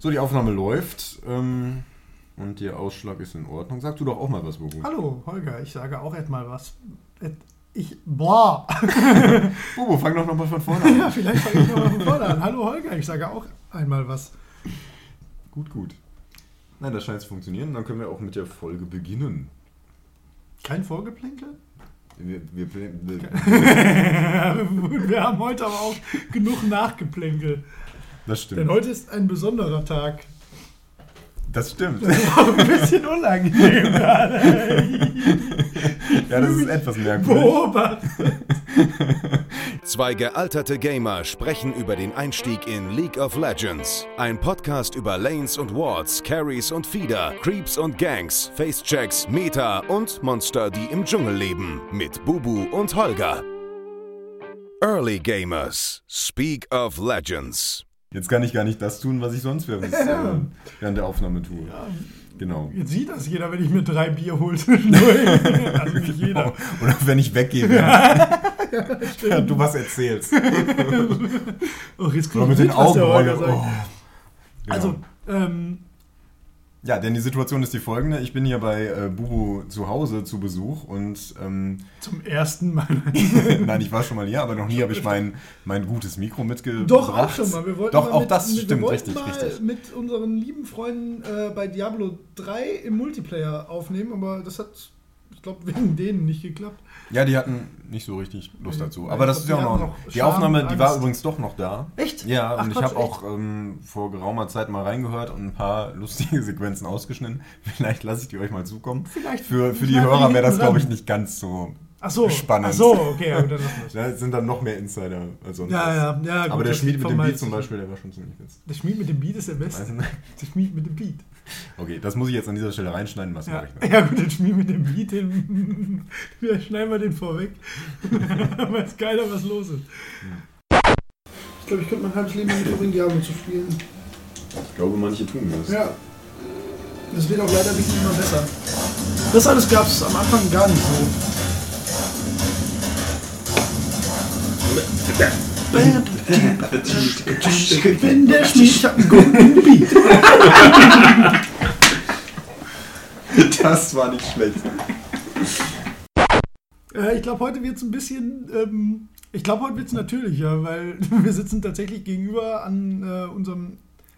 So, die Aufnahme läuft ähm, und der Ausschlag ist in Ordnung. Sag du doch auch mal was, Bobo. Hallo, Holger, ich sage auch etmal was. Et, ich, boah. Bobo, fang doch nochmal von vorne an. ja, vielleicht fange ich nochmal von vorne an. Hallo, Holger, ich sage auch einmal was. Gut, gut. Nein, das scheint zu funktionieren. Dann können wir auch mit der Folge beginnen. Kein Vorgeplänkel? Wir, wir, wir, Wir haben heute aber auch genug Nachgeplänkel. Das Denn stimmt. heute ist ein besonderer Tag. Das stimmt. Auch ein bisschen unangenehm gerade. Ja, das ist etwas merkwürdig. Beobachtet. Zwei gealterte Gamer sprechen über den Einstieg in League of Legends. Ein Podcast über Lanes und Wards, Carries und Feeder, Creeps und Gangs, Facechecks, Meta und Monster, die im Dschungel leben. Mit Bubu und Holger. Early Gamers. Speak of Legends. Jetzt kann ich gar nicht das tun, was ich sonst während, äh, während der Aufnahme tue. Genau. Jetzt sieht das jeder, wenn ich mir drei Bier hole. Also nicht jeder. Oder wenn ich weggehe, ja. ja, du was erzählst. Oh, jetzt Oder mit den Augen. Oh. Genau. Also, ähm, Ja, denn die Situation ist die folgende. Ich bin hier bei äh, Bubu zu Hause zu Besuch und ähm, zum ersten Mal. nein, ich war schon mal hier, aber noch nie habe ich mein, mein gutes Mikro mitgebracht. Doch, auch schon mal. Wir wollten Doch, mal auch mit, das mit, stimmt, wir wollten richtig, mal richtig. mit unseren lieben Freunden äh, bei Diablo 3 im Multiplayer aufnehmen, aber das hat, ich glaube, wegen denen nicht geklappt. Ja, die hatten nicht so richtig Lust dazu. Aber das ist ja auch die noch. Die Aufnahme, die war übrigens doch noch da. Echt? Ja, Ach und ich habe auch ähm, vor geraumer Zeit mal reingehört und ein paar lustige Sequenzen ausgeschnitten. Vielleicht lasse ich die euch mal zukommen. Vielleicht Für, für die Hörer wäre das, glaube ich, nicht ganz so. Ach so, spannend. Ach so, okay, ja, dann lassen wir es. Da sind dann noch mehr Insider als sonst. Ja, ja, ja. gut, Aber der Schmied mit dem Beat zum. Beispiel, der war schon ziemlich witzig. Der Schmied mit dem Beat ist der Beste. Also, Der Schmied mit dem Beat. Okay, das muss ich jetzt an dieser Stelle reinschneiden. Was Ja, mache ich noch? ja gut, den Schmied mit dem Beat, den wir schneiden wir den vorweg. Weiß keiner, was los ist. Ich glaube, ich könnte mein halbes Leben damit verbringen, Diablo zu spielen. Ich glaube, manche tun das. Ja. Das wird auch leider nicht immer besser. Das alles gab es am Anfang gar nicht so. Wenn der Schmied, ich hab einen guten Beat. Das war nicht schlecht. Äh, ich glaube, heute wird es ein bisschen. Ähm, ich glaube, heute wird es natürlicher, weil wir sitzen tatsächlich gegenüber an äh, unserem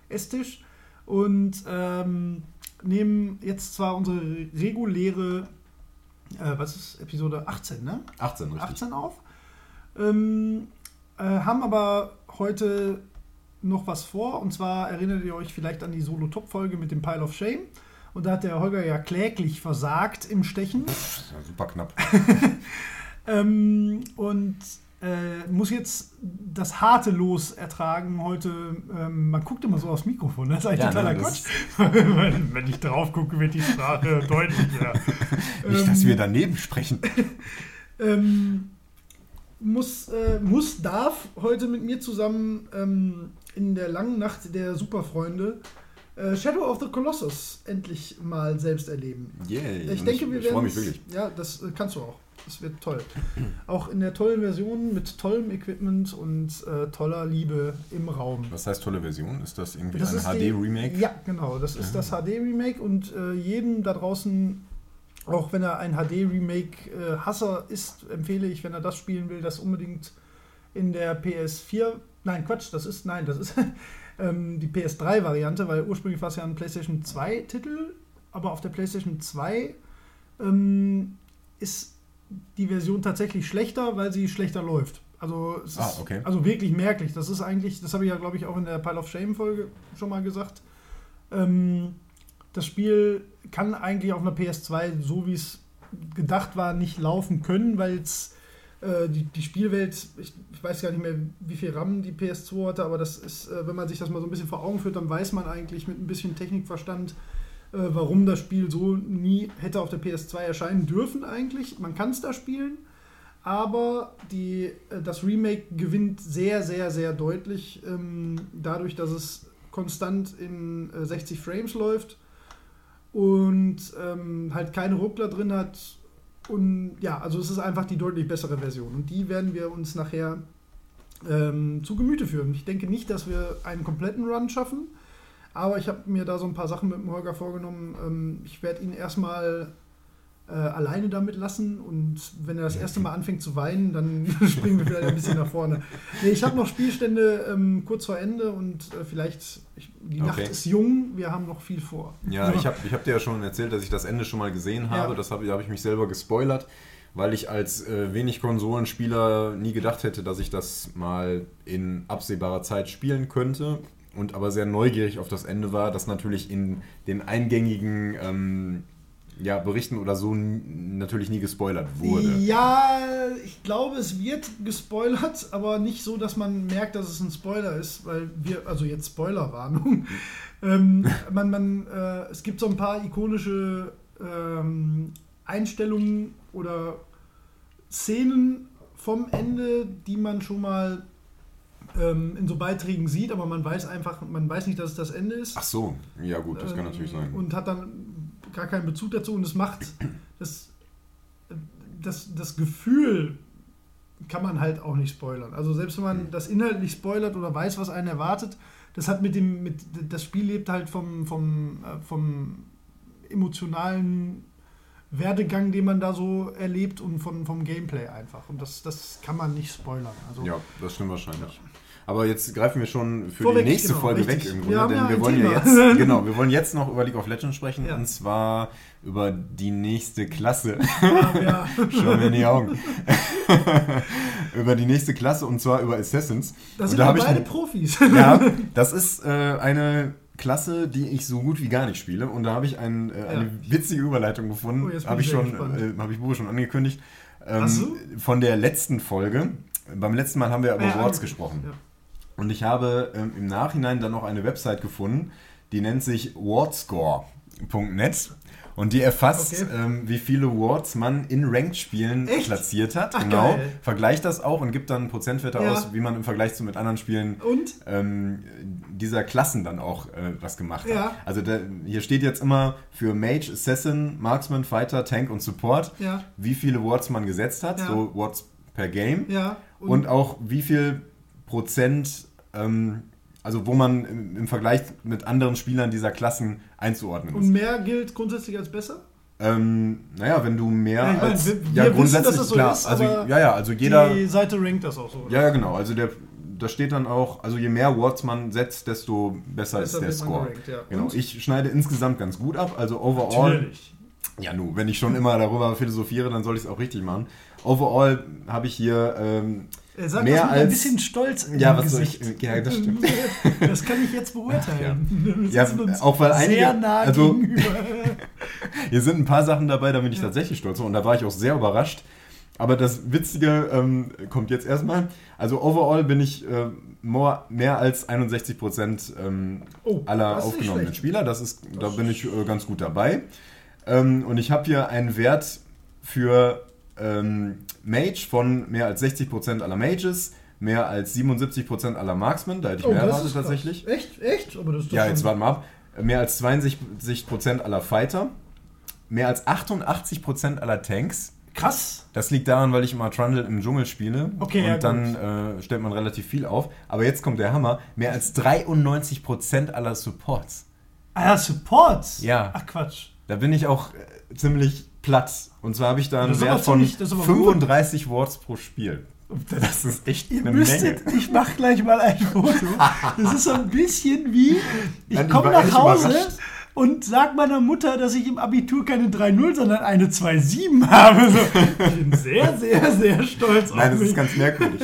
Esstisch und ähm, nehmen jetzt zwar unsere reguläre, äh, was ist Episode 18, ne? 18, richtig. 18 auf. Ähm, äh, haben aber heute noch was vor. Und zwar erinnert ihr euch vielleicht an die Solo-Top-Folge mit dem Pile of Shame. Und da hat der Holger ja kläglich versagt im Stechen. Ja, super knapp. Ähm, und äh, muss jetzt das harte Los ertragen heute. Ähm, man guckt immer so aufs Mikrofon, das ist eigentlich Ja, totaler ne, Quatsch. das- wenn, wenn ich drauf gucke, wird die Sprache deutlicher. Nicht, dass wir daneben sprechen. ähm, muss, äh, muss, darf heute mit mir zusammen ähm, in der langen Nacht der Superfreunde äh, Shadow of the Colossus endlich mal selbst erleben. Yay. Ich denke, wir ich freue werden. mich wirklich. Ja, das äh, kannst du auch. Das wird toll. auch in der tollen Version mit tollem Equipment und äh, toller Liebe im Raum. Was heißt tolle Version? Ist das irgendwie Das ein HD-Remake? Ja, genau. Das ist das HD-Remake und äh, jedem da draußen, auch wenn er ein HD-Remake-Hasser ist, empfehle ich, wenn er das spielen will, das unbedingt in der PS4. Nein, Quatsch, das ist, nein, das ist ähm, die PS3-Variante, weil ursprünglich war es ja ein PlayStation 2-Titel, aber auf der PlayStation 2 ähm, ist die Version tatsächlich schlechter, weil sie schlechter läuft. Also, es Ah, ist okay. also wirklich merklich. Das ist eigentlich, das habe ich ja, glaube ich, auch in der Pile of Shame-Folge schon mal gesagt. Ähm, das Spiel kann eigentlich auf einer PS2, so wie es gedacht war, nicht laufen können, weil es äh, die, die Spielwelt, ich, ich weiß gar nicht mehr, wie viel RAM die PS2 hatte, aber das ist, äh, wenn man sich das mal so ein bisschen vor Augen führt, dann weiß man eigentlich mit ein bisschen Technikverstand, äh, warum das Spiel so nie hätte auf der PS2 erscheinen dürfen eigentlich. Man kann es da spielen, aber die, äh, das Remake gewinnt sehr, sehr, sehr deutlich ähm, dadurch, dass es konstant in äh, 60 Frames läuft und ähm, halt keine Ruckler drin hat. Und ja, also es ist einfach die deutlich bessere Version. Und die werden wir uns nachher ähm, zu Gemüte führen. Ich denke nicht, dass wir einen kompletten Run schaffen, Aber ich habe mir da so ein paar Sachen mit dem Holger vorgenommen. Ähm, ich werde ihn erstmal äh, alleine damit lassen und wenn er das erste Mal anfängt zu weinen, dann springen wir vielleicht ein bisschen nach vorne. Nee, ich habe noch Spielstände ähm, kurz vor Ende und äh, vielleicht, ich, die Nacht Okay. ist jung, wir haben noch viel vor. Ja, ich habe ich hab dir ja schon erzählt, dass ich das Ende schon mal gesehen habe. Ja. Das habe hab ich mich selber gespoilert, weil ich als äh, wenig Konsolenspieler nie gedacht hätte, dass ich das mal in absehbarer Zeit spielen könnte. Und aber sehr neugierig auf das Ende war, das natürlich in den eingängigen ähm, ja, Berichten oder so natürlich nie gespoilert wurde. Ja, ich glaube, es wird gespoilert, aber nicht so, dass man merkt, dass es ein Spoiler ist, weil wir, also jetzt Spoilerwarnung. ähm, man, man, äh, es gibt so ein paar ikonische ähm, Einstellungen oder Szenen vom Ende, die man schon mal ähm, in so Beiträgen sieht, aber man weiß einfach, man weiß nicht, dass es das Ende ist. Ach so, ja gut, das kann Ähm, natürlich sein. Und hat dann gar keinen Bezug dazu und es macht das, das, das Gefühl kann man halt auch nicht spoilern. Also selbst wenn man das inhaltlich spoilert oder weiß, was einen erwartet, das hat mit dem, mit das Spiel lebt halt vom, vom, äh, vom emotionalen Werdegang, den man da so erlebt und von, vom Gameplay einfach. Und das, das kann man nicht spoilern. Also Ja, das stimmt wahrscheinlich. Aber jetzt greifen wir schon für Vorweg, die nächste genau, Folge richtig. weg im Wir Grunde, haben denn ja wir wollen ja Thema. jetzt, genau, wir wollen jetzt noch über League of Legends sprechen Ja. und zwar über die nächste Klasse. ja, Schau mir in die Augen. über die nächste Klasse und zwar über Assassins. da und sind da wir beide ein- Profis. ja, das ist äh, eine Klasse, die ich so gut wie gar nicht spiele. Und da habe ich ein, äh, eine witzige Überleitung gefunden. Oh, habe ich schon, äh, habe ich Bube schon angekündigt. Ähm, so? Von der letzten Folge. Beim letzten Mal haben wir über Ja, Worts gesprochen. Ja. Und ich habe ähm, im Nachhinein dann noch eine Website gefunden, die nennt sich wardscore.net. Und die erfasst, Okay. ähm, wie viele Wards man in Ranked-Spielen platziert hat. Ach, genau. geil. Vergleicht das auch und gibt dann Prozentwerte Ja. aus, wie man im Vergleich zu mit anderen Spielen Und? ähm, dieser Klassen dann auch äh, was gemacht hat. Ja. Also da, hier steht jetzt immer für Mage, Assassin, Marksman, Fighter, Tank und Support, Ja. wie viele Wards man gesetzt hat, so Wards per Game. Ja. Und, auch wie viel Prozent, ähm, also wo man im, im Vergleich mit anderen Spielern dieser Klassen einzuordnen ist. Und mehr gilt grundsätzlich als besser? Ähm, naja, wenn du mehr Ja, ich meine, als. wir- ja, wir wissen, grundsätzlich, das so klar. ist, also, ja, ja, also jeder. Die Seite rankt das auch so. oder? Ja, ja, genau. Also der, da steht dann auch, also je mehr Wards man setzt, desto besser, Besser ist der Score. gerankt, ja. Genau. Und? Ich schneide insgesamt ganz gut ab. Also overall. Natürlich. Ja, nu, wenn ich schon immer darüber philosophiere, dann soll ich es auch richtig machen. Overall habe ich hier ähm, Er sagt Mehr das mit ein als- bisschen Stolz im Ja, was soll Gesicht. ich- ja, das stimmt. Das kann ich jetzt beurteilen. Ja, uns auch weil einige- sehr nah also- gegenüber. Hier sind ein paar Sachen dabei, da bin ich Ja. tatsächlich stolz und da war ich auch sehr überrascht. Aber das Witzige ähm, kommt jetzt erstmal. Also overall bin ich äh, more, mehr als 61 Prozent ähm, Oh, aller aufgenommenen. Spieler. Das ist, da Das bin ich äh, ganz gut dabei. Ähm, und ich habe hier einen Wert für ähm, Mage von mehr als 60 Prozent aller Mages, mehr als 77 Prozent aller Marksmen. Da hätte ich Oh, mehr erwartet ist krass. tatsächlich. Echt? Echt? Aber das ist doch Ja, jetzt warten wir ab. Mehr als 62% aller Fighter, mehr als 88% aller Tanks. Krass. Das liegt daran, weil ich immer Trundle im Dschungel spiele. Okay, und ja, dann äh, stellt man relativ viel auf. Aber jetzt kommt der Hammer. Mehr als 93% aller Supports. Ah ja, Supports. Ja. Ach Quatsch. Da bin ich auch äh, ziemlich platt. Und zwar habe ich da einen Wert von aber 35 Worts pro Spiel. Das ist echt Ihr eine müsstet, Menge. ich mach gleich mal ein Foto. Das ist so ein bisschen wie, ich komme nach Hause und sag meiner Mutter, dass ich im Abitur keine 3-0, sondern eine 2-7 habe. So, ich bin sehr, sehr, sehr stolz Nein, auf das mich. ist ganz merkwürdig.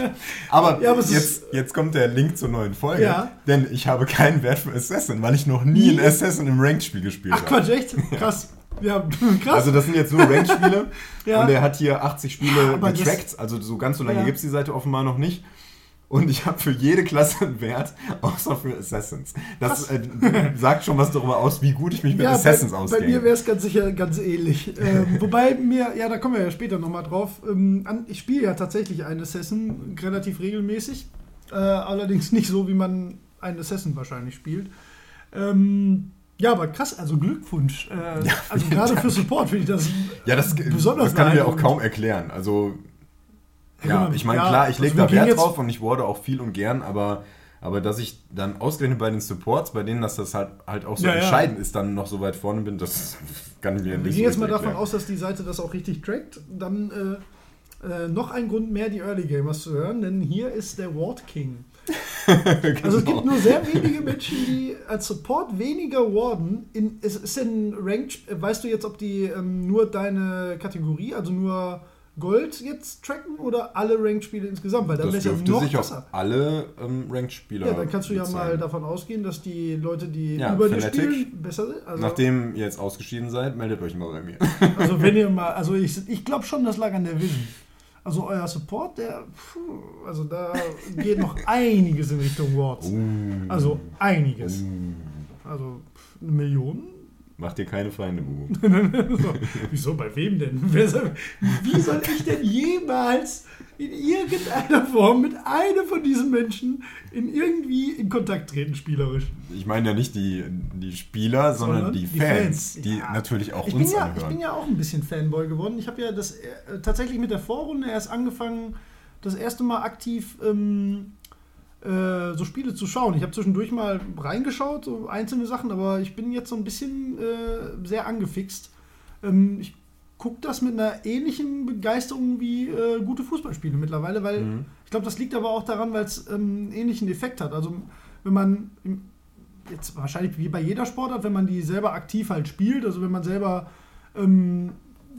Aber, Ja, aber jetzt, jetzt kommt der Link zur neuen Folge. Ja. Denn ich habe keinen Wert für Assassin, weil ich noch nie Nie? ein Assassin im Ranked-Spiel gespielt Ach habe. Quatsch, echt? Krass. Ja, krass. Also das sind jetzt nur Ranked-Spiele. Ja. Und er hat hier 80 Spiele Aber das- getrackt. Also so ganz so lange Ja. gibt es die Seite offenbar noch nicht. Und ich habe für jede Klasse einen Wert, außer für Assassins. Das äh, sagt schon was darüber aus, wie gut ich mich mit ja, Assassins bei, auskenne. bei mir wäre es ganz sicher ganz ähnlich. ähm, wobei mir, ja, da kommen wir ja später nochmal drauf. Ähm, an, ich spiele ja tatsächlich einen Assassin relativ regelmäßig. Äh, allerdings nicht so, wie man einen Assassin wahrscheinlich spielt. Ähm, ja, aber krass, also Glückwunsch. Äh, also gerade für Support finde ich das ja, das, besonders das kann ich mir auch kaum erklären. Also, Ja, ja, mal, ich meine, ja, klar, ich also lege wir da Wert drauf und ich worde auch viel und gern, aber Aber dass ich dann ausgerechnet bei den Supports, bei denen das, das halt, halt auch so Ja, ja. entscheidend ist, dann noch so weit vorne bin, das kann ich mir Wir nicht gehen jetzt mal davon aus, dass die Seite das auch richtig trackt. Dann äh, äh, noch ein Grund mehr, die Early Gamers zu hören, denn hier ist der Ward King. Also es Genau. gibt nur sehr wenige Menschen, die als Support weniger warden. In, es ist denn Ranked, weißt du jetzt, ob die ähm, nur deine Kategorie, also nur Gold jetzt tracken oder alle Ranked-Spiele insgesamt? Weil dann Das es ja dürfte noch sich auf besser. alle ähm, Ranked-Spieler Ja, dann kannst du ja mal bezahlen. davon ausgehen, dass die Leute, die Ja, über dir spielen, besser sind. Also, Nachdem ihr jetzt ausgeschieden seid, meldet euch mal bei mir. Also wenn ihr mal, also ich, ich glaube schon, das lag an der Vision. Also euer Support, der, puh, also da geht noch einiges in Richtung Wards. Also einiges. Also pff, eine Million? Macht dir keine Feinde, Bubu. so, wieso, bei wem denn? Wer soll, wie soll ich denn jemals in irgendeiner Form mit einem von diesen Menschen in irgendwie in Kontakt treten, spielerisch? Ich meine ja nicht die, die Spieler, sondern, Sondern die die Fans, Fans. die Ja. natürlich auch Ich bin, uns ja, ich anhören. bin ja auch ein bisschen Fanboy geworden. Ich habe ja das äh, tatsächlich mit der Vorrunde erst angefangen, das erste Mal aktiv ähm, äh, so Spiele zu schauen. Ich habe zwischendurch mal reingeschaut, so einzelne Sachen, aber ich bin jetzt so ein bisschen äh, sehr angefixt. Ähm, ich gucke das mit einer ähnlichen Begeisterung wie äh, gute Fußballspiele mittlerweile, weil Mhm. ich glaube, das liegt aber auch daran, weil es ähm, einen ähnlichen Effekt hat. Also wenn man jetzt wahrscheinlich wie bei jeder Sportart, wenn man die selber aktiv halt spielt, also wenn man selber ähm,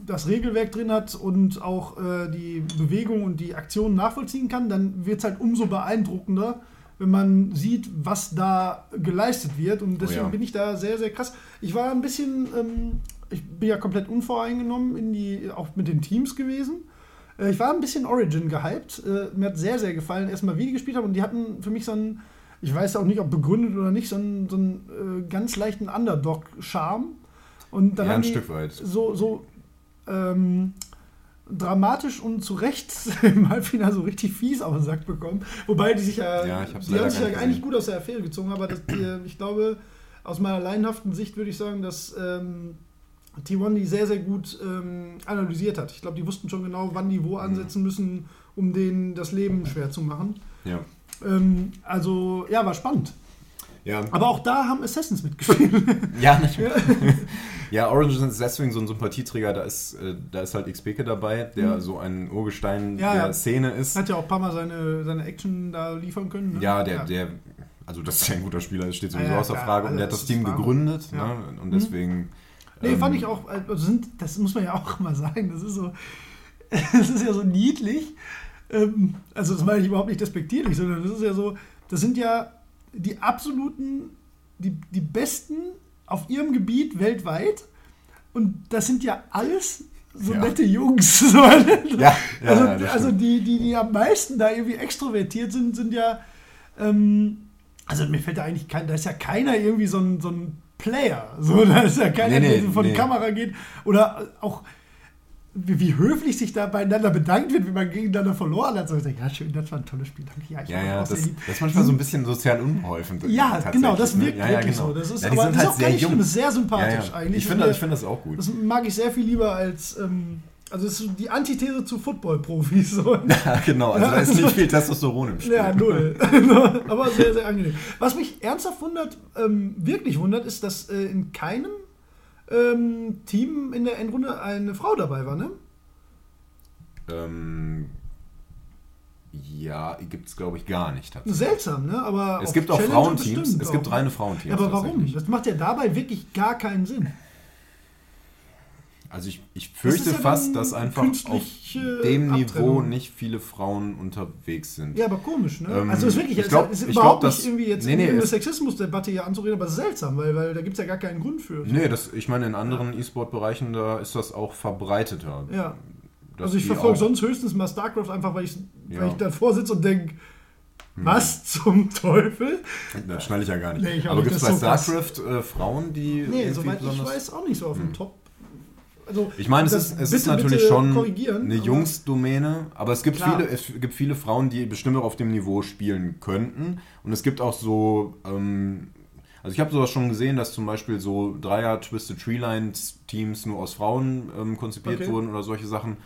das Regelwerk drin hat und auch äh, die Bewegung und die Aktionen nachvollziehen kann, dann wird es halt umso beeindruckender, wenn man sieht, was da geleistet wird. Und deswegen ja. bin ich da sehr, sehr krass. Ich war ein bisschen, ähm, ich bin ja komplett unvoreingenommen in die, auch mit den Teams gewesen. Äh, Ich war ein bisschen Origin gehypt. Äh, Mir hat sehr, sehr gefallen, erstmal wie die gespielt haben. Und die hatten für mich so einen, ich weiß auch nicht, ob begründet oder nicht, so einen, so einen äh, ganz leichten Underdog-Charme. Und dann Ja, haben ein Stück weit. so, so ähm, dramatisch und zu Recht im Halbfinale so richtig fies auf den Sack bekommen. Wobei die sich ja, Ja, die haben sich ja eigentlich gesehen. gut aus der Affäre gezogen, aber das, die, ich glaube, aus meiner laienhaften Sicht würde ich sagen, dass ähm, T1 die sehr, sehr gut ähm, analysiert hat. Ich glaube, die wussten schon genau, wann die Mhm. wo ansetzen müssen, um denen das Leben schwer zu machen. Ja. Ähm, also, ja, war spannend. Ja, Aber auch da haben Assassins mitgespielt. ja, natürlich. ja, Origins ist deswegen so ein Sympathieträger. Da ist, äh, da ist halt Xpeke dabei, der so ein Urgestein Mhm. Ja, der ja. Szene ist. Hat ja auch ein paar Mal seine, seine Action da liefern können. Ne? Ja, der, der, also das ist ja ein guter Spieler, das steht sowieso Ja, ja, außer Frage. Und der hat das Team gegründet. Ja. Ne? Und deswegen. Nee, ähm, fand ich auch, also sind, das muss man ja auch mal sagen, das ist so, das ist ja so niedlich. Ähm, also das meine ich überhaupt nicht despektierlich, sondern das ist ja so, das sind ja die absoluten, die, die Besten auf ihrem Gebiet weltweit und das sind ja alles so Ja. nette Jungs. So, ne? Ja, ja, also, also die, die, die am meisten da irgendwie extrovertiert sind, sind ja, ähm, also mir fällt da eigentlich kein, da ist ja keiner irgendwie so ein, so ein Player. So, da ist ja keiner, Nee, nee, der von nee. Kamera geht. Oder auch, wie, wie höflich sich da beieinander bedankt wird, wie man gegeneinander verloren hat. So, ich sag, ja, schön, das war ein tolles Spiel. Danke. Ja, ich Ja, ja, auch das, das ist manchmal so ein bisschen sozial unbeholfen. Ja, genau, das ne? wirkt ja, ja, wirklich genau. so. Das ist, ja, aber das ist halt auch sehr gar nicht jung. schlimm, ist sehr sympathisch ja, ja. eigentlich. Ich finde das, ich find das auch gut. Das mag ich sehr viel lieber als, ähm, also es ist die Antithese zu Football-Profis. So. Ja, genau, also da ist nicht viel Testosteron im Spiel. Ja, null. Aber sehr, sehr angenehm. Was mich ernsthaft wundert, ähm, wirklich wundert, ist, dass äh, in keinem ähm, Team in der Endrunde eine Frau dabei war, ne? Ähm, ja, gibt es glaube ich gar nicht. Seltsam, ne? Aber Es gibt auch Challenger Frauenteams, es gibt reine Frauenteams. Ja, aber warum? Das macht ja dabei wirklich gar keinen Sinn. Also ich, ich Das fürchte ist ja fast, dass einfach auf dem Niveau nicht viele Frauen unterwegs sind. Ja, aber komisch, ne? Ähm, also es ist wirklich, ich es glaub- ist ich überhaupt glaub, nicht dass- irgendwie jetzt nee, nee, eine Sexismusdebatte hier anzureden, aber seltsam, weil, weil da gibt es ja gar keinen Grund für. Nee, das, ich meine, in anderen E-Sport-Bereichen, da ist das auch verbreiteter. Ja. Also ich verfolge sonst höchstens mal StarCraft einfach, weil ich, Ja. weil ich davor sitze und denke, was zum Teufel? Das schnalle ich ja gar nicht. Nee, ich aber nicht, gibt es das bei. StarCraft äh, Frauen, die Nee, soweit ich weiß, auch nicht so auf dem Top. Also, Ich meine, es ist, es bitte, ist natürlich schon eine Jungsdomäne, aber es gibt, Klar. viele, es gibt viele Frauen, die bestimmt auch auf dem Niveau spielen könnten. Und es gibt auch so, ähm, also ich habe sowas schon gesehen, dass zum Beispiel so Dreier Twisted Tree Lines Teams nur aus Frauen ähm, konzipiert Okay. wurden oder solche Sachen.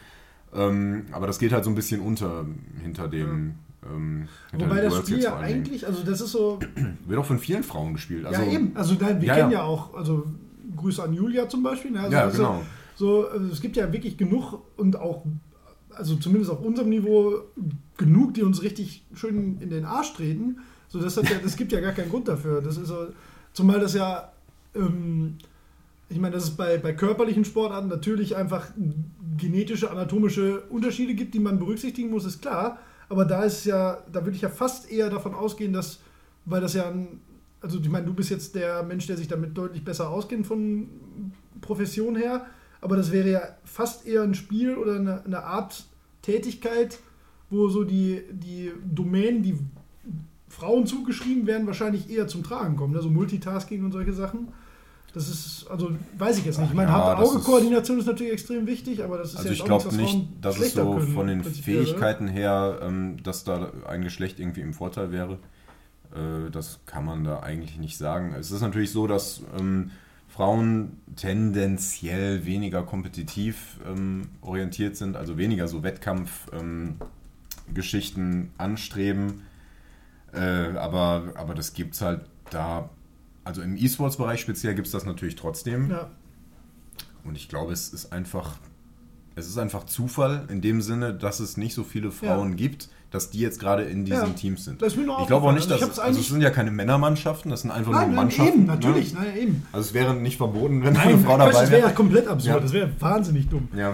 Ähm, aber das geht halt so ein bisschen unter hinter dem Ähm, Wobei das Worlds Spiel ja eigentlich, also das ist so, Wird auch von vielen Frauen gespielt. Also, ja eben, also nein, wir Ja, kennen ja. ja. auch, also Grüße an Julia zum Beispiel. Ne? Also Ja, genau. So, also es gibt ja wirklich genug und auch, also zumindest auf unserem Niveau, genug, die uns richtig schön in den Arsch treten. So, das, hat ja, das gibt ja gar keinen Grund dafür. Das ist so, zumal das ja, ähm, ich meine, dass es bei, bei körperlichen Sportarten natürlich einfach genetische, anatomische Unterschiede gibt, die man berücksichtigen muss, ist klar. Aber da ist ja, da würde ich ja fast eher davon ausgehen, dass, weil das ja ein, also ich meine, du bist jetzt der Mensch, der sich damit deutlich besser auskennt von Profession her, aber das wäre ja fast eher ein Spiel oder eine, eine Art Tätigkeit, wo so die, die Domänen, die Frauen zugeschrieben werden, wahrscheinlich eher zum Tragen kommen. Also Multitasking und solche Sachen. Das ist, also weiß ich jetzt nicht. Ich meine, Ja, Hand-Auge-Koordination ist natürlich extrem wichtig, aber das ist Also ja ich glaube nicht, dass es so können, von den? Fähigkeiten her, ähm, dass da ein Geschlecht irgendwie im Vorteil wäre. Äh, das kann man da eigentlich nicht sagen. Es ist natürlich so, dass ähm, Frauen tendenziell weniger kompetitiv ähm, orientiert sind, also weniger so Wettkampfgeschichten ähm, anstreben. Äh, aber, aber das gibt es halt da, also im E-Sports-Bereich speziell gibt es das natürlich trotzdem. Ja. Und ich glaube, es ist einfach, es ist einfach Zufall in dem Sinne, dass es nicht so viele Frauen gibt, dass die jetzt gerade in diesen Ja, Teams sind. ich glaube auch nicht, Also dass also es sind ja keine Männermannschaften, das sind einfach Nein, nur Mannschaften. eben, natürlich, Ne? nein, eben. Also es wäre nicht verboten, wenn Nein, eine Frau dabei das wäre ja wäre. komplett absurd, Ja. das wäre wahnsinnig dumm. Ja.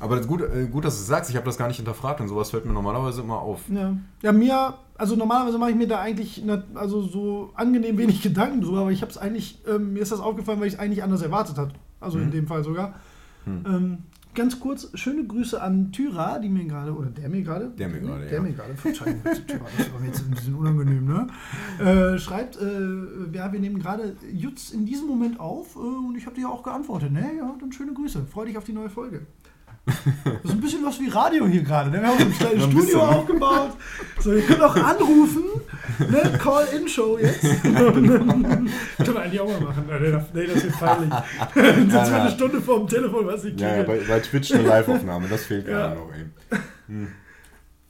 Aber gut, äh, gut, dass du es sagst, ich habe das gar nicht hinterfragt und sowas fällt mir normalerweise immer auf. Ja. ja, mir, also normalerweise mache ich mir da eigentlich ne, also so angenehm wenig Gedanken drüber, aber ich habe es eigentlich, ähm, mir ist das aufgefallen, weil ich es eigentlich anders erwartet habe. Also Mhm. in dem Fall sogar. Hm. Ähm, ganz kurz, schöne Grüße an Tyra, die mir gerade, oder der mir gerade. Der mir gerade, Der ja. mir gerade, Verzeihung, Tyra, das war mir jetzt ein bisschen unangenehm, ne? Äh, schreibt, äh, ja, wir nehmen gerade Jutz in diesem Moment auf äh, und ich habe dir ja auch geantwortet, ne? Ja, dann schöne Grüße, freu dich auf die neue Folge. Das ist ein bisschen was wie Radio hier gerade. Ne? Wir haben so ein kleines Studio bisschen, aufgebaut. So, ihr könnt auch anrufen. Ne? Call-In-Show jetzt. Können wir eigentlich auch mal machen. Nee, das, ist peinlich. Sitzt wir eine Stunde vor dem Telefon, was ich Ja, ja, kriege. bei, bei Twitch eine Live-Aufnahme, das fehlt Ja. gerade noch eben.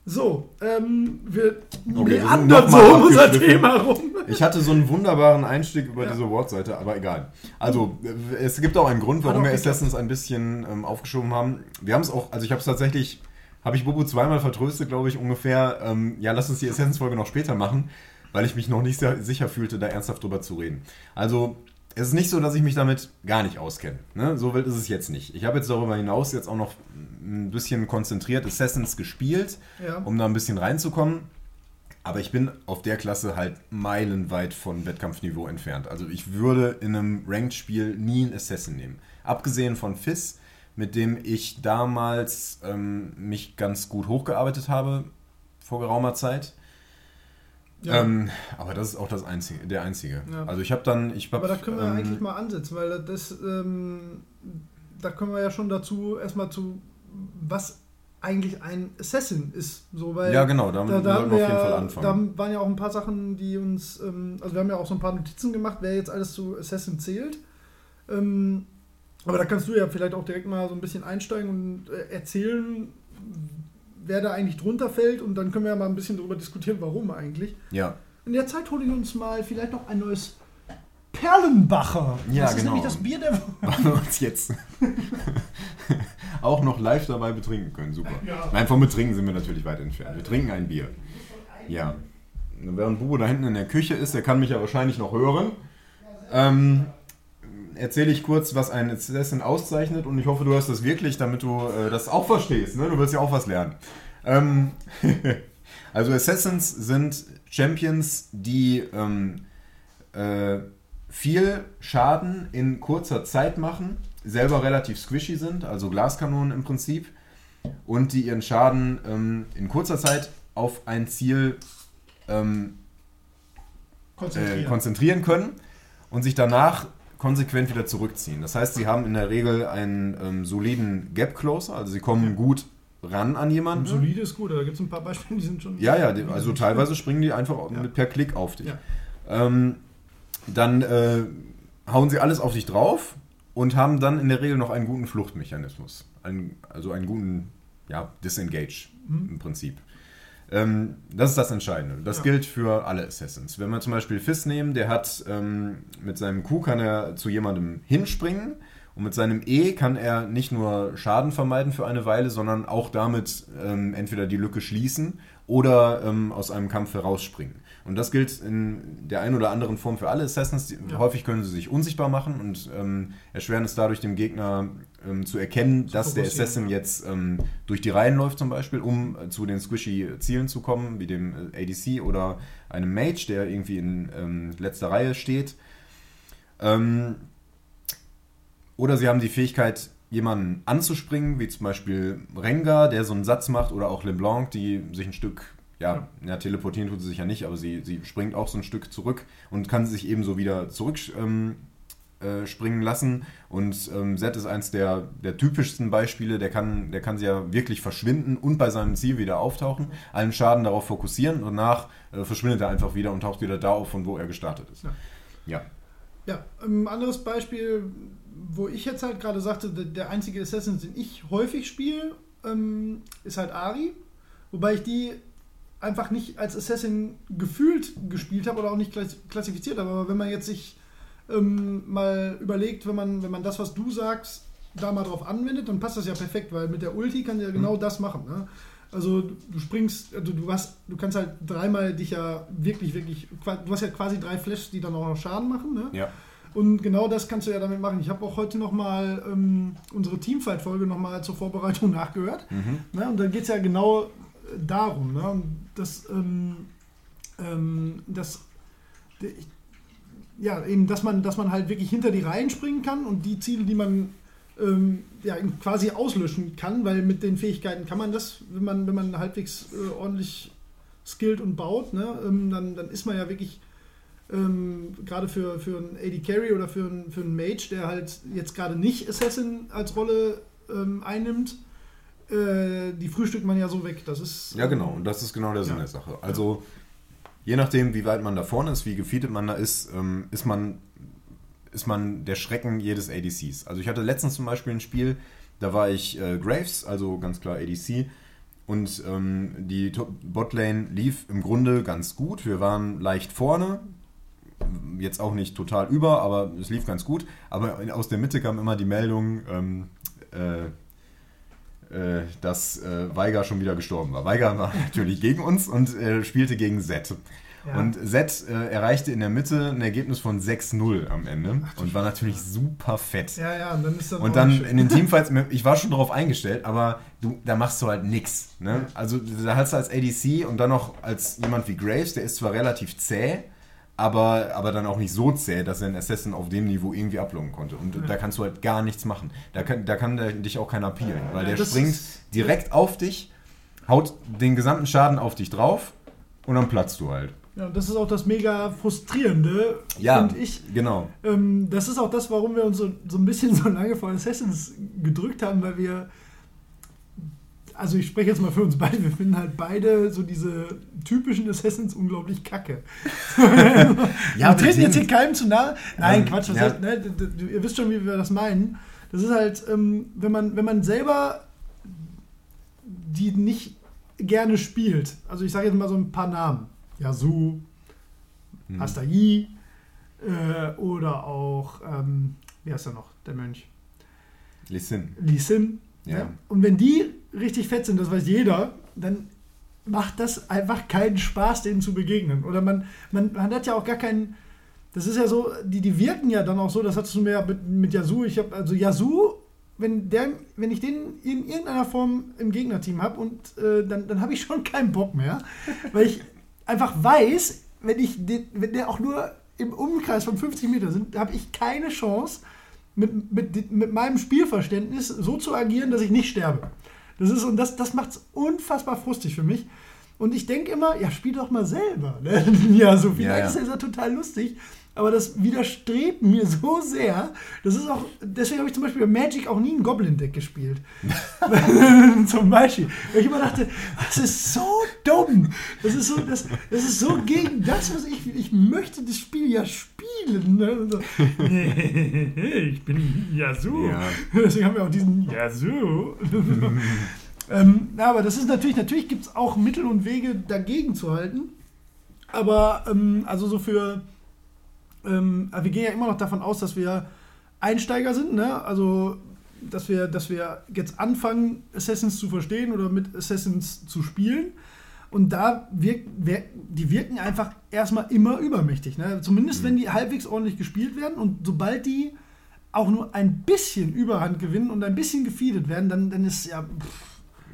So, ähm, wir Okay, sind meandern so um unser. Thema rum. Ich hatte so einen wunderbaren Einstieg über Ja. diese Wortseite, aber egal. Also, es gibt auch einen Grund, warum wir. Assassins ein bisschen ähm, aufgeschoben haben. Wir haben es auch, also ich habe es tatsächlich, habe ich Bobo zweimal vertröstet, glaube ich, ungefähr. Ähm, ja, lass uns die Assassins-Folge noch später machen, weil ich mich noch nicht sehr sicher fühlte, da ernsthaft drüber zu reden. Also, es ist nicht so, dass ich mich damit gar nicht auskenne. Ne? So wild ist es jetzt nicht. Ich habe jetzt darüber hinaus jetzt auch noch ein bisschen konzentriert Assassins gespielt, Ja. um da ein bisschen reinzukommen. Aber ich bin auf der Klasse halt meilenweit von Wettkampfniveau entfernt. Also ich würde in einem Ranked-Spiel nie einen Assassin nehmen. Abgesehen von Fizz, mit dem ich damals ähm, mich ganz gut hochgearbeitet habe vor geraumer Zeit. Ja. Ähm, aber das ist auch das einzige, der einzige. Ja. Also ich habe dann, ich hab, Aber da können wir ähm, eigentlich mal ansetzen, weil das, ähm, da kommen wir ja schon dazu, erstmal zu, was eigentlich ein Assassin ist. So, weil Ja, genau, damit da, da, wir auf jeden Fall anfangen. da waren ja auch ein paar Sachen, die uns, ähm, also wir haben ja auch so ein paar Notizen gemacht, wer jetzt alles zu Assassin zählt. Ähm, aber da kannst du ja vielleicht auch direkt mal so ein bisschen einsteigen und äh, erzählen, wer da eigentlich drunter fällt und dann können wir ja mal ein bisschen darüber diskutieren, warum eigentlich. Ja, In der Zeit hole ich uns mal vielleicht noch ein neues Perlenbacher. Ja, das ist genau. nämlich das Bier der Woche. wir uns jetzt auch noch live dabei betrinken können. Super. Ja. Nein, vom Betrinken sind wir natürlich weit entfernt. Wir trinken ein Bier. Ja. Während Bubo da hinten in der Küche ist, der kann mich ja wahrscheinlich noch hören, ähm, erzähle ich kurz, was ein Assassin auszeichnet und ich hoffe, du hörst das wirklich, damit du äh, das auch verstehst. Ne? Du willst ja auch was lernen. Ähm, also Assassins sind Champions, die ähm, äh, viel Schaden in kurzer Zeit machen, selber relativ squishy sind, also Glaskanonen im Prinzip, und die ihren Schaden ähm, in kurzer Zeit auf ein Ziel ähm, äh, Konzentrieren. konzentrieren können und sich danach konsequent wieder zurückziehen. Das heißt, sie haben in der Regel einen ähm, soliden Gap Closer, also sie kommen gut ran an jemanden. Solide ist gut, da gibt es ein paar Beispiele, die sind schon. Ja, ja, also teilweise springen die einfach Ja. mit per Klick auf dich. Ja. Ähm, dann äh, hauen sie alles auf dich drauf und haben dann in der Regel noch einen guten Fluchtmechanismus. Einen, also einen guten ja, Disengage Mhm. im Prinzip. Ähm, das ist das Entscheidende. Das Ja. gilt für alle Assassins. Wenn wir zum Beispiel Fizz nehmen, der hat ähm, mit seinem Q kann er zu jemandem hinspringen und mit seinem E kann er nicht nur Schaden vermeiden für eine Weile, sondern auch damit ähm, entweder die Lücke schließen oder ähm, aus einem Kampf herausspringen. Und das gilt in der einen oder anderen Form für alle Assassins. Die, Ja. Häufig können sie sich unsichtbar machen und ähm, erschweren es dadurch dem Gegner ähm, zu erkennen, dass der Assassin jetzt ähm, durch die Reihen läuft zum Beispiel, um äh, zu den squishy Zielen zu kommen, wie dem äh, ADC oder einem Mage, der irgendwie in ähm, letzter Reihe steht. Ähm, oder sie haben die Fähigkeit, jemanden anzuspringen, wie zum Beispiel Rengar, der so einen Satz macht, oder auch LeBlanc, die sich ein Stück, ja, ja teleportieren tut sie sich ja nicht, aber sie, sie springt auch so ein Stück zurück und kann sich ebenso wieder zurück ähm, äh, springen lassen. Und ähm, Zed ist eins der, der typischsten Beispiele, der kann, der kann sie ja wirklich verschwinden und bei seinem Ziel wieder auftauchen, allen Schaden darauf fokussieren und danach äh, verschwindet er einfach wieder und taucht wieder da auf, von wo er gestartet ist. Ja. Ja. Ja, ein anderes Beispiel, wo ich jetzt halt gerade sagte, der, der einzige Assassin, den ich häufig spiele, ähm, ist halt Ari. Wobei ich die einfach nicht als Assassin gefühlt gespielt habe oder auch nicht klass- klassifiziert habe. Aber wenn man jetzt sich ähm, mal überlegt, wenn man, wenn man das, was du sagst, da mal drauf anwendet, dann passt das ja perfekt, weil mit der Ulti kann ja genau das machen. Ne? Also du springst, also du hast, du kannst halt dreimal dich ja wirklich, wirklich, du hast ja quasi drei Flashes, die dann auch noch Schaden machen. Ne? Ja. Und genau das kannst du ja damit machen. Ich habe auch heute nochmal ähm, unsere Teamfight-Folge nochmal zur Vorbereitung nachgehört. Mhm. Ne? Und da geht es ja genau darum, ne? Und das, ähm, ähm, das, ja, eben, dass man, dass man halt wirklich hinter die Reihen springen kann und die Ziele, die man ähm, ja, quasi auslöschen kann, weil mit den Fähigkeiten kann man das, wenn man, wenn man halbwegs äh, ordentlich skillt und baut, ne? ähm, dann, dann ist man ja wirklich ähm, gerade für, für einen AD Carry oder für einen, für einen Mage, der halt jetzt gerade nicht Assassin als Rolle ähm, einnimmt, äh, die frühstückt man ja so weg. Das ist. Ja, genau. Und das ist genau der Sinn Ja. der Sache. Also, je nachdem, wie weit man da vorne ist, wie gefeedet man da ist, ähm, ist man ist man der Schrecken jedes ADCs. Also ich hatte letztens zum Beispiel ein Spiel, da war ich äh, Graves, also ganz klar ADC, und ähm, die Botlane lief im Grunde ganz gut. Wir waren leicht vorne, jetzt auch nicht total über, aber es lief ganz gut. Aber aus der Mitte kam immer die Meldung, ähm, äh, äh, dass äh, Weiger schon wieder gestorben war. Weiger war natürlich gegen uns und äh, spielte gegen Zed. Ja. Und Zed äh, erreichte in der Mitte ein Ergebnis von 6-0 am Ende und war natürlich super fett. Ja, ja, und dann ist auch Und dann in den Teamfights, ich war schon darauf eingestellt, aber du, da machst du halt nix. Ne? Also da hast du als ADC und dann noch als jemand wie Graves, der ist zwar relativ zäh, aber, aber dann auch nicht so zäh, dass er einen Assassin auf dem Niveau irgendwie ablocken konnte. Und da kannst du halt gar nichts machen. Da kann, da kann der, dich auch keiner peelen, weil Ja, der springt direkt auf dich, haut den gesamten Schaden auf dich drauf und dann platzt du halt. Ja, das ist auch das mega frustrierende, Ja, finde ich. genau. Ähm, das ist auch das, warum wir uns so, so ein bisschen so lange vor Assassins gedrückt haben, weil wir, also ich spreche jetzt mal für uns beide, wir finden halt beide so diese typischen Assassins unglaublich kacke. Ja, wir treten jetzt hier keinem zu nahe. Nein, Ähm, Quatsch, ja. heißt, ne, ihr wisst schon, wie wir das meinen. Das ist halt, ähm, wenn, man, wenn man selber die nicht gerne spielt, also ich sage jetzt mal so ein paar Namen, Yasu, Hm. Astayi äh, oder auch, ähm, wie heißt er noch, der Mönch? Lee Sin. Ja. Ne? Und wenn die richtig fett sind, das weiß jeder, dann macht das einfach keinen Spaß, denen zu begegnen. Oder man, man, man hat ja auch gar keinen. Das ist ja so, die, die wirken ja dann auch so, das hattest du mir ja mit, mit Yasu. Ich habe also Yasu, wenn, der, wenn ich den in irgendeiner Form im Gegnerteam habe und äh, dann, dann habe ich schon keinen Bock mehr, weil ich einfach weiß, wenn ich den, wenn der auch nur im Umkreis von 50 Meter sind, habe ich keine Chance, mit, mit, mit meinem Spielverständnis so zu agieren, dass ich nicht sterbe. Das ist und das, das macht es unfassbar frustig für mich. Und ich denke immer, ja, spiel doch mal selber. Ne? Ja, so vielleicht Ja, ja. ist das ja total lustig, aber das widerstrebt mir so sehr. Das ist auch, deswegen habe ich zum Beispiel bei Magic auch nie ein Goblin-Deck gespielt. zum Beispiel. Weil ich immer dachte, das ist so dumm. Das ist so, das, das ist so gegen das, was ich, ich möchte das Spiel ja spielen. Ne? So, nee, ich bin Yasu. Ja. Deswegen haben wir auch diesen Yasu. Ähm, aber das ist natürlich, natürlich gibt es auch Mittel und Wege dagegen zu halten. Aber ähm, also so für, ähm, wir gehen ja immer noch davon aus, dass wir Einsteiger sind, ne? Also dass wir, dass wir jetzt anfangen, Assassins zu verstehen oder mit Assassins zu spielen. Und da wirkt, wirk, die wirken einfach erstmal immer übermächtig. Ne? Zumindest mhm. wenn die halbwegs ordentlich gespielt werden. Und sobald die auch nur ein bisschen Überhand gewinnen und ein bisschen gefeedet werden, dann, dann ist ja.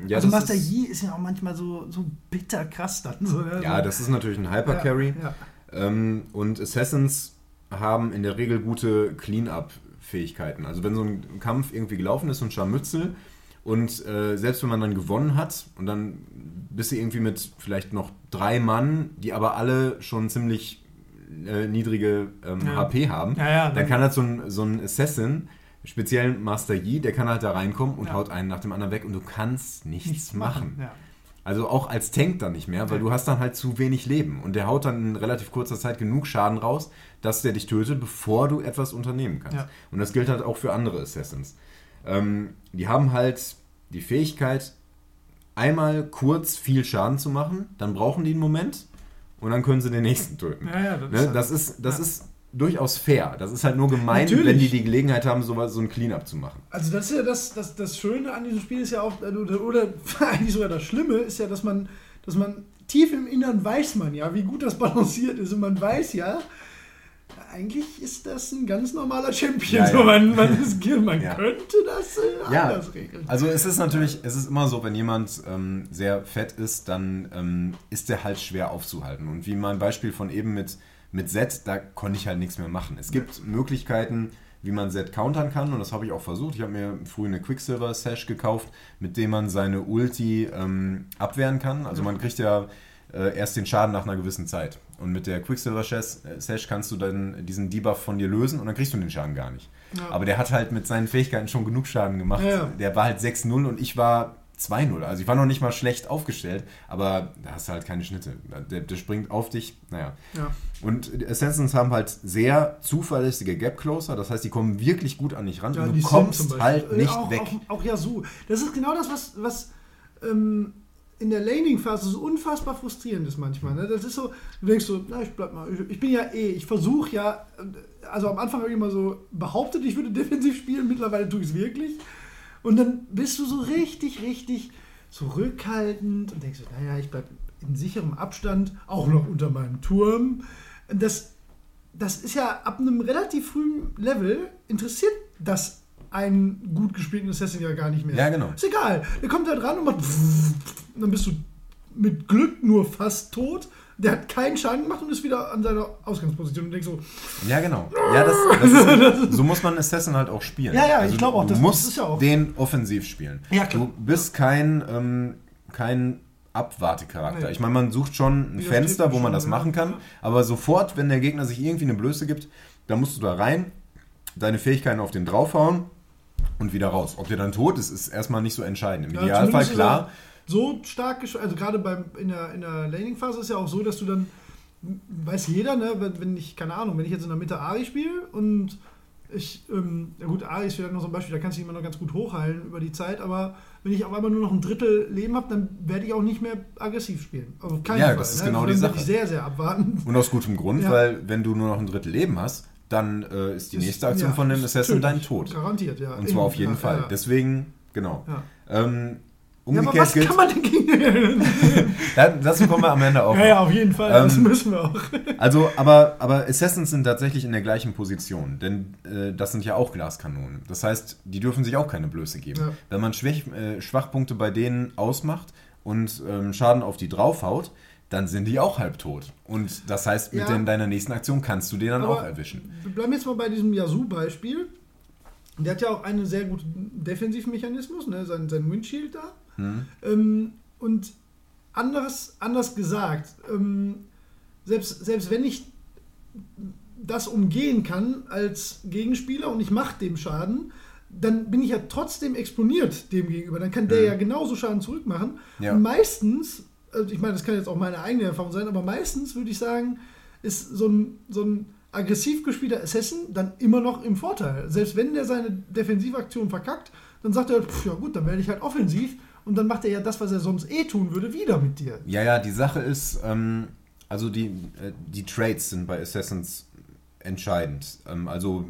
ja also Master ist, Yi ist ja auch manchmal so, so bitter krass dann. So, ne? Ja, das ist natürlich ein Hyper-Carry. Ja, ja. ähm, und Assassins haben in der Regel gute Clean-Up-Fähigkeiten. Also wenn so ein Kampf irgendwie gelaufen ist und Scharmützel und äh, selbst wenn man dann gewonnen hat und dann bist du irgendwie mit vielleicht noch drei Mann, die aber alle schon ziemlich äh, niedrige ähm, ja. HP haben, ja, ja, dann, dann, kann halt so ein, so ein Assassin, speziell Master Yi, der kann halt da reinkommen und haut einen nach dem anderen weg und du kannst nichts, nichts machen. machen. Also auch als Tank dann nicht mehr, weil du hast dann halt zu wenig Leben. Und der haut dann in relativ kurzer Zeit genug Schaden raus, dass der dich tötet, bevor du etwas unternehmen kannst. Und das gilt halt auch für andere Assassins. Ähm, die haben halt die Fähigkeit, einmal kurz viel Schaden zu machen, dann brauchen die einen Moment und dann können sie den nächsten töten. Ja, ja, das, ne? ist, halt, das ist, das ja. ist durchaus fair. Das ist halt nur gemein, Natürlich. wenn die die Gelegenheit haben, so, so ein Cleanup zu machen. Also das ist ja das, das, das Schöne an diesem Spiel ist ja auch, oder, oder eigentlich sogar das Schlimme ist ja, dass man, dass man tief im Innern weiß man ja, wie gut das balanciert ist und man weiß ja, eigentlich ist das ein ganz normaler Champion. Ja, ja. man, man, ist, man ja. könnte das äh, anders regeln. Also es ist natürlich, es ist immer so, wenn jemand ähm, sehr fett ist, dann ähm, ist der halt schwer aufzuhalten. Und wie mein Beispiel von eben mit, mit Z, da konnte ich halt nichts mehr machen. Es gibt Möglichkeiten, wie man Z countern kann und das habe ich auch versucht. Ich habe mir früh eine Quicksilver Sash gekauft, mit dem man seine Ulti ähm, abwehren kann. Also man kriegt ja äh, erst den Schaden nach einer gewissen Zeit. Und mit der Quicksilver Sash kannst du dann diesen Debuff von dir lösen und dann kriegst du den Schaden gar nicht. Ja. Aber der hat halt mit seinen Fähigkeiten schon genug Schaden gemacht. Ja. Der war halt 6-0 und ich war 2-0. Also ich war noch nicht mal schlecht aufgestellt, aber da hast du halt keine Schnitte. Der, der springt auf dich, naja. Ja. Und Assassins haben halt sehr zuverlässige Gap Closer, das heißt, die kommen wirklich gut an dich ran ja, und du kommst halt nicht auch, weg. Auch, auch Yasu. Das ist genau das, was, was ähm, in der Laning-Phase so unfassbar frustrierend ist manchmal. Ne? Das ist so, du denkst so, na, ich bleib mal, ich, ich bin ja eh, ich versuche ja, also am Anfang habe ich immer so behauptet, ich würde defensiv spielen, mittlerweile tue ich es wirklich. Und dann bist du so richtig, richtig zurückhaltend und denkst naja, ich bleibe in sicherem Abstand, auch noch unter meinem Turm. Das, das ist ja ab einem relativ frühen Level interessiert das einen gut gespielten Assassin ja gar nicht mehr. Ja, genau. Ist egal. Der kommt da dran und macht. Und dann bist du mit Glück nur fast tot. Der hat keinen Schaden gemacht und ist wieder an seiner Ausgangsposition und denkst so. Ja, genau. Ja, das, das ist, so muss man Assassin halt auch spielen. Ja, ja, also ich glaube auch. Das, du musst das ja auch. den offensiv spielen. Ja, klar. Du bist kein, ähm, kein Abwartecharakter. Nee. Ich meine, man sucht schon ein Wie Fenster, wo man das machen kann, aber sofort, wenn der Gegner sich irgendwie eine Blöße gibt, dann musst du da rein, deine Fähigkeiten auf den draufhauen und wieder raus. Ob der dann tot ist, ist erstmal nicht so entscheidend. Im ja, Idealfall klar. So stark, also gerade beim, in der, in der Laning-Phase ist ja auch so, dass du dann, weiß jeder, ne, wenn, wenn ich, keine Ahnung, wenn ich jetzt in der Mitte Ari spiele und ich, ähm, ja gut, Ari ist vielleicht noch so ein Beispiel, da kannst du dich immer noch ganz gut hochheilen über die Zeit, aber wenn ich auf einmal nur noch ein Drittel Leben habe, dann werde ich auch nicht mehr aggressiv spielen. Also ja, Fall, das ist ne? genau die Sache. sehr, sehr abwarten. Und aus gutem Grund, ja. weil wenn du nur noch ein Drittel Leben hast, dann äh, ist die ist, nächste Aktion ja, von dem Assassin dein Tod. Garantiert, ja. Und zwar auf jeden Fall. Deswegen, genau. Ähm, umgekehrt ja, aber was gilt, kann man denn gegen... Dazu kommen wir am Ende auch. Ja, ja, auf jeden Fall. Ähm, das müssen wir auch. also, aber, aber Assassins sind tatsächlich in der gleichen Position, denn äh, das sind ja auch Glaskanonen. Das heißt, die dürfen sich auch keine Blöße geben. Ja. Wenn man Schwäch, äh, Schwachpunkte bei denen ausmacht und ähm, Schaden auf die draufhaut, dann sind die auch halb tot. Und das heißt, mit ja, deiner nächsten Aktion kannst du den dann auch erwischen. Wir bleiben jetzt mal bei diesem Yasu-Beispiel. Der hat ja auch einen sehr guten Defensivmechanismus, ne? sein, sein Windshield da. Hm. Ähm, und anders, anders gesagt, ähm, selbst, selbst wenn ich das umgehen kann als Gegenspieler und ich mache dem Schaden, dann bin ich ja trotzdem exponiert dem gegenüber. Dann kann der hm. ja genauso Schaden zurückmachen. Ja. Und meistens also ich meine, das kann jetzt auch meine eigene Erfahrung sein, aber meistens würde ich sagen, ist so ein, so ein aggressiv gespielter Assassin dann immer noch im Vorteil. Selbst wenn der seine Defensivaktion verkackt, dann sagt er, pff, ja gut, dann werde ich halt offensiv und dann macht er ja das, was er sonst eh tun würde, wieder mit dir. Ja, ja, die Sache ist, ähm, also die, äh, die Trades sind bei Assassins entscheidend. Ähm, also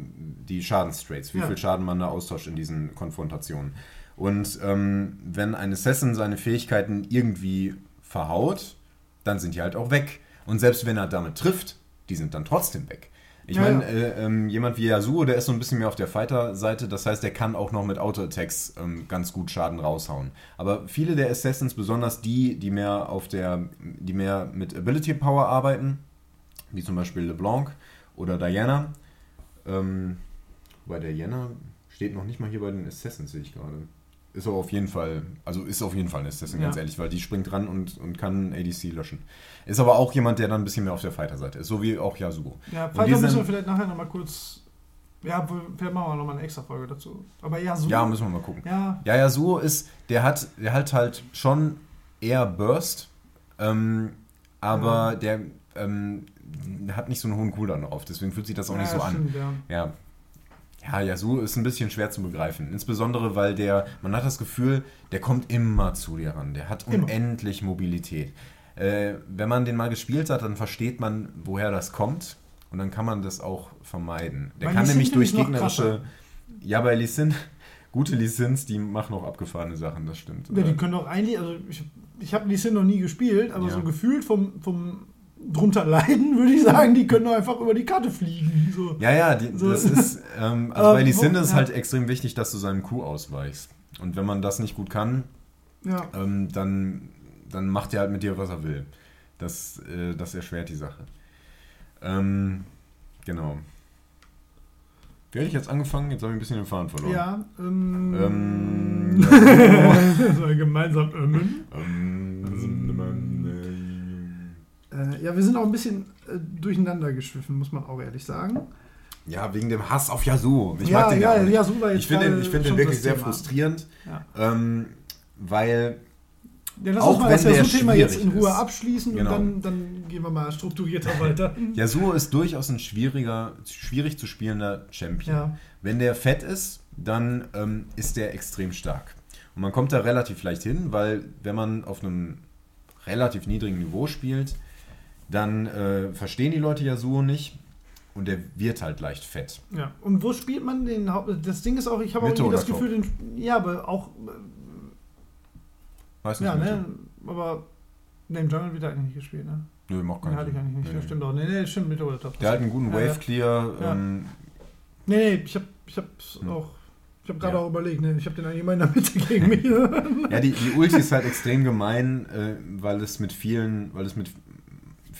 die Schadenstrades, wie Ja. viel Schaden man da austauscht in diesen Konfrontationen. Und ähm, wenn ein Assassin seine Fähigkeiten irgendwie verhaut, dann sind die halt auch weg. Und selbst wenn er damit trifft, die sind dann trotzdem weg. Ich Ja, meine, äh, ähm, jemand wie Yasuo, der ist so ein bisschen mehr auf der Fighter-Seite, das heißt, der kann auch noch mit Auto-Attacks ähm, ganz gut Schaden raushauen. Aber viele der Assassins, besonders die, die mehr auf der, die mehr mit Ability Power arbeiten, wie zum Beispiel LeBlanc oder Diana, ähm, bei Diana steht noch nicht mal hier bei den Assassins, sehe ich gerade. Ist aber auf jeden Fall, also ist auf jeden Fall ein Assassin, Ja. ganz ehrlich, weil die springt ran und, und kann ADC löschen. Ist aber auch jemand, der dann ein bisschen mehr auf der Fighter-Seite ist, so wie auch Yasuo. Ja, Fighter müssen wir sind- vielleicht nachher nochmal kurz. Ja, vielleicht machen wir nochmal eine extra Folge dazu. Aber ja, so. Ja, müssen wir mal gucken. Ja, Ja, Yasuo ist, der hat, der hat halt schon eher Burst, ähm, aber der ähm, hat nicht so einen hohen Cooldown drauf, deswegen fühlt sich das auch ja, nicht so an. stimmt, Ja. Ja. Ja, Yasuo ist ein bisschen schwer zu begreifen. Insbesondere, weil der, man hat das Gefühl, der kommt immer zu dir ran. Der hat Immer. unendlich Mobilität. Äh, wenn man den mal gespielt hat, dann versteht man, woher das kommt. Und dann kann man das auch vermeiden. Der Bei kann Lee nämlich durch gegnerische. Ja, bei Lee Sin, gute Lee Sins, die machen auch abgefahrene Sachen, das stimmt. Ja, die können doch eigentlich, also ich, ich habe die Sin noch nie gespielt, aber Ja. so gefühlt vom, vom drunter leiden, würde ich sagen, die können einfach über die Karte fliegen. So. Ja, ja, die, So. das ist, ähm, also Aber bei Lee wo- Sin ist es ja. halt extrem wichtig, dass du seinem Q ausweichst. Und wenn man das nicht gut kann, Ja. ähm, dann, dann macht er halt mit dir, was er will. Das, äh, das erschwert die Sache. Ähm, genau. Wie hätte ich jetzt angefangen? Jetzt habe ich ein bisschen den Faden verloren. Ja, ähm. Ähm, das war gemeinsam ömmen. Ähm, Äh, ja, wir sind auch ein bisschen äh, durcheinander geschwiffen, muss man auch ehrlich sagen. ja, wegen dem Hass auf Yasuo. Ich ja, mag den ja, ja, so war jetzt Ich finde den, ich find den wirklich sehr Thema. frustrierend, Ja. ähm, weil Ja, lass Auch uns mal das Yasuo-Thema jetzt in Ruhe ist. abschließen Genau. und dann, dann gehen wir mal strukturierter weiter. Yasuo ist durchaus ein schwieriger, schwierig zu spielender Champion. Ja. Wenn der fett ist, dann ähm, ist der extrem stark. Und man kommt da relativ leicht hin, weil wenn man auf einem relativ niedrigen Niveau spielt, dann äh, verstehen die Leute Yasuo nicht und der wird halt leicht fett. Ja. Und wo spielt man den Haupt... Das Ding ist auch, ich habe auch irgendwie das Gefühl, den, ja, aber auch, Weiß äh, nicht, ja, Mitte. ne, aber ne, im Jungle wird er eigentlich nicht gespielt, ne? Nö, macht Den keinen hatte ich Sinn. eigentlich nicht, Nee, das nee. stimmt auch. Nee, nee, stimmt, Mitte oder Top. Der hat einen guten Ja. Wave Clear. Ja. Ähm, Nee, nee, ich habe ich hab's Hm. auch... Ich habe gerade Ja. auch überlegt, ne? ich habe den eigentlich immer in der Mitte gegen mich. Ja, die, die Ulti ist halt extrem gemein, äh, weil es mit vielen, weil es mit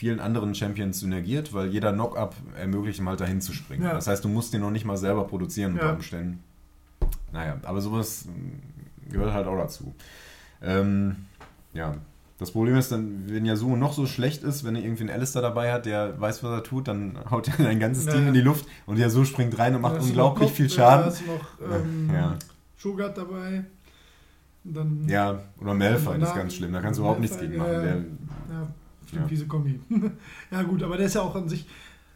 vielen anderen Champions synergiert, weil jeder Knock-Up ermöglicht ihm halt dahin zu springen. Ja. Das heißt, du musst den noch nicht mal selber produzieren unter Ja. Umständen. Naja, aber sowas mh, gehört halt auch dazu. Ähm, ja. Das Problem ist dann, wenn Yasuo noch so schlecht ist, wenn er irgendwie einen Alistair dabei hat, der weiß, was er tut, dann haut er ein ganzes Ja, Team in die Luft und Yasuo springt rein und macht unglaublich noch viel Kopf, Schaden. Da du noch ähm, Ja. Shogat dabei. Dann, Ja, oder Und ist ganz schlimm, da kannst du überhaupt nichts gegen machen. Der, Ja, stimmt, Ja. fiese Kombi. ja, gut, aber der ist ja auch an sich.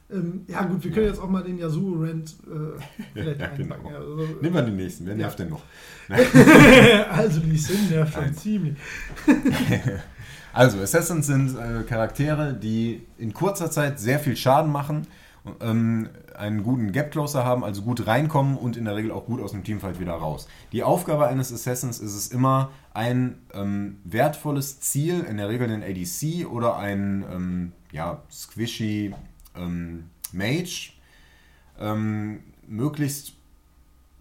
Ähm, ja, gut, wir können Ja. jetzt auch mal den Yasuo-Rant äh, vielleicht Ja, genau. Ja, also, Nehmen wir den nächsten, wer Ja. nervt denn noch? also, die Sin nervt schon ziemlich. Also, Assassins sind äh, Charaktere, die in kurzer Zeit sehr viel Schaden machen, ähm, einen guten Gap-Closer haben, also gut reinkommen und in der Regel auch gut aus dem Teamfight wieder raus. Die Aufgabe eines Assassins ist es immer, ein ähm, wertvolles Ziel, in der Regel den ADC oder ein ähm, ja, squishy ähm, Mage, ähm, möglichst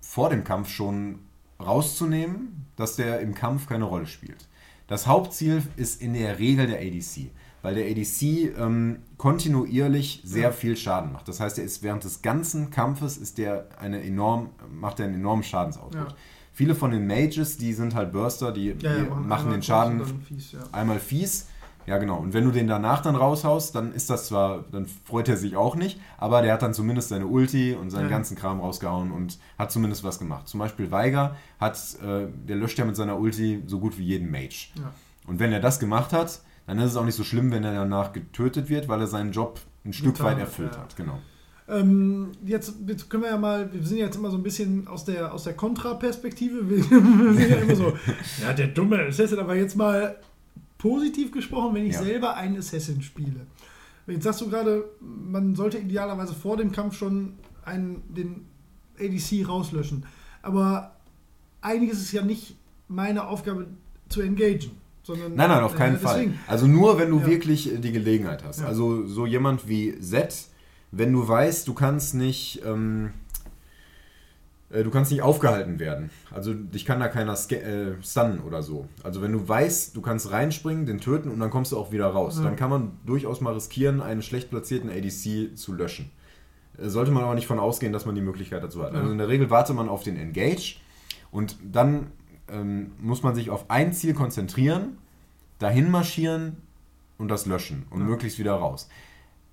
vor dem Kampf schon rauszunehmen, dass der im Kampf keine Rolle spielt. Das Hauptziel ist in der Regel der ADC, weil der ADC ähm, kontinuierlich sehr Ja. viel Schaden macht. Das heißt, er ist während des ganzen Kampfes ist der eine enorm, macht er einen enormen Schadensoutput. Ja. Viele von den Mages, die sind halt Burster, die, die machen einmal den Schaden Fies, ja. einmal fies. Ja, genau. Und wenn du den danach dann raushaust, dann ist das zwar, dann freut er sich auch nicht, aber der hat dann zumindest seine Ulti und seinen Ja. ganzen Kram rausgehauen und hat zumindest was gemacht. Zum Beispiel Weiger hat, äh, der löscht ja mit seiner Ulti so gut wie jeden Mage. Ja. Und wenn er das gemacht hat, dann ist es auch nicht so schlimm, wenn er danach getötet wird, weil er seinen Job ein Stück Getan weit erfüllt ja. hat. Genau. Ähm, jetzt, jetzt können wir ja mal, wir sind jetzt immer so ein bisschen aus der, aus der Kontra-Perspektive. Wir, wir sind ja immer so, ja, der dumme Assassin, aber jetzt mal positiv gesprochen, wenn ich Ja. selber einen Assassin spiele. Jetzt sagst du gerade, man sollte idealerweise vor dem Kampf schon einen, den ADC rauslöschen. Aber eigentlich ist es ja nicht meine Aufgabe zu engagen. Sondern, Nein, nein, auf äh, keinen deswegen. Fall. Also nur, wenn du Ja. wirklich äh, die Gelegenheit hast. Ja. Also so jemand wie Z, wenn du weißt, du kannst nicht, ähm, äh, du kannst nicht aufgehalten werden. Also dich kann da keiner äh, stunnen oder so. Also wenn du weißt, du kannst reinspringen, den töten und dann kommst du auch wieder raus. Ja. Dann kann man durchaus mal riskieren, einen schlecht platzierten ADC zu löschen. Äh, Sollte man aber nicht von ausgehen, dass man die Möglichkeit dazu hat. Ja. Also in der Regel wartet man auf den Engage und dann ähm, muss man sich auf ein Ziel konzentrieren, dahin marschieren und das löschen und Ja. möglichst wieder raus.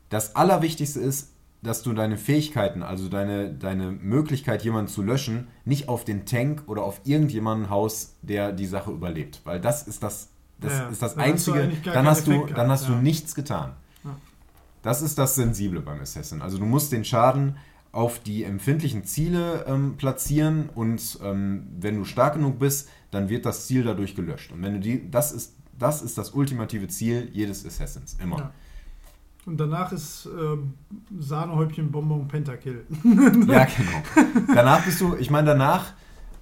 Das Allerwichtigste ist, dass du deine Fähigkeiten, also deine, deine Möglichkeit, jemanden zu löschen, nicht auf den Tank oder auf irgendjemanden haust, der die Sache überlebt. Weil das ist das, das, Ja, ist das dann hast Einzige, gar dann hast, du, dann hast gehabt, du ja. nichts getan. Ja. Das ist das Sensible beim Assassin. Also du musst den Schaden auf die empfindlichen Ziele ähm, platzieren und ähm, wenn du stark genug bist, dann wird das Ziel dadurch gelöscht. Und wenn du die, das ist, das ist das ultimative Ziel jedes Assassins, immer. Ja. Und danach ist ähm, Sahnehäubchen Bonbon Pentakill. Ja, genau. Danach bist du, ich meine, danach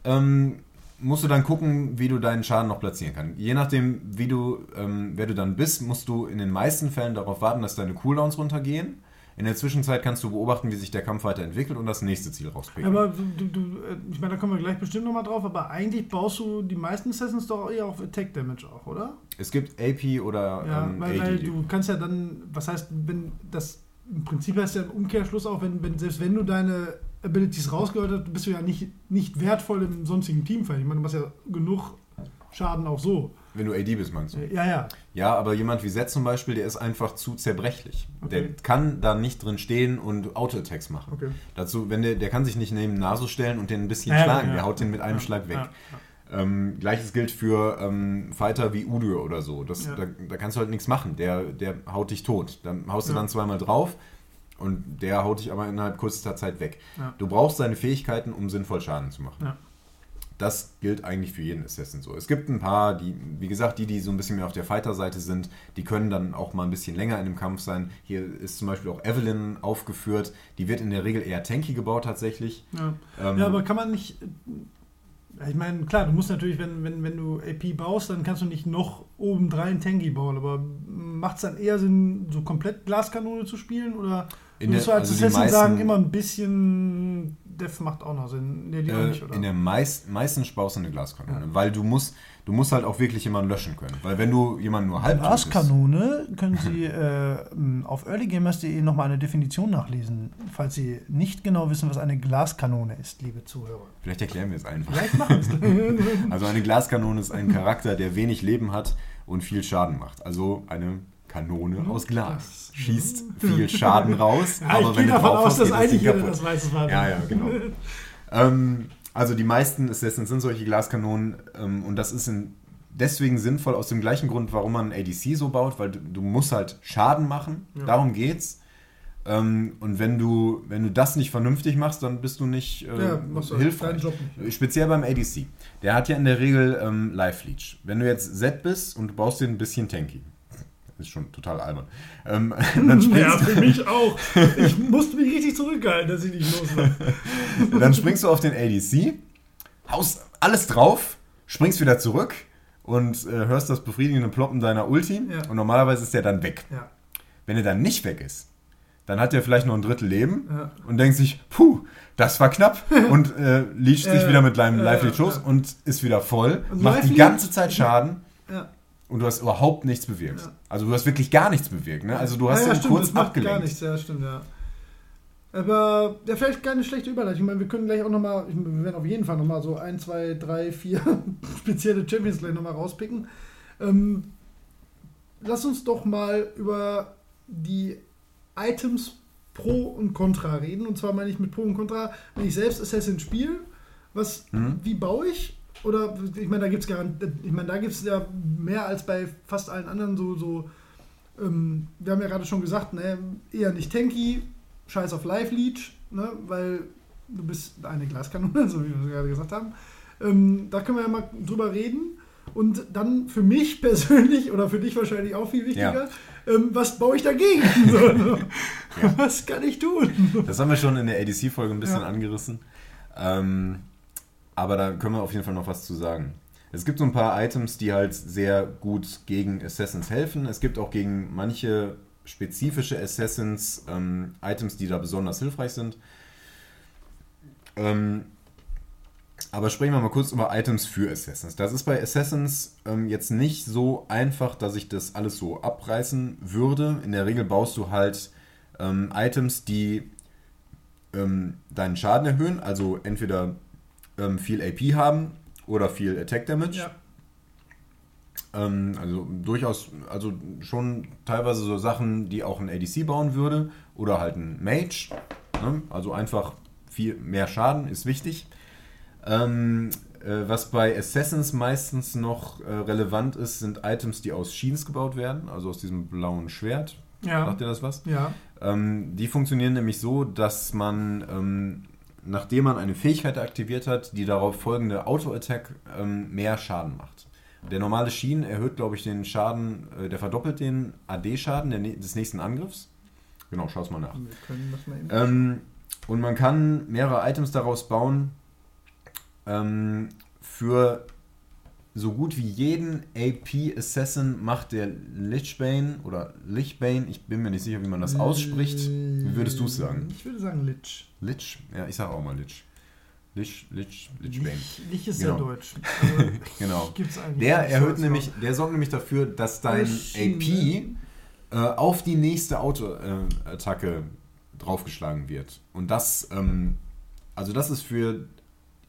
ähm, musst du dann gucken, wie du deinen Schaden noch platzieren kannst. Je nachdem, wie du, ähm, wer du dann bist, musst du in den meisten Fällen darauf warten, dass deine Cooldowns runtergehen. In der Zwischenzeit kannst du beobachten, wie sich der Kampf weiterentwickelt und das nächste Ziel rauspicken. Aber du, du, du, ich meine, da kommen wir gleich bestimmt nochmal drauf, aber eigentlich baust du die meisten Assassins doch eher auf Attack Damage auch, oder? es gibt AP oder Ja, ähm, weil, weil AD. du kannst ja dann, was heißt, wenn das im Prinzip heißt ja im Umkehrschluss auch, wenn, wenn selbst wenn du deine Abilities rausgehört hast, bist du ja nicht, nicht wertvoll im sonstigen Teamfeld. Ich meine, du machst ja genug Schaden auch so. Wenn du AD bist, meinst du? Ja, ja. Ja, aber jemand wie Zed zum Beispiel, der ist einfach zu zerbrechlich. Okay. Der kann da nicht drin stehen und Auto-Attacks machen. Okay. Dazu, wenn der, der kann sich nicht neben Naso stellen und den ein bisschen Ja, schlagen. ja. Der haut den mit einem Schlag weg. Ähm, Gleiches gilt für ähm, Fighter wie Udur oder so. Das, da, da kannst du halt nichts machen. Der, der haut dich tot. Dann haust du dann zweimal drauf und der haut dich aber innerhalb kürzester Zeit weg. Du brauchst seine Fähigkeiten, um sinnvoll Schaden zu machen. Ja. Das gilt eigentlich für jeden Assassin so. Es gibt ein paar, die, wie gesagt, die, die so ein bisschen mehr auf der Fighter-Seite sind, die können dann auch mal ein bisschen länger in dem Kampf sein. Hier ist zum Beispiel auch Evelyn aufgeführt. Die wird in der Regel eher tanky gebaut tatsächlich. Ja. Ähm, ja, aber kann man nicht. ja, Ich meine, klar, du musst natürlich, wenn, wenn, wenn du AP baust, dann kannst du nicht noch obendrein Tanky bauen, aber macht es dann eher Sinn, so komplett Glaskanone zu spielen? Oder In der- du als also Assassin sagen, immer ein bisschen Def macht auch noch Sinn? Nee, die auch Äh, nicht, oder? in der meist, meisten baust du eine Glaskanone, weil du musst, du musst halt auch wirklich jemanden löschen können. Weil wenn du jemanden nur halb Glaskanone können Sie äh, auf earlygamers.de nochmal eine Definition nachlesen, falls Sie nicht genau wissen, was eine Glaskanone ist, liebe Zuhörer. Vielleicht erklären wir es einfach. Vielleicht machen wir es. Also eine Glaskanone ist ein Charakter, der wenig Leben hat und viel Schaden macht. Also eine Kanone aus Glas. Schießt viel Schaden raus, Ja, aber ich wenn gehe davon aus, dass eigentlich jeder das weiß. War Ja, ja, genau. ähm, also die meisten Assassins sind solche Glaskanonen ähm, und das ist in, deswegen sinnvoll aus dem gleichen Grund, warum man ADC so baut, weil du, du musst halt Schaden machen, Ja. darum geht's. Ähm, und wenn du, wenn du das nicht vernünftig machst, dann bist du nicht äh, Ja, du halt hilfreich. nicht. Speziell beim ADC. Der hat ja in der Regel ähm, Life Leech. Wenn du jetzt Z bist und du baust den ein bisschen tanky, ist schon total albern, ähm, dann springst Ja, für mich auch. Ich musste mich richtig zurückhalten, dass ich nicht los war. Dann springst du auf den ADC, haust alles drauf, springst wieder zurück und äh, hörst das befriedigende Ploppen deiner Ulti Ja. und normalerweise ist der dann weg. Ja, Wenn er dann nicht weg ist, dann hat er vielleicht noch ein Drittel Leben Ja. und denkt sich, puh, das war knapp und äh, sich Äh, wieder mit deinem äh, los ja. und ist wieder voll, Und macht die ganze Zeit Schaden ja. Und du hast überhaupt nichts bewirkt. Ja. Also du hast wirklich gar nichts bewirkt. Ne? Also du hast ja, ja, stimmt, kurz das macht abgelenkt. gar nichts, ja, stimmt, ja. Aber ja, vielleicht keine schlechte Überleitung. Ich meine, wir können gleich auch nochmal, wir werden auf jeden Fall nochmal so ein, zwei, drei, vier spezielle Champions gleich nochmal rauspicken. Ähm, lass uns doch mal über die Items Pro und Contra reden. Und zwar meine ich mit Pro und Contra, wenn ich selbst Assassin spiele, was, Mhm. wie baue ich? Oder ich meine, da gibt es ich meine, da gibt es ja mehr als bei fast allen anderen so, so ähm, wir haben ja gerade schon gesagt, ne, eher nicht tanky, scheiß auf Live Leech, ne, weil du bist eine Glaskanone, so wie wir gerade gesagt haben. Ähm, da können wir ja mal drüber reden. Und dann für mich persönlich oder für dich wahrscheinlich auch viel wichtiger, ähm, was baue ich dagegen? So, Ja. Was kann ich tun? Das haben wir schon in der ADC-Folge ein bisschen Ja. angerissen. Ähm, aber da können wir auf jeden Fall noch was zu sagen. Es gibt so ein paar Items, die halt sehr gut gegen Assassins helfen. Es gibt auch gegen manche spezifische Assassins ähm, Items, die da besonders hilfreich sind. Ähm, aber sprechen wir mal kurz über Items für Assassins. Das ist bei Assassins ähm, jetzt nicht so einfach, dass ich das alles so abreißen würde. In der Regel baust du halt ähm, Items, die ähm, deinen Schaden erhöhen, also entweder ähm, viel AP haben oder viel Attack Damage. Ja. Ähm, also durchaus, also schon teilweise so Sachen, die auch ein ADC bauen würde oder halt ein Mage. Ne? Also einfach viel mehr Schaden ist wichtig. Ähm, äh, was bei Assassins meistens noch äh, relevant ist, sind Items, die aus Sheens gebaut werden, also aus diesem blauen Schwert. Ja. Sagt ihr das was? Ja. Ähm, die funktionieren nämlich so, dass man, ähm, nachdem man eine Fähigkeit aktiviert hat, die darauf folgende Auto-Attack ähm, mehr Schaden macht. Der normale Schienen erhöht, glaube ich, den Schaden, äh, der verdoppelt den AD-Schaden des nächsten Angriffs. Genau, schau's mal nach. Mal. Ähm, und man kann mehrere Items daraus bauen ähm, für so gut wie jeden AP Assassin macht der Lichbane oder Lichbane, ich bin mir nicht sicher, wie man das ausspricht. Wie würdest du es sagen? Ich würde sagen Lich. Lich? Ja, ich sage auch mal Lich. Lich, Lich, Lichbane. Lich, Lich ist Genau. ja deutsch. Also, Genau. Der erhöht nämlich, der sorgt nämlich dafür, dass dein Alles Schienen, AP äh, auf die nächste Auto-Attacke draufgeschlagen wird. Und das, ähm, also das ist für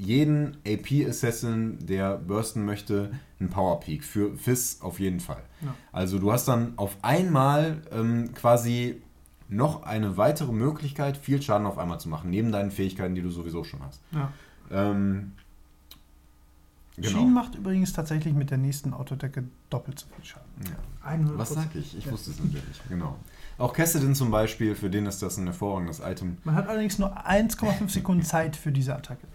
jeden AP-Assassin, der bursten möchte, ein Power Peak. Für Fizz auf jeden Fall. Ja. Also du hast dann auf einmal ähm, quasi noch eine weitere Möglichkeit, viel Schaden auf einmal zu machen, neben deinen Fähigkeiten, die du sowieso schon hast. Ja. Ähm, Schienen macht übrigens tatsächlich mit der nächsten Autodecke doppelt so viel Schaden. Ja. 100%. Was sag ich? Ich Ja. wusste es natürlich. Genau. Auch Cassidin zum Beispiel, für den ist das ein hervorragendes Item. Man hat allerdings nur 1,5 Sekunden Zeit für diese Attacke.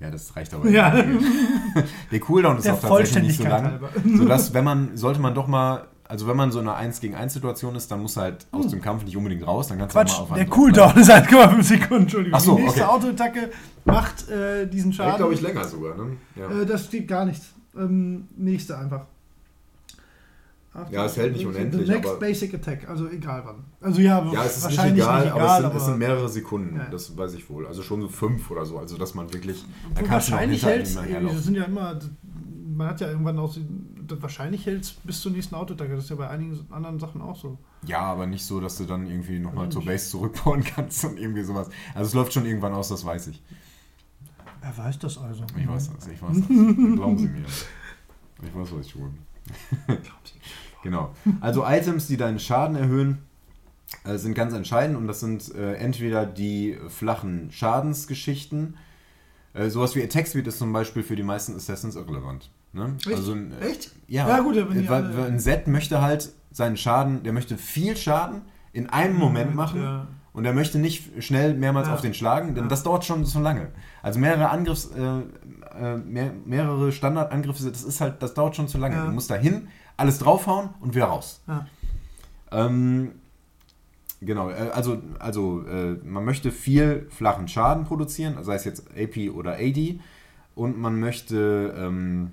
Ja, das reicht aber. Ja. nicht. Der Cooldown ist Der auch tatsächlich nicht so lang. halber. Sodass, wenn man, sollte man doch mal, also wenn man so in einer 1 gegen 1 Situation ist, dann muss halt aus dem Kampf nicht unbedingt raus, dann kannst du Hm. Quatsch, auch mal auf der Cooldown ist 1,5 Sekunden, Entschuldigung. Ach so, die nächste okay. Autoattacke macht äh, diesen. Schaden. glaube ich länger sogar, ne? Ja. Äh, das steht gar nichts. Ähm, nächste einfach. After- Ja, es hält nicht unendlich, The next aber- basic attack, also egal wann. Also ja, ja, es ist nicht wahrscheinlich egal, nicht aber, egal, es, sind, es sind mehrere Sekunden, Ja. das weiß ich wohl. Also schon so fünf oder so, also dass man wirklich, da wahrscheinlich hält ihm das sind ja immer, man hat ja irgendwann auch, wahrscheinlich hält bis zur nächsten Autoattacke. Das ist ja bei einigen anderen Sachen auch so. Ja, aber nicht so, dass du dann irgendwie nochmal Also zur nicht. Base zurückbauen kannst und irgendwie sowas. Also es läuft schon irgendwann aus, das weiß ich. Wer weiß das also? Ich weiß das, ich weiß das. Glauben Sie mir. Ich weiß, was ich tue. Genau. Also Items, die deinen Schaden erhöhen, äh, sind ganz entscheidend und das sind äh, entweder die flachen Schadensgeschichten. Äh, sowas wie Attack Speed ist zum Beispiel für die meisten Assassins irrelevant. Ne? Echt? Also ein, äh, Echt? Ja, Ja, gut, weil, weil ein Set möchte halt seinen Schaden, der möchte viel Schaden in einem Moment machen Ja. Und er möchte nicht schnell mehrmals Ja. auf den schlagen, denn Ja. das dauert schon so lange. Also mehrere Angriffs, äh, äh, mehr, mehrere Standardangriffe, das ist halt, das dauert schon zu lange. Ja. Du musst da hin, alles draufhauen und wieder raus. Ähm, genau, äh, also, also äh, man möchte viel flachen Schaden produzieren, sei es jetzt AP oder AD, und man möchte ähm,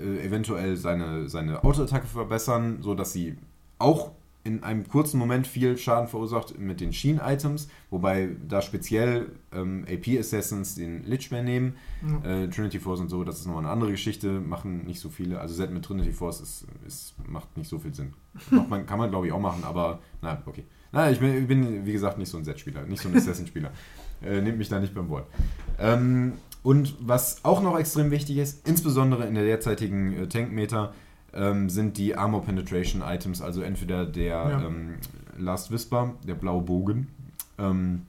äh, eventuell seine, seine Autoattacke verbessern, sodass sie auch in einem kurzen Moment viel Schaden verursacht mit den Sheen-Items, wobei da speziell ähm, AP-Assassins den Lichman nehmen. Ja. Äh, Trinity Force und so, das ist nochmal eine andere Geschichte, machen nicht so viele. Also Set mit Trinity Force ist, ist, macht nicht so viel Sinn. Macht man, kann man glaube ich auch machen, aber na, okay. Na, ich bin, ich bin wie gesagt nicht so ein Set-Spieler, nicht so ein Assassin-Spieler. Äh, nehmt mich da nicht beim Wort. Ähm, und was auch noch extrem wichtig ist, insbesondere in der derzeitigen äh, Tankmeter, ähm, sind die Armor Penetration Items, also entweder der Ja. ähm, Last Whisper, der blaue Bogen, ähm,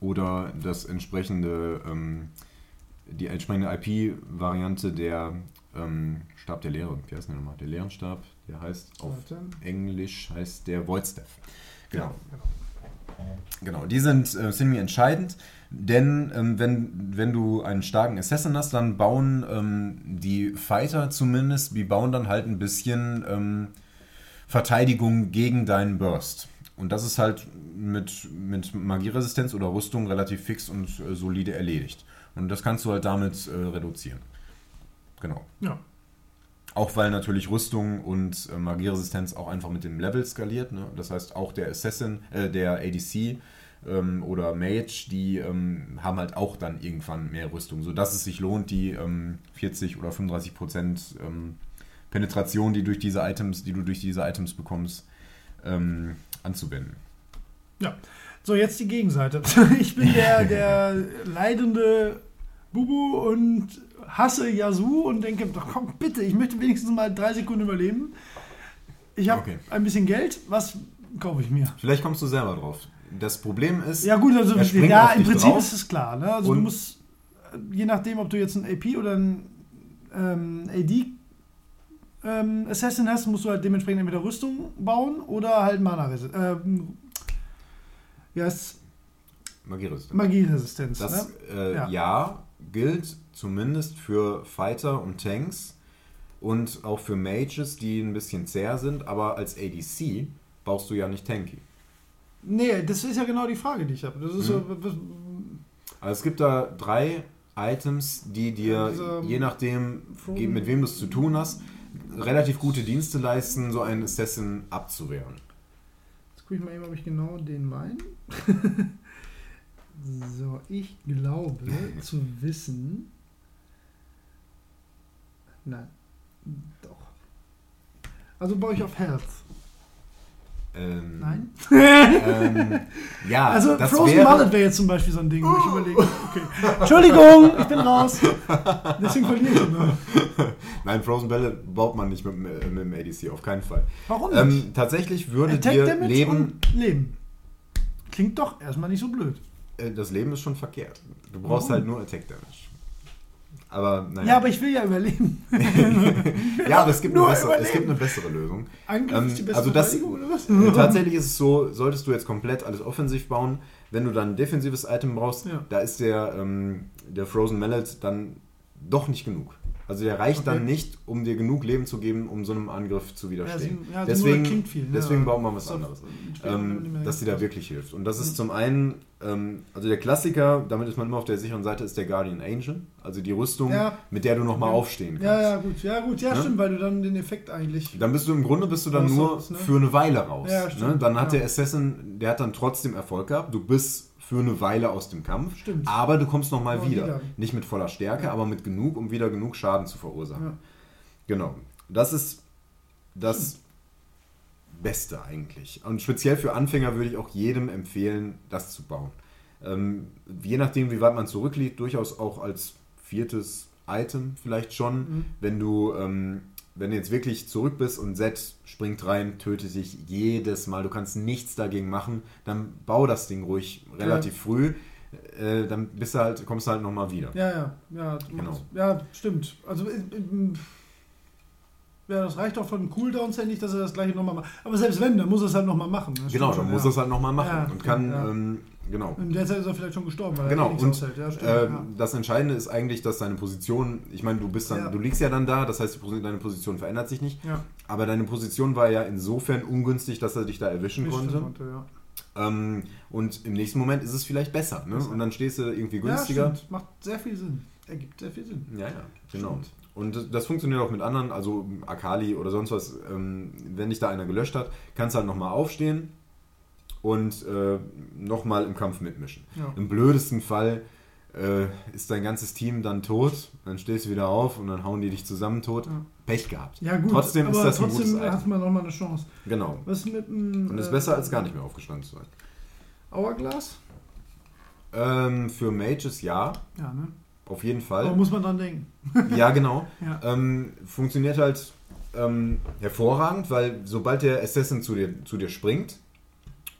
oder das entsprechende, ähm, die entsprechende IP-Variante der ähm, Stab der Lehre. Wie heißt der nochmal? Der Lehrenstab, der heißt auf Warte. Englisch heißt der Void Staff. Genau. Ja, genau. Genau, die sind äh, ziemlich entscheidend, denn ähm, wenn, wenn du einen starken Assassin hast, dann bauen ähm, die Fighter zumindest, die bauen dann halt ein bisschen ähm, Verteidigung gegen deinen Burst. Und das ist halt mit, mit Magieresistenz oder Rüstung relativ fix und äh, solide erledigt. Und das kannst du halt damit äh, reduzieren. Genau. Ja. Auch weil natürlich Rüstung und äh, Magieresistenz auch einfach mit dem Level skaliert. Ne? Das heißt, auch der Assassin, äh, der ADC ähm, oder Mage, die ähm, haben halt auch dann irgendwann mehr Rüstung, sodass es sich lohnt, die ähm, 40 oder 35 Prozent ähm, Penetration, die durch diese Items, die du durch diese Items bekommst, ähm, anzuwenden. Ja. So, jetzt die Gegenseite. Ich bin der, der leidende Bubu und hasse Yasu und denke, doch komm, bitte, ich möchte wenigstens mal drei Sekunden überleben. Ich habe Okay. ein bisschen Geld, was kaufe ich mir? Vielleicht kommst du selber drauf. Das Problem ist, Ja gut, also ja, im Prinzip ist es klar. Ne? Also du musst, äh, je nachdem, ob du jetzt ein AP oder ein ähm, AD ähm, Assassin hast, musst du halt dementsprechend entweder Rüstung bauen oder halt Mana ähm, ja, ist Magieresistenz. Magieresistenz. Das ne? äh, Ja. ja. gilt zumindest für Fighter und Tanks und auch für Mages, die ein bisschen zäher sind, aber als ADC baust du ja nicht tanky. Nee, das ist ja genau die Frage, die ich habe. Mhm. so, Also es gibt da drei Items, die dir, Ja, dieser je nachdem, mit wem du es zu tun hast, relativ gute Dienste leisten, so einen Assassin abzuwehren. Jetzt gucke ich mal eben, ob ich genau den meine. so, ich glaube zu wissen. Nein. Doch. Also baue ich auf Health. Ähm, Nein? Ähm, ja, Also das Frozen wäre, Mullet wäre jetzt zum Beispiel so ein Ding, wo ich überlege. Okay. Entschuldigung, ich bin raus. Deswegen verliere ich immer. Nein, Frozen Bälle baut man nicht mit, dem- mit dem ADC, auf keinen Fall. Warum nicht? Ähm, tatsächlich würde Attack dir Damage Leben, Leben. Klingt doch erstmal nicht so blöd. äh, das Leben ist schon verkehrt. Du brauchst Warum? halt nur Attack Damage. Aber naja. Ja, aber ich will ja überleben. Ja, aber es gibt, eine bessere, es gibt eine bessere Lösung. Angriff Ähm, also das- oder was? Tatsächlich ist es so, solltest du jetzt komplett alles offensiv bauen, wenn du dann ein defensives Item brauchst, Ja. da ist der, ähm, der Frozen Mallet dann doch nicht genug. Also der reicht Okay. dann nicht, um dir genug Leben zu geben, um so einem Angriff zu Ja, widerstehen. sie- ja, deswegen viel, ne? deswegen bauen wir was So, anderes. Ähm, dass die da wirklich hilft. Und das ist Mhm. zum einen, ähm, also der Klassiker, damit ist man immer auf der sicheren Seite, ist der Guardian Angel. Also die Rüstung, Ja. mit der du nochmal Ja. aufstehen kannst. Ja, ja, gut, ja, gut, ja, Ne? stimmt, weil du dann den Effekt eigentlich. Dann bist du im Grunde bist du dann nur sonst, ne? für eine Weile raus. Ja, ne? stimmt, Dann hat ja. der Assassin, der hat dann trotzdem Erfolg gehabt. Du bist für eine Weile aus dem Kampf, Stimmt. aber du kommst nochmal Aber wieder. wieder. Nicht mit voller Stärke, Ja. aber mit genug, um wieder genug Schaden zu verursachen. Ja. Genau. Das ist das Beste eigentlich. Und speziell für Anfänger würde ich auch jedem empfehlen, das zu bauen. Ähm, je nachdem, wie weit man zurückliegt, durchaus auch als viertes Item vielleicht schon. Mhm. Wenn du, ähm, wenn du jetzt wirklich zurück bist und Set springt rein, tötet dich jedes Mal, du kannst nichts dagegen machen, dann bau das Ding ruhig relativ früh. Äh, dann bist du halt, kommst du halt nochmal wieder. Ja, ja, ja, Genau. ja, stimmt. Also, äh, äh, ja, das reicht auch von Cooldowns her nicht, dass er das gleiche nochmal macht. Aber selbst wenn, dann muss er es halt nochmal machen. Das Genau, dann muss ja. er es halt nochmal machen Ja, und kann, ja. ähm, genau. In der Zeit ist er vielleicht schon gestorben, weil Genau, er eh nichts und aushält. Ja, stimmt. Äh, ja. Das Entscheidende ist eigentlich, dass deine Position, ich meine, du bist dann, Ja. du liegst ja dann da, das heißt, deine Position verändert sich nicht, ja, aber deine Position war ja insofern ungünstig, dass er dich da erwischen bestimmt konnte. konnte, ja. Ähm, und im nächsten Moment ist es vielleicht besser, ne? Und dann stehst du irgendwie Ja, günstiger. stimmt. Macht sehr viel Sinn. Ergibt sehr viel Sinn. Ja, ja, genau. Stimmt. Und das- das funktioniert auch mit anderen, also Akali oder sonst was. Ähm, wenn dich da einer gelöscht hat, kannst du halt nochmal aufstehen und äh, nochmal im Kampf mitmischen. Ja. Im blödesten Fall äh, ist dein ganzes Team dann tot, dann stehst du wieder auf und dann hauen die dich zusammen tot. Ja. Pech gehabt. Ja, gut. Trotzdem ist aber das ein trotzdem gutes hat Item. man nochmal eine Chance. Genau. Was mit dem. Und ist äh, besser als gar nicht mehr aufgestanden zu sein. Hourglass? Ähm, für Mages ja, Ja, ne? auf jeden Aber Fall. muss man dran denken. Ja, genau. Ja. Ähm, funktioniert halt ähm, hervorragend, weil sobald der Assassin zu dir, zu dir springt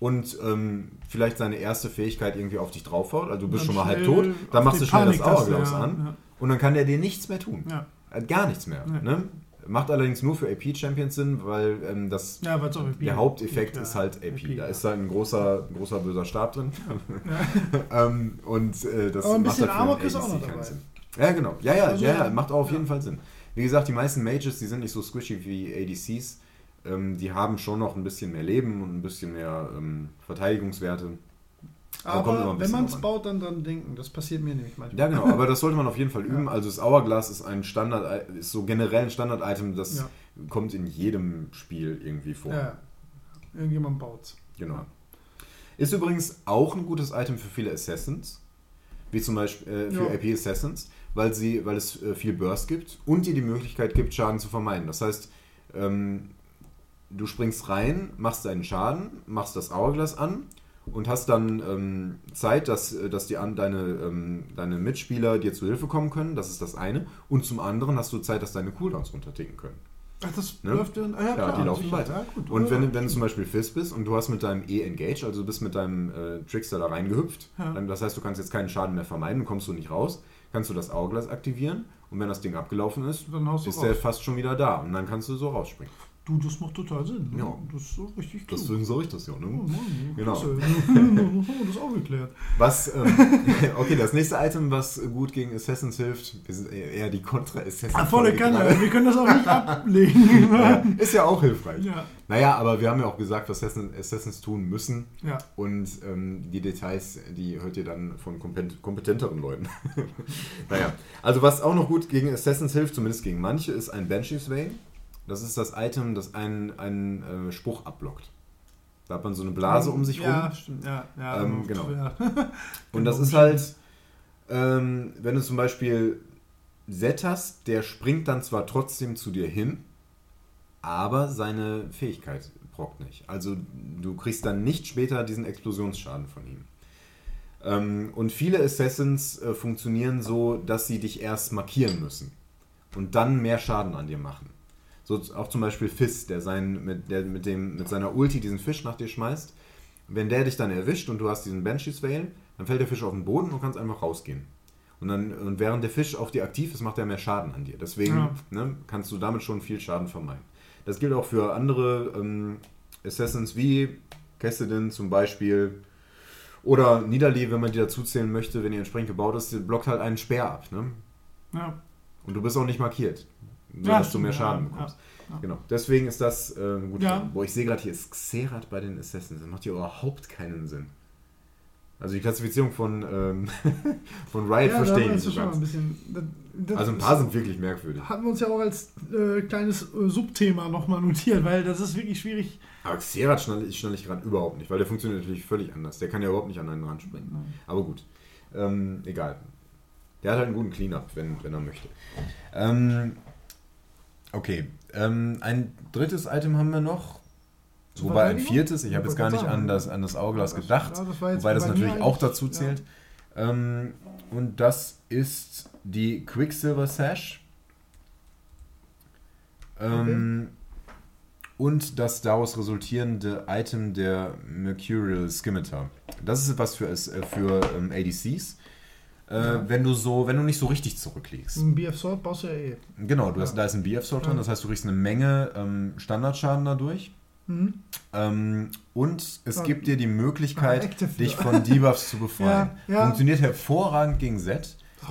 und ähm, vielleicht seine erste Fähigkeit irgendwie auf dich draufhaut, also du bist Dann schon mal halb tot, dann machst du schnell das Paniktaste, Hourglass ja, an ja. und dann kann der dir nichts mehr tun. Ja. Äh, Gar nichts mehr. Ne? Macht allerdings nur für AP-Champions Sinn, weil ähm, das, Ja, AP der Haupteffekt ist halt AP. AP, da ist halt ein großer, ein großer böser Stab drin. ähm, und äh, das Aber ein macht bisschen für Amok ist auch noch keinen dabei. Sinn. Ja, genau. Ja, ja, Also, ja, macht auch auf jeden Fall Sinn. Wie gesagt, die meisten Mages, die sind nicht so squishy wie ADCs. Ähm, die haben schon noch ein bisschen mehr Leben und ein bisschen mehr ähm, Verteidigungswerte. Aber Aber wenn man es baut, dann dran denken. Das passiert mir nämlich manchmal. Ja, genau, aber das sollte man auf jeden Fall üben. Ja. Also das Hourglass ist ein Standard, ist so generell ein Standard-Item, das Ja. kommt in jedem Spiel irgendwie vor. Ja. Irgendjemand baut's. Genau. Ist übrigens auch ein gutes Item für viele Assassins, wie zum Beispiel äh, für Ja. AP Assassins, weil, sie, weil es äh, viel Burst gibt und dir die Möglichkeit gibt, Schaden zu vermeiden. Das heißt, ähm, du springst rein, machst deinen Schaden, machst das Hourglass an und hast dann ähm, Zeit, dass, äh, dass die an, deine, ähm, deine Mitspieler dir zu Hilfe kommen können. Das ist das eine. Und zum anderen hast du Zeit, dass deine Cooldowns runterticken können. Ach, das Ne? läuft dann. Ah, ja, Ja, klar, die laufen sicher. weiter. Ja, gut, Und wenn, wenn du zum Beispiel Fizz bist und du hast mit deinem E-Engage, also du bist mit deinem äh, Trickster da reingehüpft, Ja. dann, das heißt, du kannst jetzt keinen Schaden mehr vermeiden, kommst du nicht raus, kannst du das Hourglass aktivieren und wenn das Ding abgelaufen ist, ist raus. der fast schon wieder da und dann kannst du so rausspringen. Du, das macht total Sinn. ne? Ja. Das ist so richtig klug. Deswegen sage ich das ja. Oh, Ne? Mann, Genau. klasse. haben wir das auch geklärt. Was, ähm, okay, das nächste Item, was gut gegen Assassins hilft, wir sind eher die Contra-Assassins. Ah, volle Kanne. Wir können das auch nicht ablegen. Ja, ist ja auch hilfreich. ja. Naja, aber wir haben ja auch gesagt, was Assassins, tun müssen. ja. Und ähm, die Details, die hört ihr dann von kompet kompetenteren Leuten. naja, also was auch noch gut gegen Assassins hilft, zumindest gegen manche, ist ein Banshee's Veil. Das ist das Item, das einen, einen äh, Spruch abblockt. Da hat man so eine Blase um sich Ja, rum. stimmt. Ja, ja, Ähm, genau. Ja. Und das ist halt, ähm, wenn du zum Beispiel Set hast, der springt dann zwar trotzdem zu dir hin, aber seine Fähigkeit brockt nicht. Also du kriegst dann nicht später diesen Explosionsschaden von ihm. Ähm, und viele Assassins äh, funktionieren so, dass sie dich erst markieren müssen und dann mehr Schaden an dir machen. So auch zum Beispiel Fizz, der, sein, mit, der mit, dem, mit seiner Ulti diesen Fisch nach dir schmeißt. Wenn der dich dann erwischt und du hast diesen Banshee's Veil, dann fällt der Fisch auf den Boden und kannst einfach rausgehen. Und, dann, und während der Fisch auf dir aktiv ist, macht er mehr Schaden an dir. Deswegen Ja. ne, kannst du damit schon viel Schaden vermeiden. Das gilt auch für andere ähm, Assassins wie Cassidy zum Beispiel. Oder Nidalee, wenn man die dazu zählen möchte, wenn ihr entsprechend gebaut ist, blockt halt einen Speer ab. Ne? ja. Und du bist auch nicht markiert, Ja, sodass du mehr Schaden ja, bekommst. ja. Genau. Deswegen ist das äh, gut. Ja. Boah, ich sehe gerade hier ist Xerath bei den Assassins. Das macht hier überhaupt keinen Sinn. Also die Klassifizierung von, ähm, von Riot verstehe ich schon bisschen. Das, das Also ein paar sind wirklich merkwürdig. Hatten wir uns ja auch als äh, kleines äh, Subthema nochmal notiert, weil das ist wirklich schwierig. Aber Xerath schnalle ich, schnalle ich gerade überhaupt nicht, weil der funktioniert natürlich völlig anders. Der kann ja überhaupt nicht an einen ranspringen. Aber gut. Ähm, egal. Der hat halt einen guten Cleanup, wenn, wenn er möchte. Ähm, okay. Ähm, ein drittes Item haben wir noch. Zur Wobei ein viertes, ich Ja, habe jetzt gar nicht an das, an das Ja, das- gedacht, ja, das wobei das natürlich auch dazu ja. zählt. Ähm, und das ist die Quicksilver Sash. Ähm, Und das daraus resultierende Item der Mercurial Scimitar. Das ist was für, es- äh, für ähm, ADCs. Äh, Ja. Wenn du so, wenn du nicht so richtig zurückliegst. Ein BF Sword baust du ja eh. Genau, du hast, Ja. da ist ein BF-Sword drin, Ja. das heißt, du kriegst eine Menge ähm, Standardschaden dadurch. Mhm. Ähm, und es Ja. gibt dir die Möglichkeit, Active, dich ja. von Debuffs zu befreien. Ja, ja. Funktioniert hervorragend gegen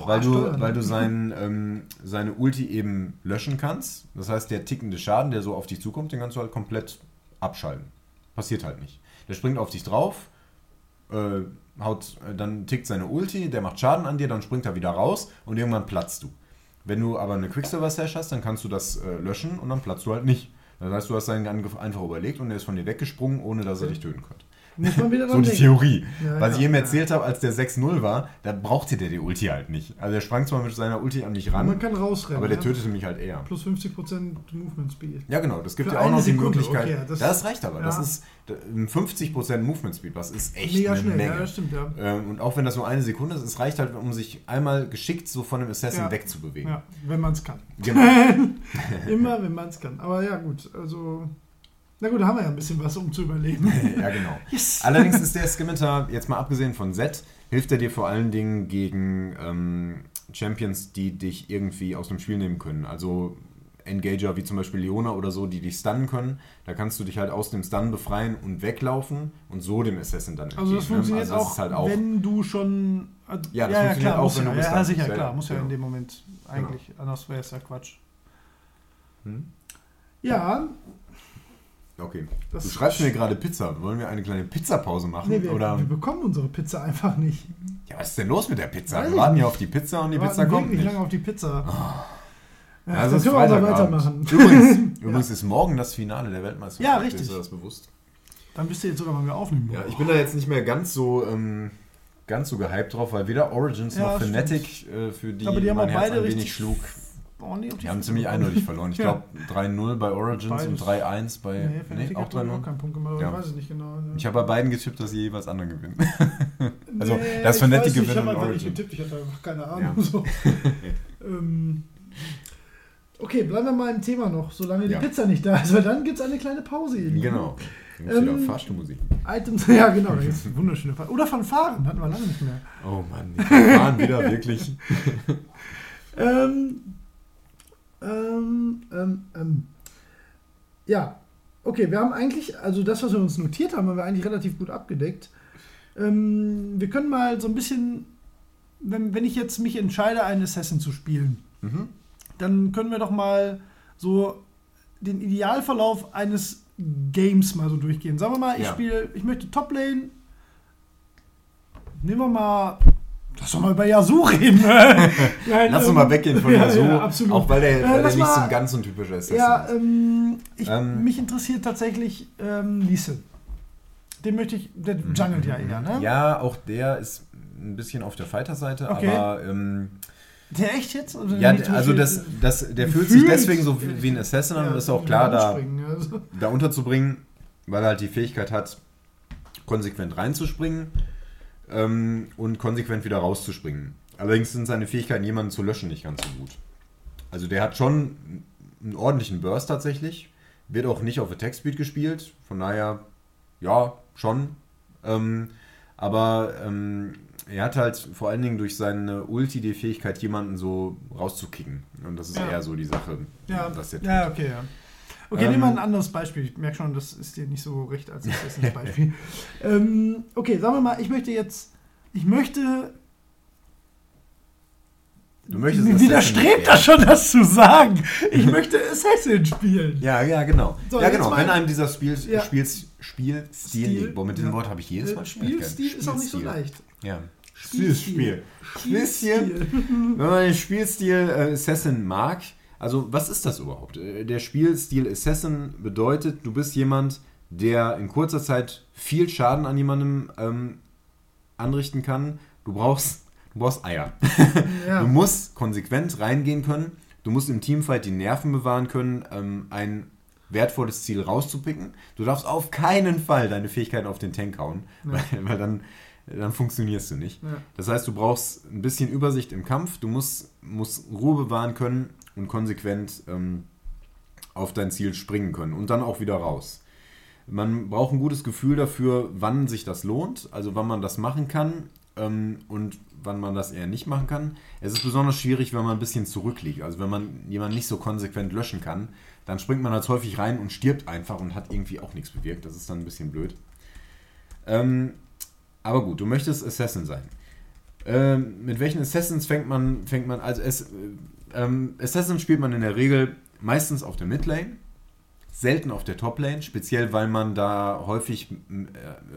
Oh, weil, du, weil du sein, ähm, seine Ulti eben löschen kannst. Das heißt, der tickende Schaden, der so auf dich zukommt, den kannst du halt komplett abschalten. Passiert halt nicht. Der springt auf dich drauf, äh, haut, äh, dann tickt seine Ulti, der macht Schaden an dir, dann springt er wieder raus und irgendwann platzt du. Wenn du aber eine Quicksilver Sash hast, dann kannst du das äh, löschen und dann platzt du halt nicht. Das heißt, du hast seinen Angriff einfach überlegt und er ist von dir weggesprungen, ohne dass er dich töten konnte. Muss man wieder So die denken. Theorie. Ja, Was ja, ich eben ja. erzählt habe, als der 6-0 war, da brauchte der die Ulti halt nicht. Also er sprang zwar mit seiner Ulti an mich Man ran, kann rausrennen. aber der tötete mich halt eher. Plus 50% Movement Speed. Ja, genau, das gibt Für ja auch noch die Sekunde, Möglichkeit. okay, das, das- reicht aber. Das ist äh, 50% Movement Speed, was ist echt Mega eine schnell, Menge. ja, stimmt, ja. Ähm, und auch wenn das nur eine Sekunde ist, es reicht halt, um sich einmal geschickt so von dem Assassin wegzubewegen. Ja, wenn man es kann. Genau. Immer, wenn man es kann. Aber ja, gut, also. Na gut, da haben wir ja ein bisschen was, um zu überleben. ja, genau. Yes. Allerdings ist der Scimitar, jetzt mal abgesehen von Z, hilft er dir vor allen Dingen gegen ähm, Champions, die dich irgendwie aus dem Spiel nehmen können. Also Engager wie zum Beispiel Leona oder so, die dich stunnen können. Da kannst du dich halt aus dem Stun befreien und weglaufen und so dem Assassin dann Also das entgehen, ne? funktioniert Also das auch, ist halt auch wenn du schon... Ja, das funktioniert auch, muss wenn ja, du ja, ja, sicher, Ja, klar, ja, muss ja in genau. dem Moment eigentlich, anders wäre es ja Quatsch. Hm? Ja, Okay. Das- du schreibst mir gerade Pizza. Wollen wir eine kleine Pizzapause machen? nee, wir, oder? wir bekommen unsere Pizza einfach nicht. Ja, was ist denn los mit der Pizza? Weiß Wir warten ja auf die Pizza und die Wir Pizza kommt nicht. lange auf die Pizza. Ja, Ja, dann ist können wir Freitagabend. weitermachen. Übrigens, übrigens ist morgen das Finale der Weltmeisterschaft. Ja, richtig. Ist dir das bewusst? Dann bist du jetzt sogar mal wieder aufnehmen. Ja, ich bin da jetzt nicht mehr ganz so ähm, ganz so gehypt drauf, weil weder Origins Ja, noch. Fnatic, äh, für die, Aber die haben mein Herz beide ein wenig schlug, Nee, auf die haben ziemlich eindeutig verloren. Ich Ja. glaube 3-0 bei Origins Beides. und 3-1 bei. Nee, Nee, auch hat glaube ich auch 3-0. keinen Punkt gemacht, Ja. ich weiß es nicht genau. ne. Ich habe bei beiden getippt, dass sie jeweils anderen gewinnen. also, Nee, das nicht, gewinnt Ich habe einfach nicht Origin. getippt, ich hatte einfach keine Ahnung. Ja. So. ähm, okay, bleiben wir mal im Thema noch, solange die Ja. Pizza nicht da ist, weil dann gibt es eine kleine Pause. Lieben. Genau. Ähm, Fahrstuhlmusik. Items, ja genau, da ist wunderschöne Fa Oder von Fahren, hatten wir lange nicht mehr. Oh Mann, die fahren wieder wirklich. Ähm, ähm, ähm, ähm. Ja, okay, wir haben eigentlich, also das, was wir uns notiert haben, haben wir eigentlich relativ gut abgedeckt. Ähm, wir können mal so ein bisschen, wenn, wenn ich jetzt mich entscheide, einen Assassin zu spielen, Mhm. dann können wir doch mal so den Idealverlauf eines Games mal so durchgehen. Sagen wir mal, ich Ja. spiele, ich möchte Toplane. Nehmen wir mal. Lass doch mal über Yasuo reden. Nein, Lass uns ähm, mal weggehen von ja, Yasuo, ja, absolut. auch weil der, Äh, weil der nicht so ein ganz so ein typischer Assassin Ja, ist. ähm, ich, Ähm. mich interessiert tatsächlich ähm, Lise. Den möchte ich, der jungelt ja eher, ne? Mhm. Ja, auch der ist ein bisschen auf der Fighter-Seite, Okay. aber ähm, Der echt jetzt? Also ja, also das, das, der fühlt sich deswegen so wie ein Assassin an ja, und ist auch klar, da, also. da unterzubringen, weil er halt die Fähigkeit hat, konsequent reinzuspringen ähm, und konsequent wieder rauszuspringen. Allerdings sind seine Fähigkeiten, jemanden zu löschen, nicht ganz so gut. Also der hat schon einen ordentlichen Burst tatsächlich, wird auch nicht auf Attack Speed gespielt, von daher, ja, schon. Ähm, aber ähm, er hat halt vor allen Dingen durch seine Ulti die Fähigkeit, jemanden so rauszukicken. Und das ist Ja. eher so die Sache, Ja, was der tut. ja, okay, ja. Okay, Ähm, nehmen wir ein anderes Beispiel. Ich merke schon, das ist dir nicht so recht als erstes Beispiel. ähm, okay, sagen wir mal, ich möchte jetzt, ich möchte. Du möchtest Mir widerstrebt das schon, das zu sagen. Ich möchte Assassin spielen. Ja, ja, genau. So, ja, genau. mal- Wenn einem dieser Spiel, Ja. Spiels, Spielstil Stil, liegt. Boah, mit diesem ja. Wort habe ich jedes Mal Äh, Schwierigkeiten. Spielstil ist auch nicht so Spielstil. leicht. Ja. Spielstil. Spielstil. Bisschen. Wenn man den Spielstil äh, Assassin mag, also was ist das überhaupt? Äh, Der Spielstil Assassin bedeutet, du bist jemand, der in kurzer Zeit viel Schaden an jemandem ähm, anrichten kann. Du brauchst, du brauchst Eier. Ja. Du musst konsequent reingehen können. Du musst im Teamfight die Nerven bewahren können, ähm, ein wertvolles Ziel rauszupicken. Du darfst auf keinen Fall deine Fähigkeiten auf den Tank hauen, Ja. weil, weil dann, dann funktionierst du nicht. Ja. Das heißt, du brauchst ein bisschen Übersicht im Kampf. Du musst, musst Ruhe bewahren können und konsequent ähm, auf dein Ziel springen können und dann auch wieder raus. Man braucht ein gutes Gefühl dafür, wann sich das lohnt, also wann man das machen kann ähm, und wann man das eher nicht machen kann. Es ist besonders schwierig, wenn man ein bisschen zurückliegt. Also wenn man jemanden nicht so konsequent löschen kann, dann springt man halt häufig rein und stirbt einfach und hat irgendwie auch nichts bewirkt. Das ist dann ein bisschen blöd. Ähm, aber gut, du möchtest Assassin sein. Ähm, mit welchen Assassins fängt man, fängt man, also es, äh, ähm, Assassin spielt man in der Regel meistens auf der Midlane, selten auf der Toplane, speziell weil man da häufig, äh,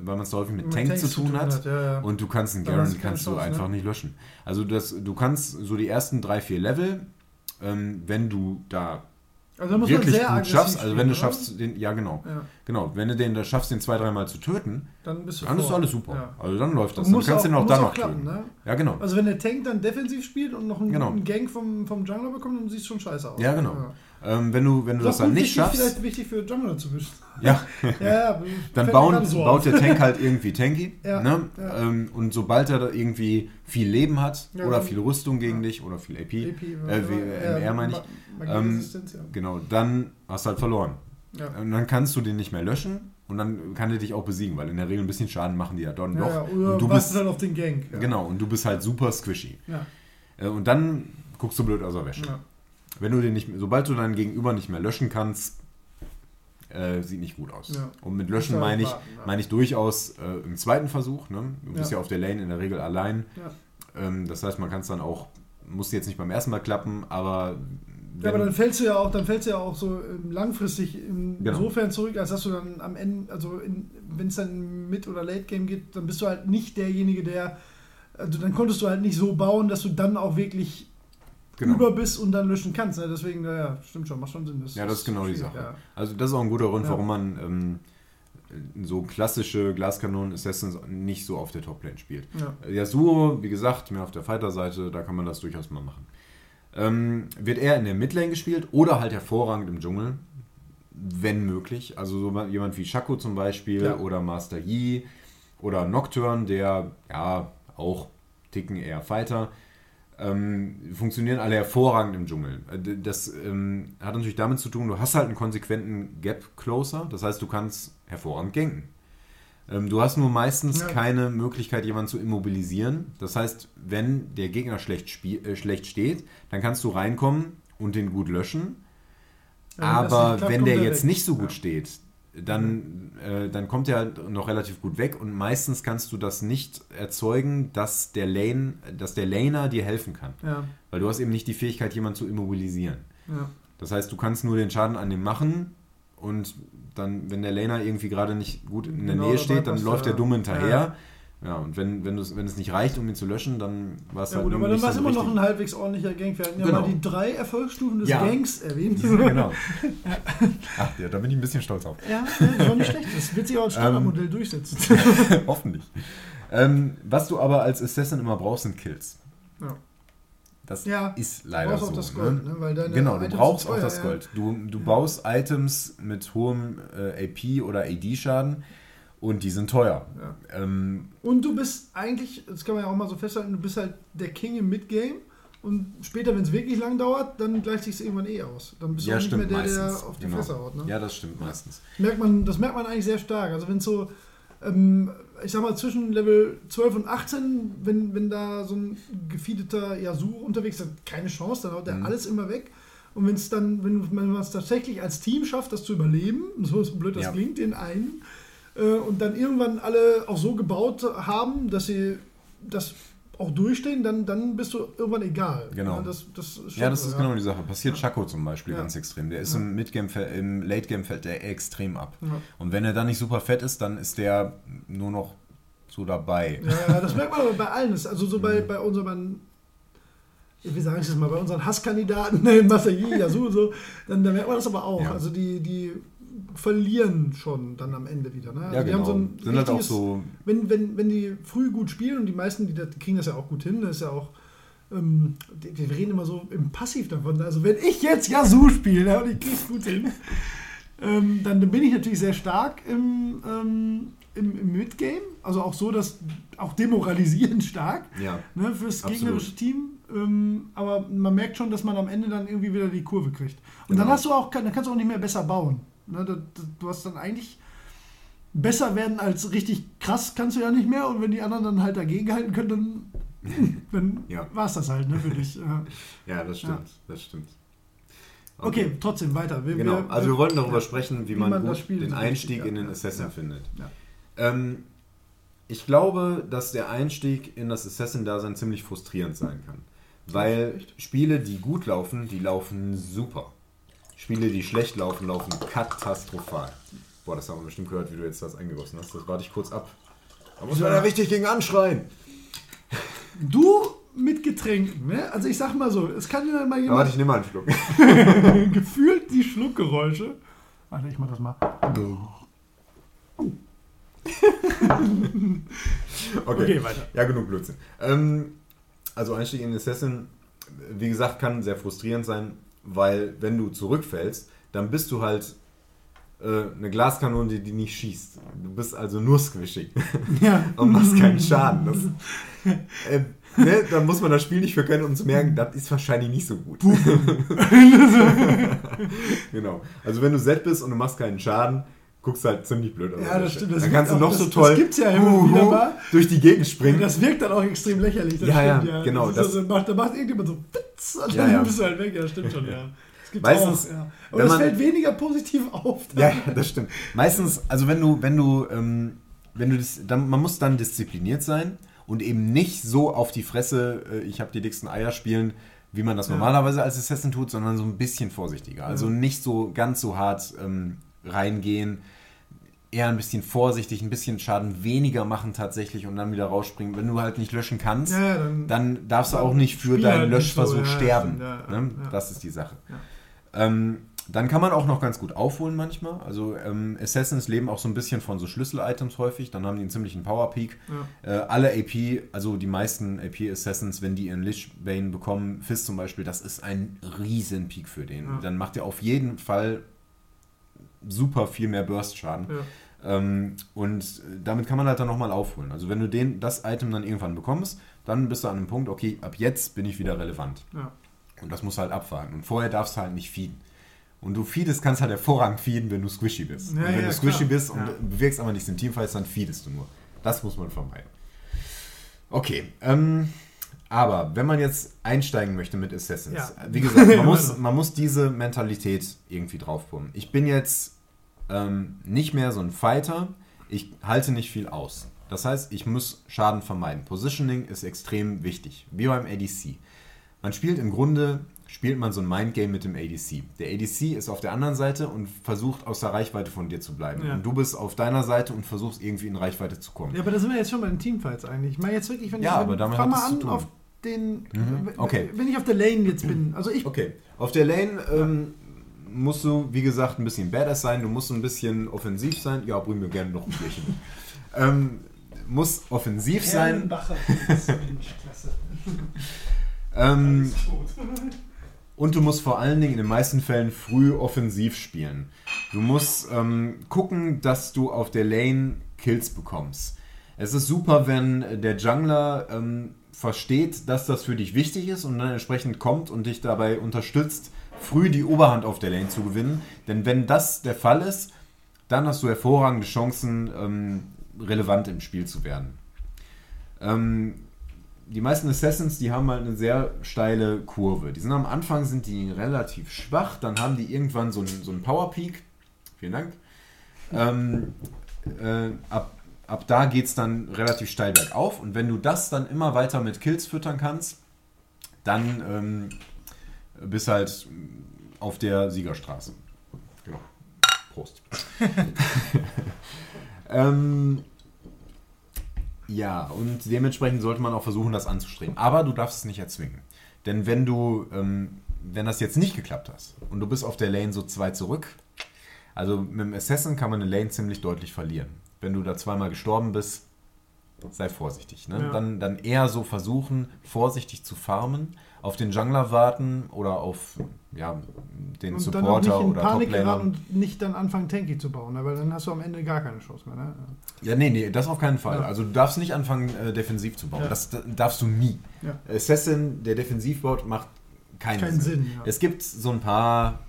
weil man es häufig mit, Tank Tanks zu tun hat. ja, ja. Und du kannst einen Garen kannst du einfach ne? nicht löschen. Also das, du kannst so die ersten drei, vier Level, ähm, wenn du da also da wirklich gut schaffst, also wenn du spielen, schaffst, den, ja genau, oder? Ja, genau, wenn du den da schaffst, den zwei, dreimal zu töten, dann bist du dann ist alles super. Ja. Also dann läuft das. Und Dann kannst du den auch dann auch noch klappen, töten. ne? Ja, genau. Also wenn der Tank dann defensiv spielt und noch einen, Genau. einen Gang vom, vom Jungler bekommt, dann sieht es schon scheiße aus. Ja, genau. Ähm, wenn du, wenn du das ist dann nicht wichtig, schaffst, Vielleicht wichtig für Jungler zu wissen. ja, Ja, ja, dann bauen, so baut der Tank halt irgendwie tanky. Ja, ne? Ähm, und sobald er da irgendwie viel Leben hat oder viel Rüstung gegen dich oder viel AP, AP, äh, wie, ja, MR meine ich, ähm, genau, dann hast du halt verloren. Und dann kannst du den nicht mehr löschen und dann kann er dich auch besiegen, weil in der Regel ein bisschen Schaden machen die ja dann doch. ja, und du bist, dann auf den Gang. Genau, und du bist halt super squishy. Äh, Und dann guckst du blöd aus der Wäsche. Wenn du den nicht, sobald du deinen Gegenüber nicht mehr löschen kannst, äh, sieht nicht gut aus. Ja. Und mit löschen halt meine ich, ja. meine ich durchaus äh, im zweiten Versuch. Ne? Du bist Ja. ja. auf der Lane in der Regel allein. Ähm, das heißt, man kann es dann auch, muss jetzt nicht beim ersten Mal klappen, aber Ja, aber dann fällst du ja auch, dann fällst du ja auch so ähm, langfristig Genau. insofern zurück, als dass du dann am Ende, also wenn es dann Mid- oder Late-Game geht, dann bist du halt nicht derjenige, der, also dann konntest du halt nicht so bauen, dass du dann auch wirklich genau. über bist und dann löschen kannst. Ne? Deswegen, ja, ja, stimmt schon, macht schon Sinn. Ja, das ist genau die Sache. Ja. Also das ist auch ein guter Grund, Ja. warum man ähm, so klassische Glaskanonen Assassins nicht so auf der Toplane spielt. Ja. Yasuo, wie gesagt, mehr auf der Fighter-Seite, da kann man das durchaus mal machen. Ähm, wird eher in der Midlane gespielt oder halt hervorragend im Dschungel, wenn möglich. Also so jemand wie Shaco zum Beispiel Ja. oder Master Yi oder Nocturne, der ja auch Ticken eher Fighter. Ähm, funktionieren alle hervorragend im Dschungel. Äh, Das ähm, hat natürlich damit zu tun, du hast halt einen konsequenten Gap-Closer, das heißt, du kannst hervorragend ganken. Ähm, du hast nur meistens Ja. keine Möglichkeit, jemanden zu immobilisieren. Das heißt, wenn der Gegner schlecht, äh, schlecht steht, dann kannst du reinkommen und den gut löschen. Aber klappt, wenn der er jetzt weg. nicht so gut Ja. steht, dann, äh, dann kommt er halt noch relativ gut weg und meistens kannst du das nicht erzeugen, dass der Lane, dass der Laner dir helfen kann. Ja, Weil du hast eben nicht die Fähigkeit, jemanden zu immobilisieren. ja. Das heißt, du kannst nur den Schaden an dem machen und dann, wenn der Laner irgendwie gerade nicht gut in der Genau, Nähe steht, dann läuft er. der dumm hinterher. Ja. Ja, und wenn, wenn, wenn es nicht reicht, um ihn zu löschen, dann war es Ja, halt gut, aber dann war es so immer noch ein halbwegs ordentlicher Gang. Wir hatten ja Genau. mal die drei Erfolgsstufen des Ja. Gangs erwähnt. genau. Ach ja, da bin ich ein bisschen stolz auf. Ja, das war nicht schlecht. Das wird sich auch als Standardmodell durchsetzen. Hoffentlich. Ähm, was du aber als Assassin immer brauchst, sind Kills. Ja. Das Ja, ist Du leider brauchst so. auch das Gold, ne? ne? weil deine Genau, du Items brauchst auch das ja. Gold. Du, du baust Items mit hohem äh, AP oder AD-Schaden und die sind teuer. Ja. Ähm, Und du bist eigentlich, das kann man ja auch mal so festhalten, du bist halt der King im Midgame. Und später, wenn es wirklich lang dauert, dann gleicht sich irgendwann eh aus. Dann bist du ja, nicht mehr der, meistens. der auf die genau. Fresse haut. Ne? Ja, das stimmt meistens. Das, merkt man, das merkt man eigentlich sehr stark. Also wenn es so, ähm, ich sag mal, zwischen Level 12 und 18, wenn, wenn da so ein gefeedeter Yasuo unterwegs ist, keine Chance, dann haut der Mhm. alles immer weg. Und wenn es dann, wenn man es tatsächlich als Team schafft, das zu überleben, so blöd das Ja. klingt, den einen, und dann irgendwann alle auch so gebaut haben, dass sie das auch durchstehen, dann, dann bist du irgendwann egal. Genau. Ja, das, das ist schon Ja, das ist genau die Sache. Passiert Chaco zum Beispiel Ja. ganz extrem. Der ist Ja. im Midgame, im Late-Game fällt der extrem ab. Und wenn er dann nicht super fett ist, dann ist der nur noch so dabei. Ja, das merkt man aber bei allen. Also so Mhm. bei, bei unseren, wie sage ich das mal, bei unseren Hasskandidaten, Masayi, Yasu, so, dann, dann merkt man das aber auch. Also die, die verlieren schon dann am Ende wieder. Ne? Also Ja, genau. haben so ein Sind halt auch so. wenn, wenn, wenn die früh gut spielen und die meisten, die, das, die kriegen das ja auch gut hin, das ist ja auch, ähm, wir reden immer so im Passiv davon. Also wenn ich jetzt Yasu spiele ja, und ich krieg's gut hin, ähm, dann bin ich natürlich sehr stark im, ähm, im, im Midgame. Also auch so, dass auch demoralisierend stark Ja. ne, fürs Absolut. gegnerische Team. Ähm, aber man merkt schon, dass man am Ende dann irgendwie wieder die Kurve kriegt. Und dann Genau. hast du auch, dann kannst du auch nicht mehr besser bauen. Ne, da- du hast dann eigentlich besser werden als richtig krass kannst du ja nicht mehr. Und wenn die anderen dann halt dagegen halten können, dann, dann Ja. war es das halt ne, für dich. Ja. Ja, das stimmt. Das stimmt. Okay, trotzdem weiter. Wir, Genau, wir, also wir wollten darüber ja. sprechen, wie, Wie man, man gut den Einstieg richtig, in den ja. Assassin Ja. findet. Ja. Ähm, ich glaube, dass der Einstieg in das Assassin-Dasein ziemlich frustrierend sein kann. Weil? Spiele, die gut laufen, die laufen super. Spiele, die schlecht laufen, laufen katastrophal. Boah, das haben wir bestimmt gehört, wie du jetzt das eingegossen hast. Das warte ich kurz ab. Da muss man ja richtig gegen anschreien. Du mit Getränken, ne? Also ich sag mal so, es kann ja mal Da jemand warte ich, nimm mal einen Schluck. gefühlt die Schluckgeräusche. Warte, ich mach das mal. Okay. Okay, weiter. Ja, genug Blödsinn. Ähm, also Einstieg in Assassin, wie gesagt, kann sehr frustrierend sein, weil wenn du zurückfällst, dann bist du halt äh, eine Glaskanone, die, die nicht schießt. Du bist also nur squishing Ja. und machst keinen Schaden. Das, äh, ne, da muss man das Spiel nicht für können, um zu merken, das ist wahrscheinlich nicht so gut. genau. Also wenn du set bist und du machst keinen Schaden, guckst du halt ziemlich blöd aus. Ja, das stimmt. Das dann kannst du noch auch- so das- toll das gibt's ja immer huhu, wieder mal. durch die Gegend springen. Das wirkt dann auch extrem lächerlich. Das Ja, ja, stimmt, genau, Das das- so- macht, da macht irgendjemand so. Blitz! Und Ja, dann ja. bist du halt weg, ja, stimmt schon, ja. Das Meistens, auch, ja. Aber das man- fällt weniger positiv auf. Ja, ja, das stimmt. Meistens, also wenn du, wenn du, ähm, wenn du das, dann, man muss dann diszipliniert sein und eben nicht so auf die Fresse, äh, ich habe die dicksten Eier spielen, wie man das Ja. normalerweise als Assassin tut, sondern so ein bisschen vorsichtiger. Also Ja. nicht so ganz so hart ähm, reingehen, eher ein bisschen vorsichtig, ein bisschen Schaden weniger machen tatsächlich und dann wieder rausspringen. Wenn du halt nicht löschen kannst, Ja, dann, dann darfst du auch nicht für deinen halt Löschversuch so, ja, sterben. ja, ne? Das ist die Sache. Ähm, dann kann man auch noch ganz gut aufholen manchmal. Also ähm, Assassins leben auch so ein bisschen von so Schlüssel-Items häufig. Dann haben die einen ziemlichen Power-Peak. Äh, alle AP, also die meisten AP-Assassins, wenn die ihren Lichbane bekommen, Fist zum Beispiel, das ist ein riesen Peak für den. Dann macht er auf jeden Fall super viel mehr Burst-Schaden. Ähm, und damit kann man halt dann nochmal aufholen. Also wenn du den, das Item dann irgendwann bekommst, dann bist du an einem Punkt, okay, ab jetzt bin ich wieder relevant. Ja. Und das musst du halt abwarten. Und vorher darfst du halt nicht feeden. Und du feedest, kannst halt hervorragend feeden, wenn du squishy bist. Ja, und wenn ja, du squishy klar. bist und bewirkst aber nichts im Teamfight, dann feedest du nur. Das muss man vermeiden. Okay, ähm, aber wenn man jetzt einsteigen möchte mit Assassins, wie gesagt, man muss, man muss diese Mentalität irgendwie draufpumpen. Ich bin jetzt ähm, nicht mehr so ein Fighter, ich halte nicht viel aus. Das heißt, ich muss Schaden vermeiden. Positioning ist extrem wichtig, wie beim ADC. Man spielt im Grunde, spielt man so ein Mindgame mit dem ADC. Der ADC ist auf der anderen Seite und versucht aus der Reichweite von dir zu bleiben. Ja. Und du bist auf deiner Seite und versuchst irgendwie in Reichweite zu kommen. ja, aber da sind wir jetzt schon bei den Teamfights eigentlich. Ich meine jetzt wirklich, wenn Ja, ich aber wenn, damit fang mal an auf den, Mhm, okay. wenn ich auf der Lane jetzt bin. Also ich, Okay, auf der Lane ähm, musst du, wie gesagt, ein bisschen badass sein, du musst ein bisschen offensiv sein. Ja, bring mir gerne noch ein Bierchen. ähm, muss offensiv sein. Ähm, und du musst vor allen Dingen in den meisten Fällen früh offensiv spielen. Du musst ähm, gucken, dass du auf der Lane Kills bekommst. Es ist super, wenn der Jungler ähm, versteht, dass das für dich wichtig ist und dann entsprechend kommt und dich dabei unterstützt, früh die Oberhand auf der Lane zu gewinnen. Denn wenn das der Fall ist, dann hast du hervorragende Chancen, ähm, relevant im Spiel zu werden. Ähm, die meisten Assassins, die haben halt eine sehr steile Kurve. Die sind am Anfang sind die relativ schwach, dann haben die irgendwann so einen, so einen Power Peak. Vielen Dank. Ähm, äh, ab, ab da geht es dann relativ steil bergauf und wenn du das dann immer weiter mit Kills füttern kannst, dann bist halt auf der Siegerstraße. Genau. Prost. ähm, ja, und dementsprechend sollte man auch versuchen, das anzustreben. Aber du darfst es nicht erzwingen. Denn wenn du, ähm, wenn das jetzt nicht geklappt hast und du bist auf der Lane so zwei zurück, also mit dem Assassin kann man eine Lane ziemlich deutlich verlieren. Wenn du da zweimal gestorben bist, sei vorsichtig. Ne? Ja. Dann, dann eher so versuchen, vorsichtig zu farmen, auf den Jungler warten oder auf ja, den Und dann auch nicht Supporter in oder Panik Toplaner. und nicht dann anfangen, Tanky zu bauen, ne? weil dann hast du am Ende gar keine Chance mehr. Ne? Ja, nee, nee, das auf keinen Fall. Ja. Also du darfst nicht anfangen, äh, defensiv zu bauen. Ja. Das d- darfst du nie. Ja. Assassin, der defensiv baut, macht keinen, Keinen Sinn. Sinn. Es gibt so ein paar,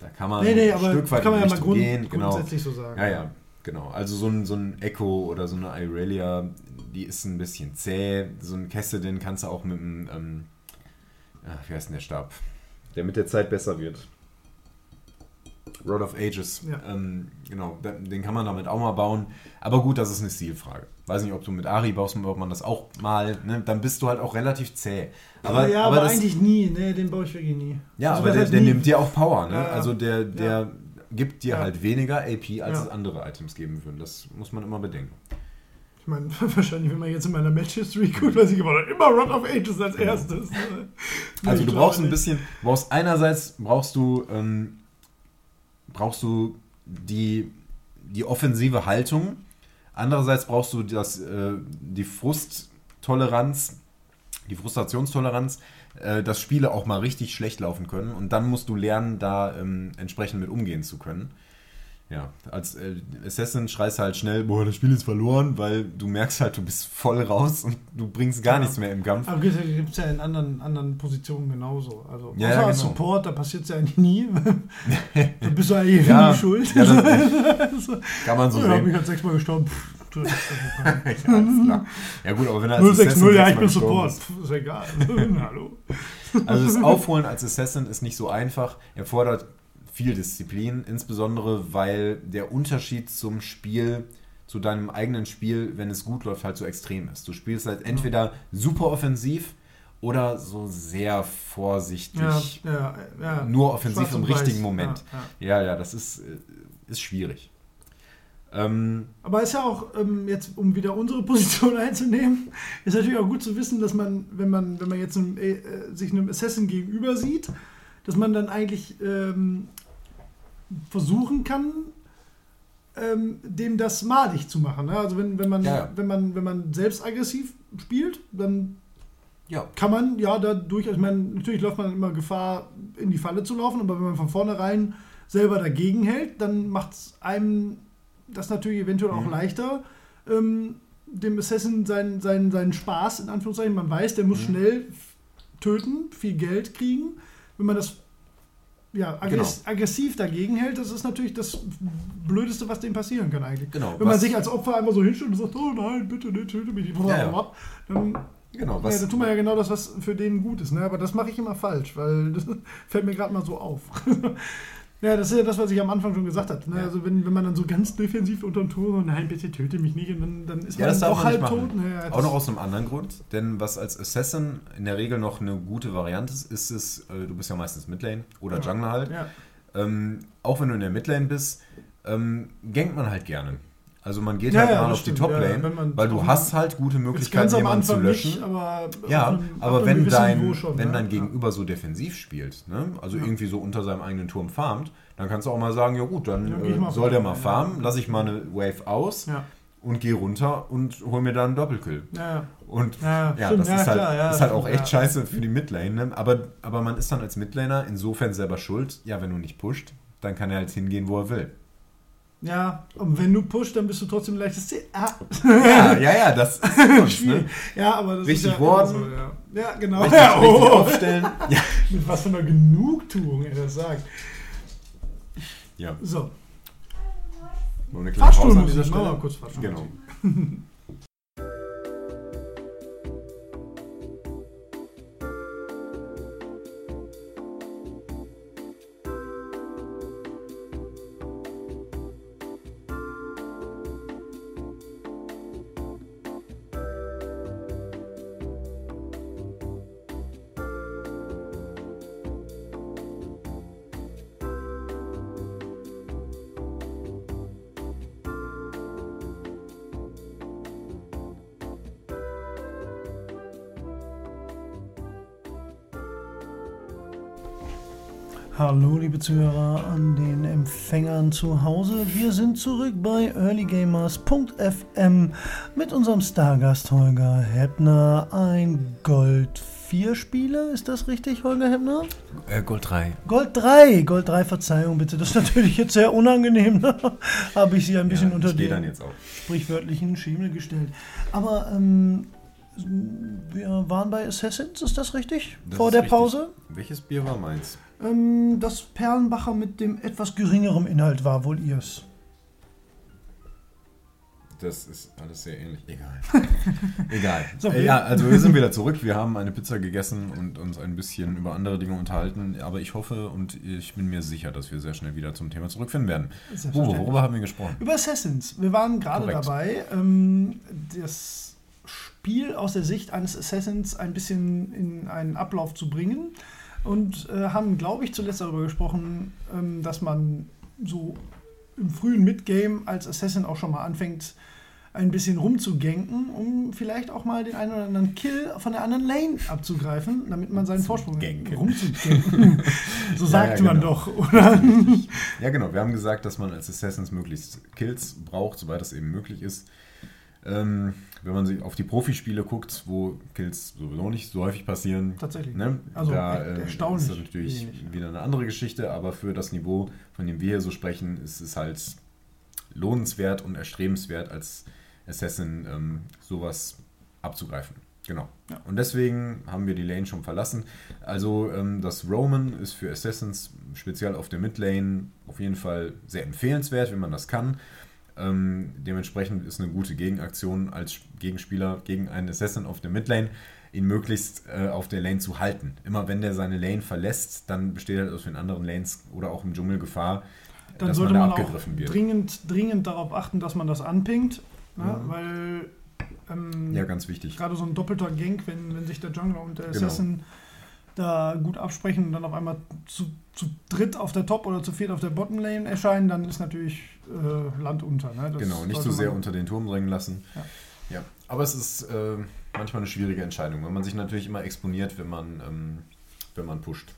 da kann man nee, nee, ein Stück weit kann man ja mal grund, gehen. Genau. grundsätzlich so sagen. Ja, ja, genau. Also so ein, so ein Echo oder so eine Irelia, die ist ein bisschen zäh. So ein Kesse, den kannst du auch mit einem, ähm, ach, wie heißt denn der Stab? Der mit der Zeit besser wird. Rod of Ages. Ja. Ähm, genau, den kann man damit auch mal bauen. Aber gut, das ist eine Stilfrage. Weiß nicht, ob du mit Ari baust, ob man das auch mal, ne? dann bist du halt auch relativ zäh. Aber, ja, aber, das, eigentlich nie. Ne, den baue ich wirklich nie. ja, Also aber der, der nimmt dir auch Power, ne? Ja, ja. Also der, der Ja. gibt dir Ja. halt weniger AP, als Ja. es andere Items geben würden. Das muss man immer bedenken. Ich meine, wahrscheinlich, wenn man jetzt in meiner Match-History guckt, weiß ich immer, immer Rod of Ages als erstes. ne? Nee, Also du brauchst ein bisschen, brauchst einerseits brauchst du ähm, brauchst du die, die offensive Haltung, andererseits brauchst du das, äh, die Frusttoleranz, die Frustrationstoleranz, äh, dass Spiele auch mal richtig schlecht laufen können und dann musst du lernen, da ähm, entsprechend mit umgehen zu können. Ja, als äh, Assassin schreist du halt schnell, boah, das Spiel ist verloren, weil du merkst halt, du bist voll raus und du bringst gar Ja. nichts mehr im Kampf. Aber gibt es ja in anderen, anderen Positionen genauso. Also Ja, ja, als genau. Support, da passiert es ja eigentlich nie. da bist du eigentlich Ja, nie schuld. ja, das- so, Kann man so ja, sehen. mich halt sechsmal gestorben. Pff, ja, klar. Ja gut, aber wenn er als 060, Assassin ja, ich bin Support. ist- Pff, ist egal. Hallo. Also das Aufholen als Assassin ist nicht so einfach. Er fordert viel Disziplin, insbesondere weil der Unterschied zum Spiel, zu deinem eigenen Spiel, wenn es gut läuft, halt so extrem ist. Du spielst halt entweder super offensiv oder so sehr vorsichtig, Ja, ja, ja. nur offensiv im weiß. richtigen Moment. Ja, Ja, das ist, äh, ist schwierig. Ähm, Aber ist ja auch, ähm, jetzt um wieder unsere Position einzunehmen, ist natürlich auch gut zu wissen, dass man, wenn man, wenn man jetzt einem, äh, sich einem Assassin gegenüber sieht, dass man dann eigentlich ähm, versuchen kann, ähm, dem das madig zu machen. Ne? Also wenn, wenn man, Ja, wenn man, wenn man selbst aggressiv spielt, dann ja, kann man ja da durchaus, ich meine, natürlich läuft man immer Gefahr, in die Falle zu laufen, aber wenn man von vornherein selber dagegen hält, dann macht es einem das natürlich eventuell auch Mhm. leichter, ähm, dem Assassin seinen, seinen, seinen Spaß, in Anführungszeichen, man weiß, der muss Mhm. schnell töten, viel Geld kriegen. Wenn man das ja, aggress aggressiv dagegen hält, das ist natürlich das Blödeste, was dem passieren kann eigentlich. genau. Wenn man sich als Opfer einfach so hinstellt und sagt, oh nein, bitte, nicht, töte mich nicht, Ja, ja. dann genau, ja, was, da tut man ja genau das, was für den gut ist. Ne? Aber das mache ich immer falsch, weil das fällt mir gerade mal so auf. ja, das ist ja das, was ich am Anfang schon gesagt habe. Ne? Ja. Also wenn, wenn man dann so ganz defensiv unter dem Tor, so, nein, bitte töte mich nicht, und dann, dann ist Ja, man auch halb tot. Ne? Ja, Auch noch aus einem anderen Grund, denn was als Assassin in der Regel noch eine gute Variante ist, ist es, äh, du bist ja meistens Midlane oder. Jungler halt. Ähm, auch wenn du in der Midlane bist, ähm, gankt man halt gerne. Also man geht Ja, halt ja, mal auf die stimmt. Toplane, Ja, weil du hast halt gute Möglichkeiten, jemanden zu löschen. nicht, aber ja, einem- ab aber wenn dein, schon, wenn ne? dein Ja. Gegenüber so defensiv spielt, ne? also Ja. irgendwie so unter seinem eigenen Turm farmt, dann kannst du auch mal sagen, ja gut, dann Ja, mal äh, soll der mal farmen, ja. lasse ich mal eine Wave aus Ja, und gehe runter und hol mir dann einen Doppelkill. ja, Und ja, ja, das ist halt, klar, ja, ist halt auch echt ja. scheiße für die Midlane. Ne? Aber, aber man ist dann als Midlaner insofern selber schuld. Ja, wenn du nicht pusht, dann kann er halt hingehen, wo er will. Ja, und wenn du pusht, dann bist du trotzdem ein leichtes Ziel. Ah. Ja, ja, ja, das ist Kunst, ne? Ja, aber das Richtig ist ja immer So, ja. ja, genau. Richtig, ja, richtig oh. aufstellen. Ja. Mit was für einer Genugtuung er das sagt. ja. So, Fahrstuhlmusik. Machen wir mal kurz Fahrstuhlmusik. Genau. liebe Zuhörer an den Empfängern zu Hause. Wir sind zurück bei earlygamers.fm mit unserem Stargast Holger Heppner. Ein Gold 4 Spieler, ist das richtig, Holger Heppner? Äh, Gold 3. Gold 3, Gold 3, Verzeihung bitte. Das ist natürlich jetzt sehr unangenehm. ne? Habe ich Sie ein bisschen ja, unter den sprichwörtlichen Schemel gestellt. Aber ähm, wir waren bei Assassins, ist das richtig? Das Vor der richtig. Pause? Welches Bier war meins? Ähm, das Perlenbacher mit dem etwas geringerem Inhalt war wohl ihrs. Das ist alles sehr ähnlich. Egal. Egal. So, äh, ja, also wir sind wieder zurück. Wir haben eine Pizza gegessen und uns ein bisschen über andere Dinge unterhalten. Aber ich hoffe und ich bin mir sicher, dass wir sehr schnell wieder zum Thema zurückfinden werden. Selbstverständlich. worüber haben wir gesprochen? Über Assassins. Wir waren gerade dabei, ähm, das Spiel aus der Sicht eines Assassins ein bisschen in einen Ablauf zu bringen und äh, haben, glaube ich, zuletzt darüber gesprochen, ähm, dass man so im frühen Midgame als Assassin auch schon mal anfängt, ein bisschen rumzuganken, um vielleicht auch mal den einen oder anderen Kill von der anderen Lane abzugreifen, damit man seinen Vorsprung Ganken. rumzuganken. so Ja, sagt ja, man genau. doch, oder? Ja, genau. Wir haben gesagt, dass man als Assassins möglichst Kills braucht, soweit das eben möglich ist. Ähm, wenn man sich auf die Profispiele guckt, wo Kills sowieso nicht so häufig passieren, Tatsächlich. Ne? Also da er- äh, erstaunlich ist das natürlich wenig. wieder eine andere Geschichte, aber für das Niveau, von dem wir hier so sprechen, ist es halt lohnenswert und erstrebenswert, als Assassin ähm, sowas abzugreifen. Genau. Ja. Und deswegen haben wir die Lane schon verlassen. Also ähm, das Roman ist für Assassins, speziell auf der Midlane, auf jeden Fall sehr empfehlenswert, wenn man das kann. Ähm, dementsprechend ist eine gute Gegenaktion als Gegenspieler gegen einen Assassin auf der Midlane ihn möglichst äh, auf der Lane zu halten. Immer wenn der seine Lane verlässt, dann besteht halt aus den anderen Lanes oder auch im Dschungel Gefahr, Dann dass sollte man da man, auch abgegriffen wird. dringend, dringend darauf achten, dass man das anpingt. Ne? Weil ähm, Ja, ganz wichtig. gerade so ein doppelter Gank, wenn, wenn sich der Jungler und der Genau. Assassin da gut absprechen und dann auf einmal zu, zu dritt auf der Top oder zu viert auf der Bottom Lane erscheinen, dann ist natürlich äh, Land unter. Ne? Das Genau, nicht so sehr unter den Turm drängen lassen. Ja. Ja. Aber es ist äh, manchmal eine schwierige Entscheidung, weil man sich natürlich immer exponiert, wenn man, ähm, wenn man pusht.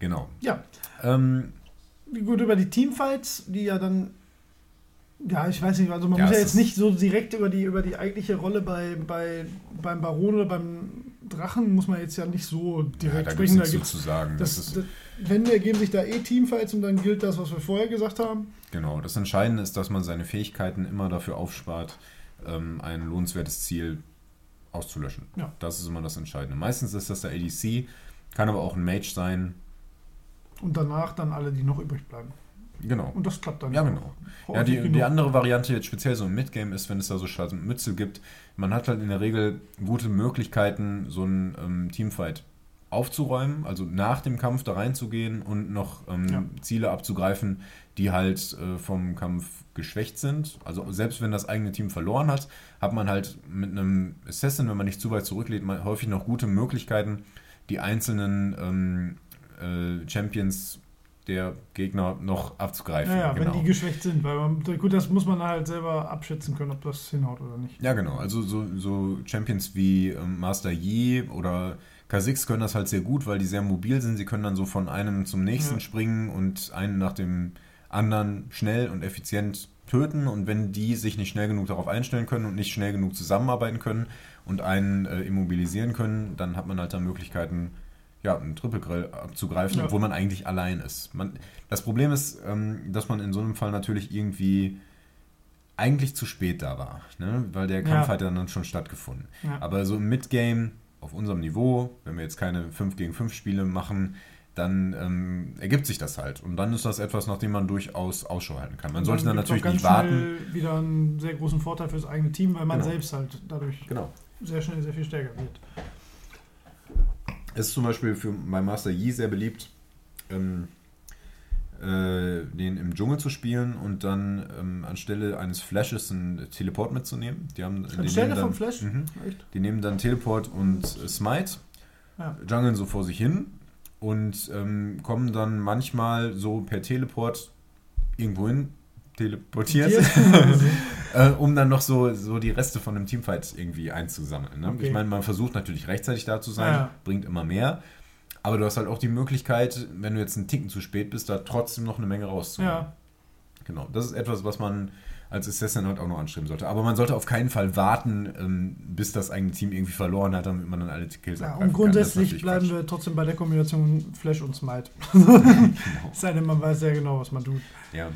Genau. Ja, Ähm, gut, über die Teamfights, die ja dann. Ja, ich weiß nicht, also man Ja, muss ja jetzt nicht so direkt über die, über die eigentliche Rolle bei, bei, beim Baron oder beim Drachen, muss man jetzt ja nicht so ja, direkt da gibt es sprechen. Da gibt's zu sagen. Das, das, ist, das, wenn wir geben sich da eh Teamfights und dann gilt das, was wir vorher gesagt haben. genau, das Entscheidende ist, dass man seine Fähigkeiten immer dafür aufspart, ähm, ein lohnenswertes Ziel auszulöschen. Ja. Das ist immer das Entscheidende. Meistens ist das der ADC, kann aber auch ein Mage sein. Und danach dann alle, die noch übrig bleiben. Genau. Und das klappt dann Ja, genau. Ja, die, die andere Variante jetzt speziell so im Midgame ist, wenn es da so Mütze gibt, man hat halt in der Regel gute Möglichkeiten, so einen ähm, Teamfight aufzuräumen, also nach dem Kampf da reinzugehen und noch ähm, Ja. Ziele abzugreifen, die halt äh, vom Kampf geschwächt sind. Also selbst wenn das eigene Team verloren hat, hat man halt mit einem Assassin, wenn man nicht zu weit zurücklädt, häufig noch gute Möglichkeiten, die einzelnen ähm, äh, Champions der Gegner noch abzugreifen. Ja, ja, genau. wenn die geschwächt sind, weil man, gut, das muss man halt selber abschätzen können, ob das hinhaut oder nicht. Ja, genau. Also so, so Champions wie ähm, Master Yi oder Kha'Zix können das halt sehr gut, weil die sehr mobil sind. Sie können dann so von einem zum nächsten Ja. springen und einen nach dem anderen schnell und effizient töten. Und wenn die sich nicht schnell genug darauf einstellen können und nicht schnell genug zusammenarbeiten können und einen äh, immobilisieren können, dann hat man halt da Möglichkeiten, ja, einen Triple Grill abzugreifen, Ja. obwohl man eigentlich allein ist. Man, das Problem ist, ähm, dass man in so einem Fall natürlich irgendwie eigentlich zu spät da war, ne? weil der Kampf Ja. hat dann schon stattgefunden. Ja. Aber so im Midgame, auf unserem Niveau, wenn wir jetzt keine 5 gegen 5 Spiele machen, dann ähm, ergibt sich das halt. Und dann ist das etwas, nach dem man durchaus Ausschau halten kann. Man sollte dann gibt's natürlich nicht warten. wieder einen sehr großen Vorteil fürs eigene Team, weil man Genau. selbst halt dadurch Genau. sehr schnell sehr viel stärker wird. Es ist zum Beispiel für bei Master Yi sehr beliebt, ähm, äh, den im Dschungel zu spielen und dann ähm, anstelle eines Flashes einen Teleport mitzunehmen. Die haben, Anstelle vom Flash? Echt? Die nehmen dann Teleport und äh, Smite, Ja. jungeln so vor sich hin und ähm, kommen dann manchmal so per Teleport irgendwo hin, teleportiert, äh, um dann noch so, so die Reste von einem Teamfight irgendwie einzusammeln. Ne? Okay. Ich meine, man versucht natürlich rechtzeitig da zu sein, Ja. bringt immer mehr. Aber du hast halt auch die Möglichkeit, wenn du jetzt einen Ticken zu spät bist, da trotzdem noch eine Menge rauszuholen. Ja, Genau, das ist etwas, was man als Assassin halt auch noch anstreben sollte. Aber man sollte auf keinen Fall warten, ähm, bis das eigene Team irgendwie verloren hat, damit man dann alle Kills ja und grundsätzlich bleiben natürlich wir trotzdem bei der Kombination Flash und Smite. Quatsch. Genau. Es sei denn, man weiß sehr genau, was man tut. Ja.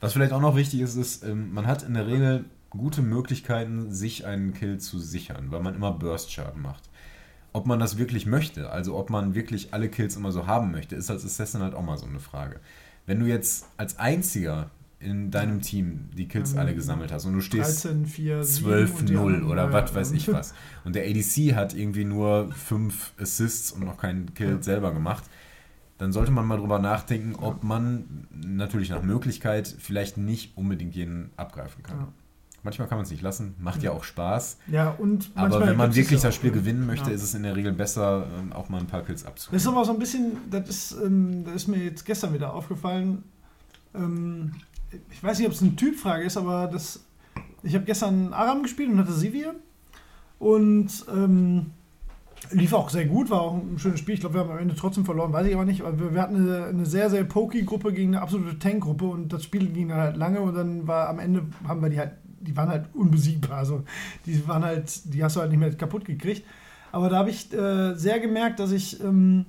Was vielleicht auch noch wichtig ist, ist, ähm, man hat in der Regel gute Möglichkeiten, sich einen Kill zu sichern, weil man immer Burst-Schaden macht. Ob man das wirklich möchte, also ob man wirklich alle Kills immer so haben möchte, ist als Assassin halt auch mal so eine Frage. Wenn du jetzt als einziger in deinem Team die Kills Ähm, alle gesammelt hast und du stehst 13, 4, 7 und die 12-0 anderen- oder was weiß ich was. Und der ADC hat irgendwie nur 5 Assists und noch keinen Kill Ja. selber gemacht. Dann sollte man mal drüber nachdenken, ob man natürlich nach Möglichkeit vielleicht nicht unbedingt jeden abgreifen kann. Ja. Manchmal kann man es nicht lassen, macht ja auch Spaß. Ja, und Aber wenn man wirklich das Spiel ne? gewinnen möchte, Ja. ist es in der Regel besser, ähm, auch mal ein paar Kills Das ist abzuholen. aber so ein bisschen, das ist, ähm, das ist mir jetzt gestern wieder aufgefallen. Ähm, ich weiß nicht, ob es eine Typfrage ist, aber das, ich habe gestern Aram gespielt und hatte Sivir. Und ähm, lief auch sehr gut, war auch ein schönes Spiel. Ich glaube, wir haben am Ende trotzdem verloren, weiß ich aber nicht. Aber wir, wir hatten eine, eine sehr, sehr pokey Gruppe gegen eine absolute Tank-Gruppe und das Spiel ging dann halt lange und dann war am Ende, haben wir die halt, die waren halt unbesiegbar. Also die waren halt, die hast du halt nicht mehr kaputt gekriegt. Aber da habe ich äh, sehr gemerkt, dass ich. Ähm,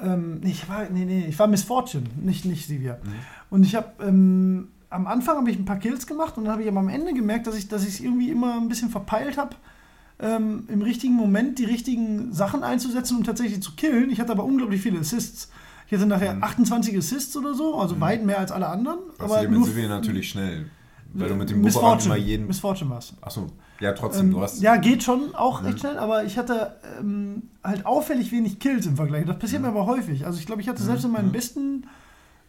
ähm, ich war, nee, nee, ich war Miss Fortune, nicht, nicht Sivir. Mhm. Und ich habe ähm, am Anfang habe ich ein paar Kills gemacht und dann habe ich aber am Ende gemerkt, dass ich dass ich es irgendwie immer ein bisschen verpeilt habe, ähm, im richtigen Moment die richtigen Sachen einzusetzen und tatsächlich zu killen. Ich hatte aber unglaublich viele Assists. Ich hatte nachher Mhm. 28 Assists oder so, also Mhm. weit mehr als alle anderen. Was aber nur natürlich schnell. Weil du mit dem Fortune, immer jeden. Miss Fortune war's. Achso, Ja, trotzdem, Ähm, du hast. ja, geht schon auch recht schnell, aber ich hatte ähm, halt auffällig wenig Kills im Vergleich. Das passiert mir aber häufig. Also ich glaube, ich hatte selbst in meinen besten,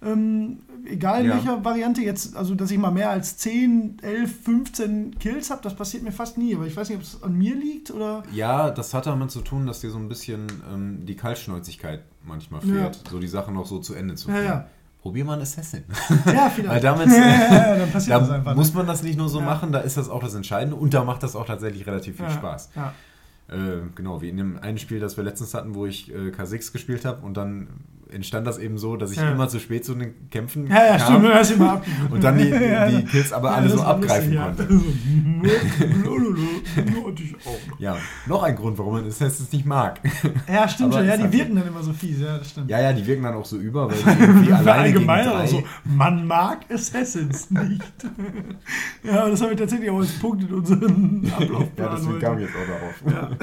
ähm, egal in Ja. welcher Variante jetzt, also dass ich mal mehr als 10, 11, 15 Kills habe, das passiert mir fast nie. Aber ich weiß nicht, ob es an mir liegt oder... Ja, das hat damit zu tun, dass dir so ein bisschen ähm, die Kaltschnäuzigkeit manchmal fehlt, so die Sachen noch so zu Ende zu Ja, führen. ja. Probier mal ein Assassin. Ja, Weil vielleicht. damit ja, dann passiert das da einfach. muss man das nicht nur so Ja. machen, da ist das auch das Entscheidende und da macht das auch tatsächlich relativ viel ja, Spaß. Äh, genau, wie in dem einen Spiel, das wir letztens hatten, wo ich äh, K6 gespielt habe und dann entstand das eben so, dass ich Ja. immer zu spät zu den Kämpfen Ja, ja, kam stimmt, du hast immer abgegeben. und dann die, die Kills aber alle so abgreifen konnte. Ja. So, hatte ich auch. Ja, noch ein Grund, warum man Assassins nicht mag. Ja, stimmt Aber schon. Ja, die wirken dann immer so fies. Ja, das stimmt. Ja, ja, die wirken dann auch so über, weil die irgendwie alleine gegen allgemein drei... auch so, man mag Assassins nicht. ja, das haben wir tatsächlich auch als Punkt in unseren Ablaufplan Ja, deswegen kam heute. ich jetzt auch darauf.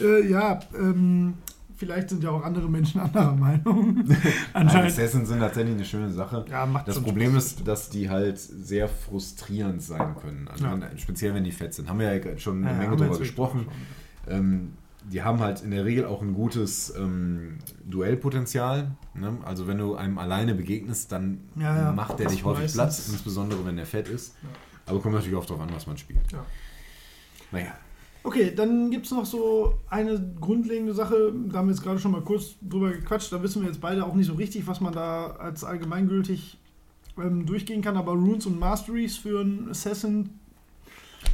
Ja, äh, ja ähm, vielleicht sind ja auch andere Menschen anderer Meinung. Anscheinend. Assassins sind tatsächlich eine schöne Sache. Ja, macht Das Problem Spaß. ist, dass die halt sehr frustrierend sein können. Also Ja. wenn, speziell wenn die fett sind. Haben wir ja schon Ja, eine Menge wir drüber jetzt gesprochen. Ähm, die haben halt in der Regel auch ein gutes ähm, Duellpotenzial. Ne? Also wenn du einem alleine begegnest, dann Ja, ja. macht der dich häufig. Platz, insbesondere wenn der fett ist. Aber kommt natürlich auch darauf an, was man spielt. Ja. Naja. Okay, dann gibt es noch so eine grundlegende Sache, da haben wir jetzt gerade schon mal kurz drüber gequatscht, da wissen wir jetzt beide auch nicht so richtig, was man da als allgemeingültig ähm, durchgehen kann, aber Runes und Masteries für einen Assassin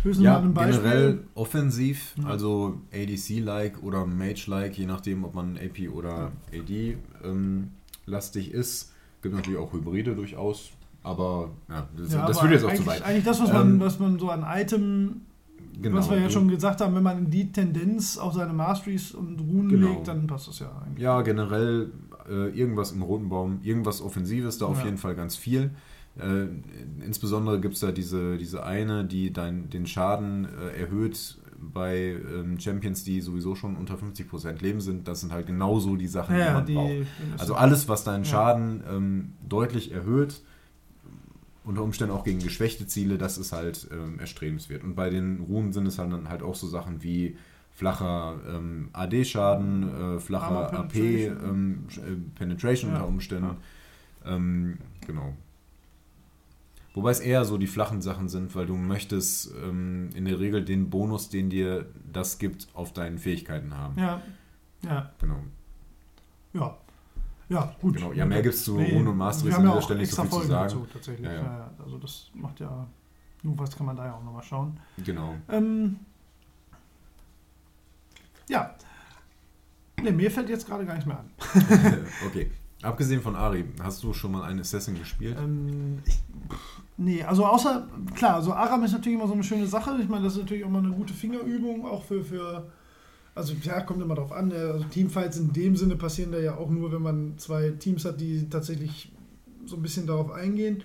höchstens Ja, mal ein Beispiel. generell offensiv, Ja. also ADC-like oder Mage-like, je nachdem, ob man AP oder AD ähm, lastig ist. Gibt natürlich auch Hybride durchaus, aber ja, das, Ja, das aber führt jetzt auch zu weit. Eigentlich das, was man, Ähm, was man so an Item, Genau, was wir ja schon gesagt haben, wenn man in die Tendenz auf seine Masteries und Runen Genau. legt, dann passt das ja eigentlich. Ja, generell äh, irgendwas im roten Baum, irgendwas Offensives, da auf Ja. jeden Fall ganz viel. Äh, insbesondere gibt es da diese, diese eine, die dein, den Schaden äh, erhöht bei ähm, Champions, die sowieso schon unter 50% Leben sind. Das sind halt genauso die Sachen, die Ja, man die, braucht. Also alles, was deinen. Schaden ähm, deutlich erhöht, unter Umständen auch gegen geschwächte Ziele, das ist halt ähm, erstrebenswert. Und bei den Runen sind es halt dann halt auch so Sachen wie flacher ähm, AD-Schaden, äh, flacher Armor AP, Penetration. ähm, äh, Penetration Ja, unter Umständen. Ähm, genau. Wobei es eher so die flachen Sachen sind, weil du möchtest ähm, in der Regel den Bonus, den dir das gibt, auf deinen Fähigkeiten haben. ja, ja, Genau. ja. Ja, gut. Genau. Ja, mehr gibt's zu Nee, Runen und Masteries wir an dieser Stelle nicht so viel zu Folgen sagen. dazu, tatsächlich. Ja, Ja. Also das macht ja, nur was kann man da ja auch nochmal schauen. Genau. Ähm, ja. Ne, mir fällt jetzt gerade gar nichts mehr an. okay. Abgesehen von Ari, hast du schon mal einen Assassin gespielt? Ähm, ich, nee, also außer, klar, also Aram ist natürlich immer so eine schöne Sache. Ich meine, das ist natürlich auch mal eine gute Fingerübung, auch für, für also ja, kommt immer drauf an. äh, Also Teamfights in dem Sinne passieren da ja auch nur, wenn man zwei Teams hat, die tatsächlich so ein bisschen darauf eingehen.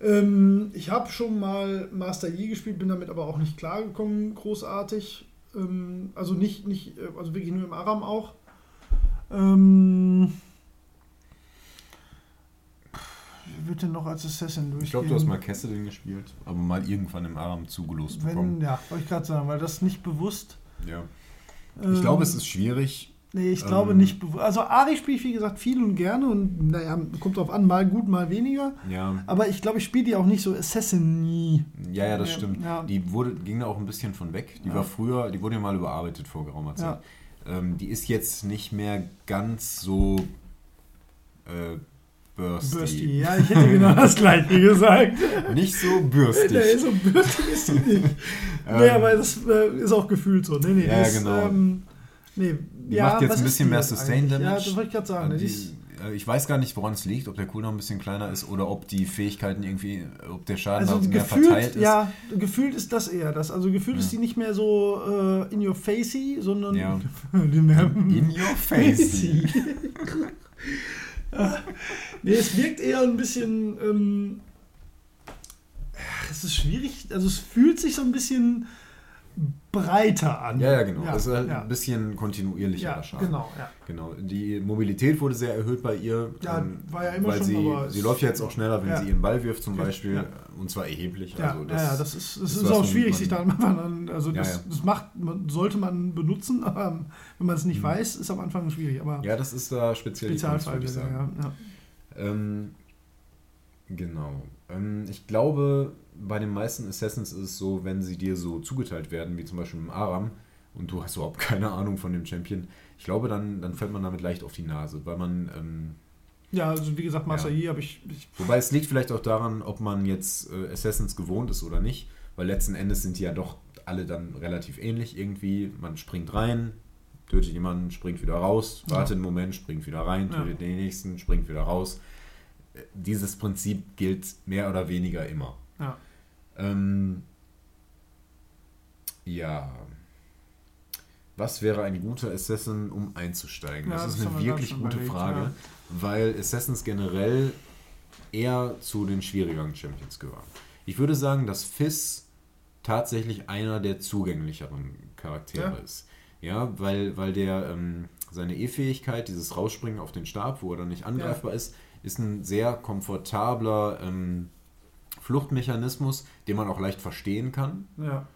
Ähm, ich habe schon mal Master Yi gespielt, bin damit aber auch nicht klargekommen, großartig. Ähm, also nicht, nicht, äh, also wirklich nur im Aram auch. Ähm, wird denn noch als Assassin durchgehen? Ich glaube, du hast mal Kesselin gespielt, aber mal irgendwann im Aram zugelost Wenn, bekommen. ja, wollte ich gerade sagen, weil das nicht bewusst. Ja. Ähm, Ich glaube, es ist schwierig. Nee, ich glaube ähm, nicht. Also Ari spiele ich, wie gesagt, viel und gerne und naja, kommt drauf an, mal gut, mal weniger. Ja, Aber ich glaube, ich spiele die auch nicht so Assassin nie. ja, ja, das Ja, stimmt. ja. Die wurde, ging da auch ein bisschen von weg. Die Ja. war früher, die wurde ja mal überarbeitet vor geraumer Zeit. Ähm, die ist jetzt nicht mehr ganz so äh, bursty. Bursty. Ja, ich hätte genau das gleiche gesagt. Nicht so bürstig. Nee, so bürstig ist sie nicht. nee, Ähm, aber das äh, ist auch gefühlt so. Nee, nee, Ja, das, genau. Ähm, nee, Die ja, macht jetzt was ein ist bisschen mehr Sustain? Damage. Ja, das wollte ich gerade sagen. ne? die, ist, äh, ich weiß gar nicht, woran es liegt, ob der Cooldown ein bisschen kleiner ist oder ob die Fähigkeiten irgendwie, ob der Schaden also mehr gefühlt, verteilt ist. ja, gefühlt ist das eher das. Also gefühlt Ja. ist die nicht mehr so äh, in your facey, sondern Ja. mehr In your face. nee, es wirkt eher ein bisschen. Ähm, es ist schwierig. Also es fühlt sich so ein bisschen breiter an. Ja, ja, genau. Ja, das ist halt ja. ein bisschen kontinuierlicher Ja, Schaden. genau, ja. Genau. Die Mobilität wurde sehr erhöht bei ihr. Ja, ähm, war ja immer weil schon, sie, sie läuft ja jetzt auch schneller, wenn sie ihren Ball wirft zum Beispiel. ja. Und zwar erheblich. Ja, also ja, ja, das ist, das ist, auch schwierig, man- sich da am Anfang an. Also, das, das macht, man, sollte man benutzen, aber wenn man es nicht weiß, ist am Anfang schwierig. Aber Mhm. Ja, das ist da speziell Spezialfall würde ich sagen. ja. ja. Ähm, genau. Ähm, ich glaube, bei den meisten Assassins ist es so, wenn sie dir so zugeteilt werden, wie zum Beispiel im Aram, und du hast überhaupt keine Ahnung von dem Champion, ich glaube, dann, dann fällt man damit leicht auf die Nase, weil man. Ähm, Ja, also wie gesagt, Master Ja. Yi habe ich, ich. wobei es liegt vielleicht auch daran, ob man jetzt äh, Assassins gewohnt ist oder nicht, weil letzten Endes sind die ja doch alle dann relativ ähnlich irgendwie. Man springt rein, tötet jemanden, springt wieder raus, Ja. wartet einen Moment, springt wieder rein, Ja. tötet den nächsten, springt wieder raus. Dieses Prinzip gilt mehr oder weniger immer. Ja. Ähm, ja. Was wäre ein guter Assassin, um einzusteigen? Ja, das, das ist eine wirklich gute überlegt, Frage, ja. weil Assassins generell eher zu den schwierigeren Champions gehören. Ich würde sagen, dass Fizz tatsächlich einer der zugänglicheren Charaktere Ja. ist. Ja, weil, weil der ähm, seine E-Fähigkeit, dieses Rausspringen auf den Stab, wo er dann nicht angreifbar ist, ist ein sehr komfortabler ähm, Fluchtmechanismus, den man auch leicht verstehen kann. Ja.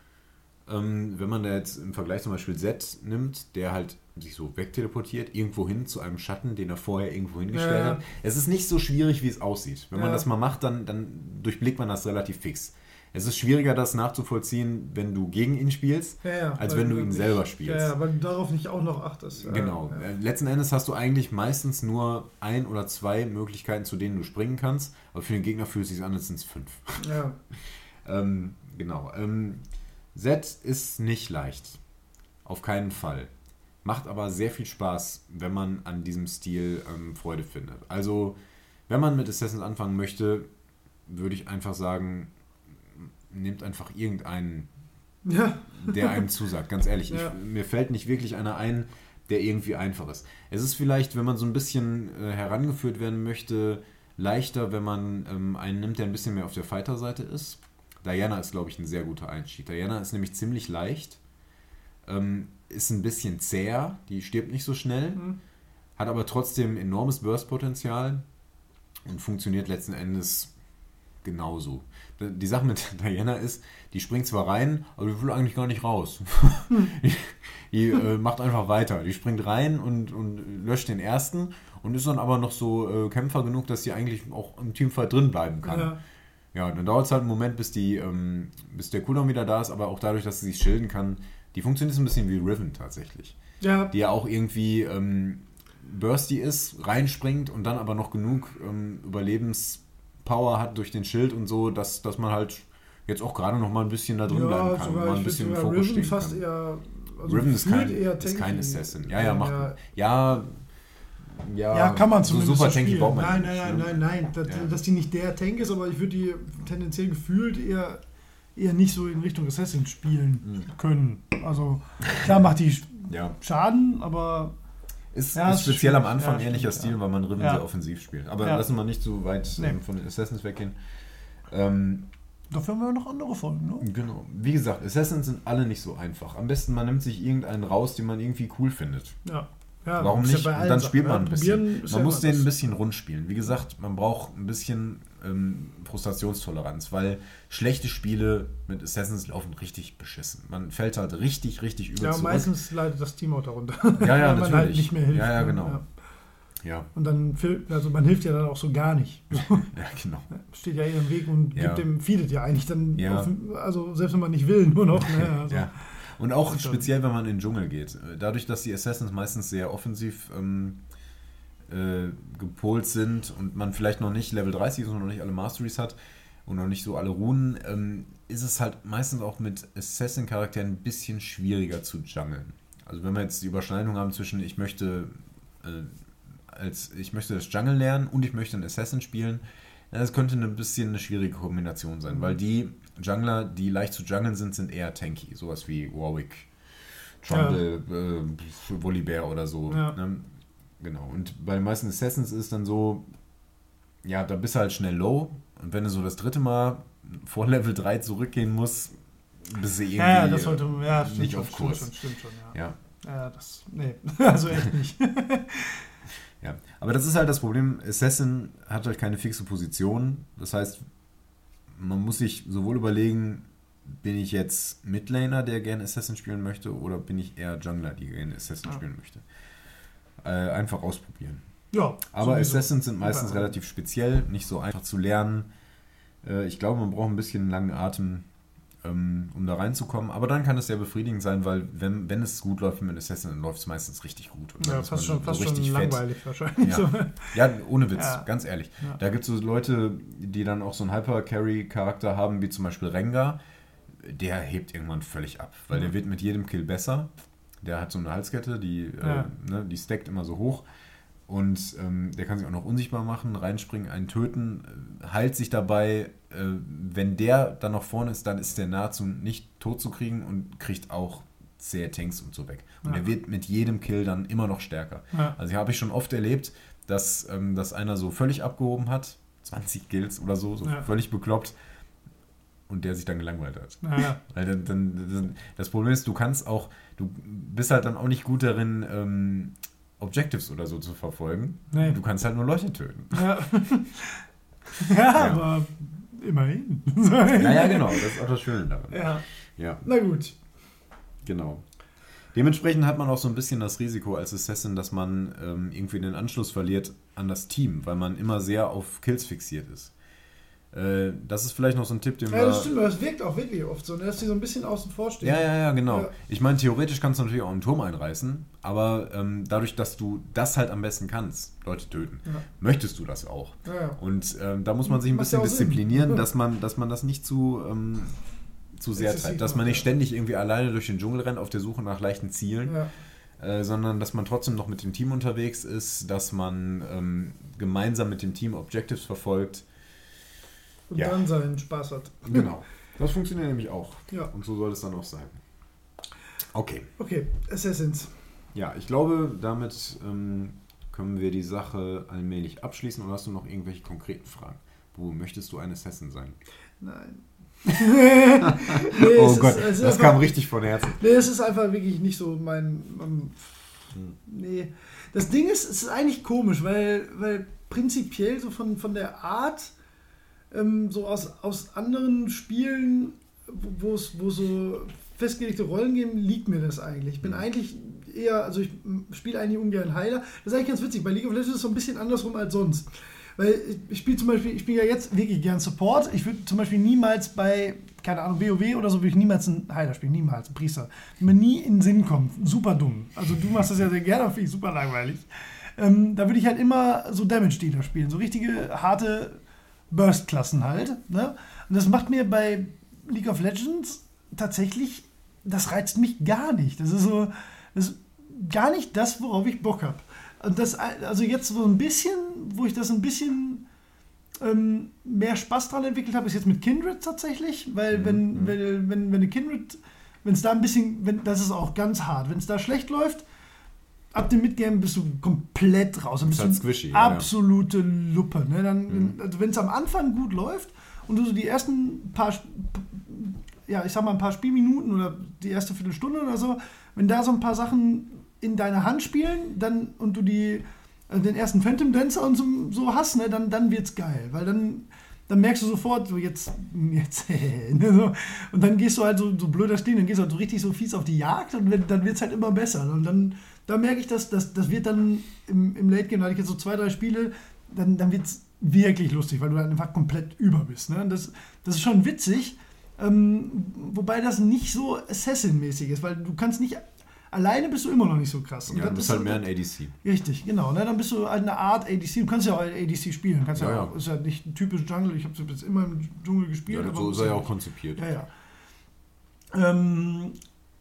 Ähm, wenn man da jetzt im Vergleich zum Beispiel Z nimmt, der halt sich so wegteleportiert, irgendwo hin zu einem Schatten, den er vorher irgendwo hingestellt Ja. hat. Es ist nicht so schwierig, wie es aussieht. Wenn man Ja. das mal macht, dann, dann durchblickt man das relativ fix. Es ist schwieriger, das nachzuvollziehen, wenn du gegen ihn spielst, Ja, ja, als wenn du ihn nicht- selber spielst. Ja, weil du darauf nicht auch noch achtest. Genau. Äh, Letzten Endes hast du eigentlich meistens nur ein oder zwei Möglichkeiten, zu denen du springen kannst. Aber für den Gegner fühlt es sich an, als sind es fünf. Ja. Ähm, genau. Ähm, Z ist nicht leicht. Auf keinen Fall. Macht aber sehr viel Spaß, wenn man an diesem Stil ähm, Freude findet. Also, wenn man mit Assassins anfangen möchte, würde ich einfach sagen, nehmt einfach irgendeinen, ja. der einem zusagt. Ganz ehrlich, Ja. ich, mir fällt nicht wirklich einer ein, der irgendwie einfach ist. Es ist vielleicht, wenn man so ein bisschen äh, herangeführt werden möchte, leichter, wenn man ähm, einen nimmt, der ein bisschen mehr auf der Fighter-Seite ist. Diana ist, glaube ich, ein sehr guter Einstieg. Diana ist nämlich ziemlich leicht, ähm, ist ein bisschen zäher, die stirbt nicht so schnell, Mhm. hat aber trotzdem enormes Burst-Potenzial und funktioniert letzten Endes genauso. Die Sache mit Diana ist, die springt zwar rein, aber die will eigentlich gar nicht raus. die die äh, macht einfach weiter. Die springt rein und, und löscht den ersten und ist dann aber noch so äh, Kämpfer genug, dass sie eigentlich auch im Teamfight drin bleiben kann. Ja. Ja, dann dauert es halt einen Moment, bis, die, ähm, bis der Cooldown wieder da ist, aber auch dadurch, dass sie sich schilden kann, die funktioniert so ein bisschen wie Riven tatsächlich. Ja. Die ja auch irgendwie ähm, bursty ist, reinspringt und dann aber noch genug ähm, Überlebenspower hat durch den Schild und so, dass, dass man halt jetzt auch gerade noch mal ein bisschen da drin bleiben kann, sogar, mal ein bisschen im Fokus Riven stehen fast kann. eher. also Riven ist kein, ist kein. Assassin. Ja, ja, macht. Ja. Ja, ja, Ja, kann man so zumindest super so tanky spielen. baut man Nein, nicht, nein, ne? nein, nein, nein. Dass, Ja. dass die nicht der Tank ist, aber ich würde die tendenziell gefühlt eher, eher nicht so in Richtung Assassin spielen Mhm. können. Also klar macht die Ja, Schaden, aber ist, Ja, ist speziell am. Anfang Ja, ähnlicher stimmt, Stil, ja. weil man Riven Ja. sehr offensiv spielt. Aber Ja. lassen wir nicht so weit Nee. ähm, von den Assassins weggehen. Ähm, dafür haben wir noch andere Folgen, ne? Genau. Wie gesagt, Assassins sind alle nicht so einfach. Am besten man nimmt sich irgendeinen raus, den man irgendwie cool findet. Ja. ja Warum ja nicht? allen dann spielt man ne? ein bisschen. Man ja muss den ein bisschen rund spielen. Wie gesagt, man braucht ein bisschen ähm, Frustrationstoleranz, weil schlechte Spiele mit Assassins laufen richtig beschissen. Man fällt halt richtig, richtig übel Ja, zurück. meistens leidet das Team auch darunter. Ja, ja, Weil man natürlich. halt nicht mehr hilft. Ja, ja, ne? genau. Ja, Und dann, also man hilft ja dann auch so gar nicht. ja, genau. Steht ja eh im Weg und Ja. gibt dem, feedet ja eigentlich dann, Ja. auf, also selbst wenn man nicht will, nur noch. Ne? Also, Ja. Und auch speziell, wenn man in den Dschungel geht. Dadurch, dass die Assassins meistens sehr offensiv ähm, äh, gepolt sind und man vielleicht noch nicht Level 30 ist und noch nicht alle Masteries hat und noch nicht so alle Runen, ähm, ist es halt meistens auch mit Assassin-Charakteren ein bisschen schwieriger zu jungeln. Also wenn wir jetzt die Überschneidung haben zwischen ich möchte äh, als ich möchte das Jungle lernen und ich möchte einen Assassin spielen, ja, das könnte ein bisschen eine schwierige Kombination sein, weil die Jungler, die leicht zu jungeln sind, sind eher tanky. Sowas wie Warwick, Trundle, äh, Volibear oder so. Ja. Ne? Genau. Und bei den meisten Assassins ist es dann so, ja, da bist du halt schnell low. Und wenn du so das dritte Mal vor Level 3 zurückgehen musst, bis sie irgendwie Ja, das sollte, ja, stimmt nicht schon, auf stimmt Kurs. schon, stimmt schon, ja. Ja. Ja, das, nee, also echt nicht. Ja, aber das ist halt das Problem. Assassin hat halt keine fixe Position. Das heißt, man muss sich sowohl überlegen, bin ich jetzt Midlaner, der gerne Assassin spielen möchte, oder bin ich eher Jungler, die gerne Assassin Ja. spielen möchte. Äh, einfach ausprobieren. Ja, Aber sowieso. Assassins sind meistens Überall. relativ speziell, nicht so einfach zu lernen. Äh, ich glaube, man braucht ein bisschen langen Atem, ähm, um da reinzukommen. Aber dann kann es sehr befriedigend sein, weil wenn, wenn es gut läuft mit Assassin, dann läuft es meistens richtig gut. Und Ja, fast schon, fast so schon fett. langweilig wahrscheinlich. Ja. So. Ja, ohne Witz, Ja. ganz ehrlich. Ja. Da gibt es so Leute, die dann auch so einen Hyper-Carry-Charakter haben, wie zum Beispiel Rengar. Der hebt irgendwann völlig ab, weil der wird mit jedem Kill besser. Der hat so eine Halskette, die, Ja. äh, ne, die stackt immer so hoch. Und ähm, der kann sich auch noch unsichtbar machen, reinspringen, einen töten, äh, heilt sich dabei. Äh, wenn der dann noch vorne ist, dann ist der nahezu nicht tot zu kriegen und kriegt auch zähe Tanks und so weg. Und Ja. er wird mit jedem Kill dann immer noch stärker. Ja. Also habe ich schon oft erlebt, dass, ähm, dass einer so völlig abgehoben hat, 20 Kills oder so, so Ja. völlig bekloppt und der sich dann gelangweilt hat. Ja, dann, dann, das Problem ist, du kannst auch, du bist halt dann auch nicht gut darin, ähm, Objectives oder so zu verfolgen. Nee. Du kannst halt nur Leute töten. ja. ja, aber immerhin. Naja, genau, das ist auch das Schöne daran. Ja, Ja, na gut. genau. Dementsprechend hat man auch so ein bisschen das Risiko als Assassin, dass man ähm, irgendwie den Anschluss verliert an das Team, weil man immer sehr auf Kills fixiert ist. Äh, das ist vielleicht noch so ein Tipp, den Ja, wir... das stimmt, aber das wirkt auch wirklich oft so, ne, dass die so ein bisschen außen vor stehen. Ja, ja, ja, genau. Ja. Ich meine, theoretisch kannst du natürlich auch einen Turm einreißen, aber ähm, dadurch, dass du das halt am besten kannst, Leute töten, Ja. möchtest du das auch. Ja, ja. Und ähm, da muss man sich ein Macht bisschen ja disziplinieren, dass man, dass man das nicht zu, ähm, zu sehr treibt. Dass man nicht ja. ständig irgendwie alleine durch den Dschungel rennt auf der Suche nach leichten Zielen, Ja. äh, sondern dass man trotzdem noch mit dem Team unterwegs ist, dass man ähm, gemeinsam mit dem Team Objectives verfolgt. Und Ja. dann seinen Spaß hat. Genau. Das funktioniert nämlich auch. Ja. Und so soll es dann auch sein. Okay. Okay, Assassins. Ja, ich glaube, damit ähm, können wir die Sache allmählich abschließen. Oder hast du noch irgendwelche konkreten Fragen? Wo möchtest du ein Assassin sein? Nein. nee, oh Gott, ist, das einfach, kam richtig von Herzen. Nee, es ist einfach wirklich nicht so mein. mein Hm. nee. Das Ding ist, es ist eigentlich komisch, weil, weil prinzipiell so von, von der Art, ähm, so aus, aus anderen Spielen, wo es so festgelegte Rollen geben, liegt mir das eigentlich. Ich bin Mhm. eigentlich eher, also ich spiele eigentlich ungern Heiler. Das ist eigentlich ganz witzig. Bei League of Legends ist es so ein bisschen andersrum als sonst. Weil ich, ich spiele zum Beispiel, ich spiele ja jetzt wirklich gern Support. Ich würde zum Beispiel niemals bei, keine Ahnung, WoW oder so, würde ich niemals einen Heiler spielen, niemals, einen Priester. Mir nie in den Sinn kommt. Super dumm. Also du machst das ja sehr gerne, finde ich super langweilig. Ähm, da würde ich halt immer so Damage-Dealer spielen, so richtige harte Burst-Klassen halt. Ne? Und das macht mir bei League of Legends tatsächlich, das reizt mich gar nicht. Das ist so, das ist gar nicht das, worauf ich Bock habe. Und das, also jetzt so ein bisschen, wo ich das ein bisschen ähm, mehr Spaß dran entwickelt habe, ist jetzt mit Kindred tatsächlich, weil Mhm, wenn, wenn, wenn, wenn eine Kindred, wenn es da ein bisschen, wenn, das ist auch ganz hart, wenn es da schlecht läuft, ab dem Midgame bist du komplett raus. Dann Ist bist halt squishy, ja, ja. absolute Luppe. Ne? Dann, Mhm. also wenn es am Anfang gut läuft und du so die ersten paar, ja, ich sag mal ein paar Spielminuten oder die erste Viertelstunde oder so, wenn da so ein paar Sachen in deiner Hand spielen, dann und du die äh, den ersten Phantom Dancer und so, so hast, ne, dann, dann wird's geil, weil dann dann merkst du sofort, so jetzt, jetzt, ne, so. und dann gehst du halt so, so blöder stehen, dann gehst du halt so richtig so fies auf die Jagd und wenn, dann wird es halt immer besser. Und dann, da merke ich, dass das, das wird dann im, im Late Game, da hatte ich jetzt so zwei, drei Spiele, dann, dann wird es wirklich lustig, weil du dann einfach komplett über bist. Ne? Das, das ist schon witzig, ähm, wobei das nicht so Assassin-mäßig ist, weil du kannst nicht, alleine bist du immer noch nicht so krass. Und Ja, du das bist ist halt mehr ein ADC. Richtig, genau. Ne? Dann bist du halt eine Art ADC. Du kannst ja auch ADC spielen. Kannst ja, Ja, auch, ist ja nicht ein typisch Jungle. Ich habe es jetzt immer im Dschungel gespielt. Ja, aber so ist er ja auch konzipiert. Ja, ja. Ähm,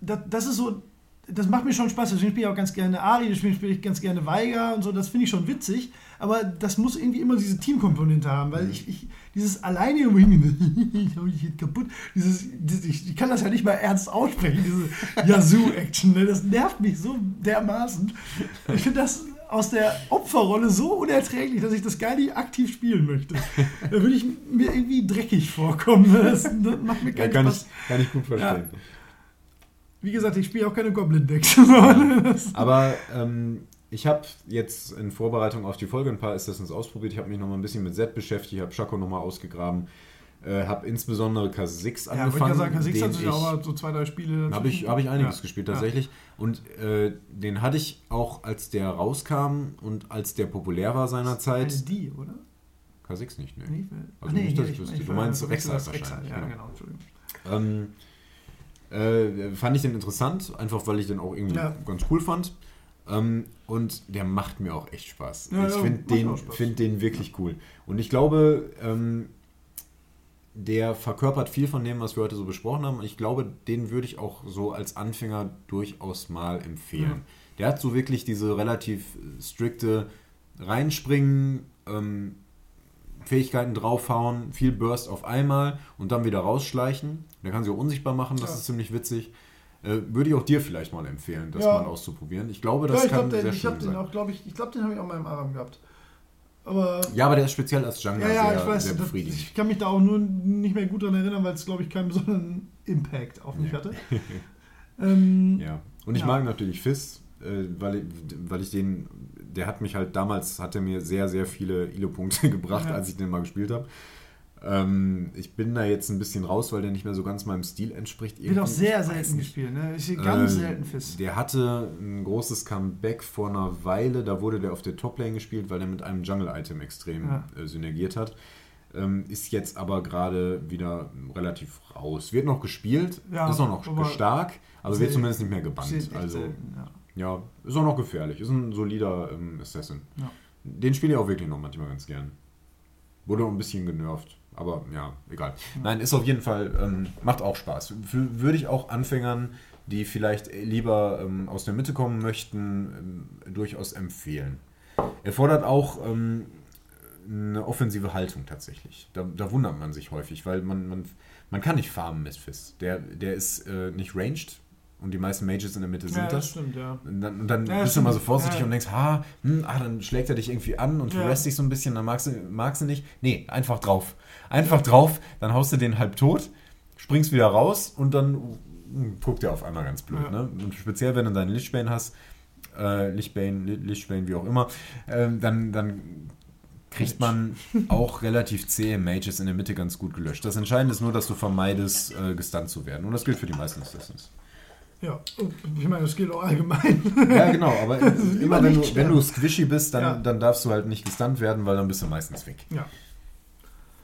das, das ist so, das macht mir schon Spaß. Deswegen spiele ich auch ganz gerne Ari, deswegen spiele ich ganz gerne Weiger und so. Das finde ich schon witzig. Aber das muss irgendwie immer diese Teamkomponente haben, weil ich, ich dieses alleine ich dich jetzt kaputt, dieses, ich, ich kann das ja nicht mal ernst aussprechen, diese Yazoo-Action. Ne? Das nervt mich so dermaßen. Ich finde das aus der Opferrolle so unerträglich, dass ich das gar nicht aktiv spielen möchte. Da würde ich mir irgendwie dreckig vorkommen. Das, das macht mir Ja, keinen kann, Spaß. ich, kann ich gut verstehen. Wie gesagt, ich spiele auch keine Goblin-Decks. Aber ähm, ich habe jetzt in Vorbereitung auf die Folge ein paar Assassins ausprobiert. Ich habe mich noch mal ein bisschen mit Z beschäftigt, habe Shaco noch mal ausgegraben, äh, habe insbesondere K6 Ja, ich angefangen. ja sagen, K6 den hat sich ich- auch mal so zwei, drei Spiele. Habe ich, hab ich einiges Ja. gespielt Ja. tatsächlich. Und äh, den hatte ich auch, als der rauskam und als der populär war seinerzeit. Eine die, oder? K6 nicht, ne? Nee, Also nicht, dass ich hier, wüsste. ich- Du meinst ich- Rexal das wahrscheinlich, Ja, genau. genau, Entschuldigung. Ähm, äh, fand ich den interessant, einfach weil ich den auch irgendwie Ja. ganz cool fand. Ähm, und der macht mir auch echt Spaß. Ja, ich finde den, find den wirklich cool. Und ich glaube, ähm, der verkörpert viel von dem, was wir heute so besprochen haben. Und ich glaube, den würde ich auch so als Anfänger durchaus mal empfehlen. Der hat so wirklich diese relativ strikte Reinspringen, ähm, Fähigkeiten draufhauen, viel Burst auf einmal und dann wieder rausschleichen. Der kann sich auch unsichtbar machen, das Ja. ist ziemlich witzig. Äh, würde ich auch dir vielleicht mal empfehlen, das Ja. mal auszuprobieren. Ich glaube, das ja, ich kann glaube, sehr ich schön sein. auch, glaube ich, ich glaube, den habe ich auch mal im Aram gehabt. Aber Ja, aber der ist speziell als Jungler ja, ja, sehr, ich weiß, sehr das, befriedigend. ich kann mich da auch nur nicht mehr gut dran erinnern, weil es, glaube ich, keinen besonderen Impact auf mich Ja. hatte. ähm, Ja. Und ich mag natürlich äh, weil, ich- weil ich den, der hat mich halt damals, hat er mir sehr, sehr viele Ilo-Punkte gebracht, Ja. als ich den mal gespielt habe. Ähm, ich bin da jetzt ein bisschen raus, weil der nicht mehr so ganz meinem Stil entspricht. wird auch Irgendwie. sehr selten gespielt. Ne? Ich sehe ganz Äh, selten Fist. Der hatte ein großes Comeback vor einer Weile. Da wurde der auf der Toplane gespielt, weil der mit einem Jungle-Item extrem Ja. äh, synergiert hat. Ähm, ist jetzt aber gerade wieder relativ raus. Wird noch gespielt, Ja, ist auch noch stark, aber sehr- wird zumindest nicht mehr gebannt. Also selten, ja. Ja, ist auch noch gefährlich. Ist ein solider ähm, Assassin. Ja. Den spiele ich auch wirklich noch manchmal ganz gern. Wurde ein bisschen genervt. Aber ja, egal. Nein, ist auf jeden Fall, ähm, macht auch Spaß. Für, würde ich auch Anfängern, die vielleicht lieber ähm, aus der Mitte kommen möchten, ähm, durchaus empfehlen. Er fordert auch ähm, eine offensive Haltung tatsächlich. Da, da wundert man sich häufig, weil man, man, man kann nicht farmen mit Fist. Der, der ist äh, nicht ranged und die meisten Mages in der Mitte sind ja, das. stimmt, ja. Und dann, und dann Ja, bist du immer so stimmt. vorsichtig Ja. und denkst, ha, hm, ah, dann schlägt er dich irgendwie an und Ja. verlässt dich so ein bisschen, dann magst du, magst du nicht. Nee, einfach drauf. Einfach drauf, dann haust du den halb tot, springst wieder raus und dann hm, guckt er auf einmal ganz blöd. Ne? Und speziell, wenn du deinen Lichtbane hast, äh, Lichtbane, Li- Lichtbane, wie auch immer, ähm, dann, dann kriegt man auch relativ zähe Mages in der Mitte ganz gut gelöscht. Das Entscheidende ist nur, dass du vermeidest, äh, gestunt zu werden. Und das gilt für die meisten Assassins. Ja, und ich meine, das gilt auch allgemein. Ja, genau, aber immer wenn du, wenn du squishy bist, dann, Ja. dann darfst du halt nicht gestunt werden, weil dann bist du meistens weg. ja.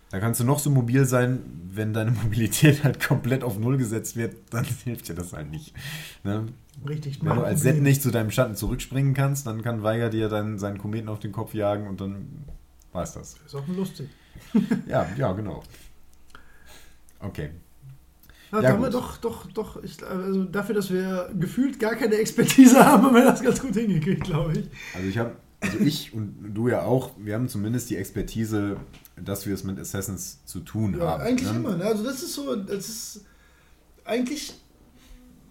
Da kannst du noch so mobil sein, wenn deine Mobilität halt komplett auf Null gesetzt wird, dann hilft dir das halt nicht. Ne? Richtig. Wenn du als. Set nicht zu deinem Schatten zurückspringen kannst, dann kann Weiger dir dann seinen Kometen auf den Kopf jagen und dann war es das. Ist auch lustig. Ja, ja, genau. Okay. Ja, Ja, wir doch, doch, doch, ich, also dafür, dass wir gefühlt gar keine Expertise haben, haben wir das ganz gut hingekriegt, glaube ich. Also ich habe, also ich und du ja auch, wir haben zumindest die Expertise, dass wir es mit Assassins zu tun Ja, haben. eigentlich ne? immer. Ne? Also das ist so, das ist eigentlich,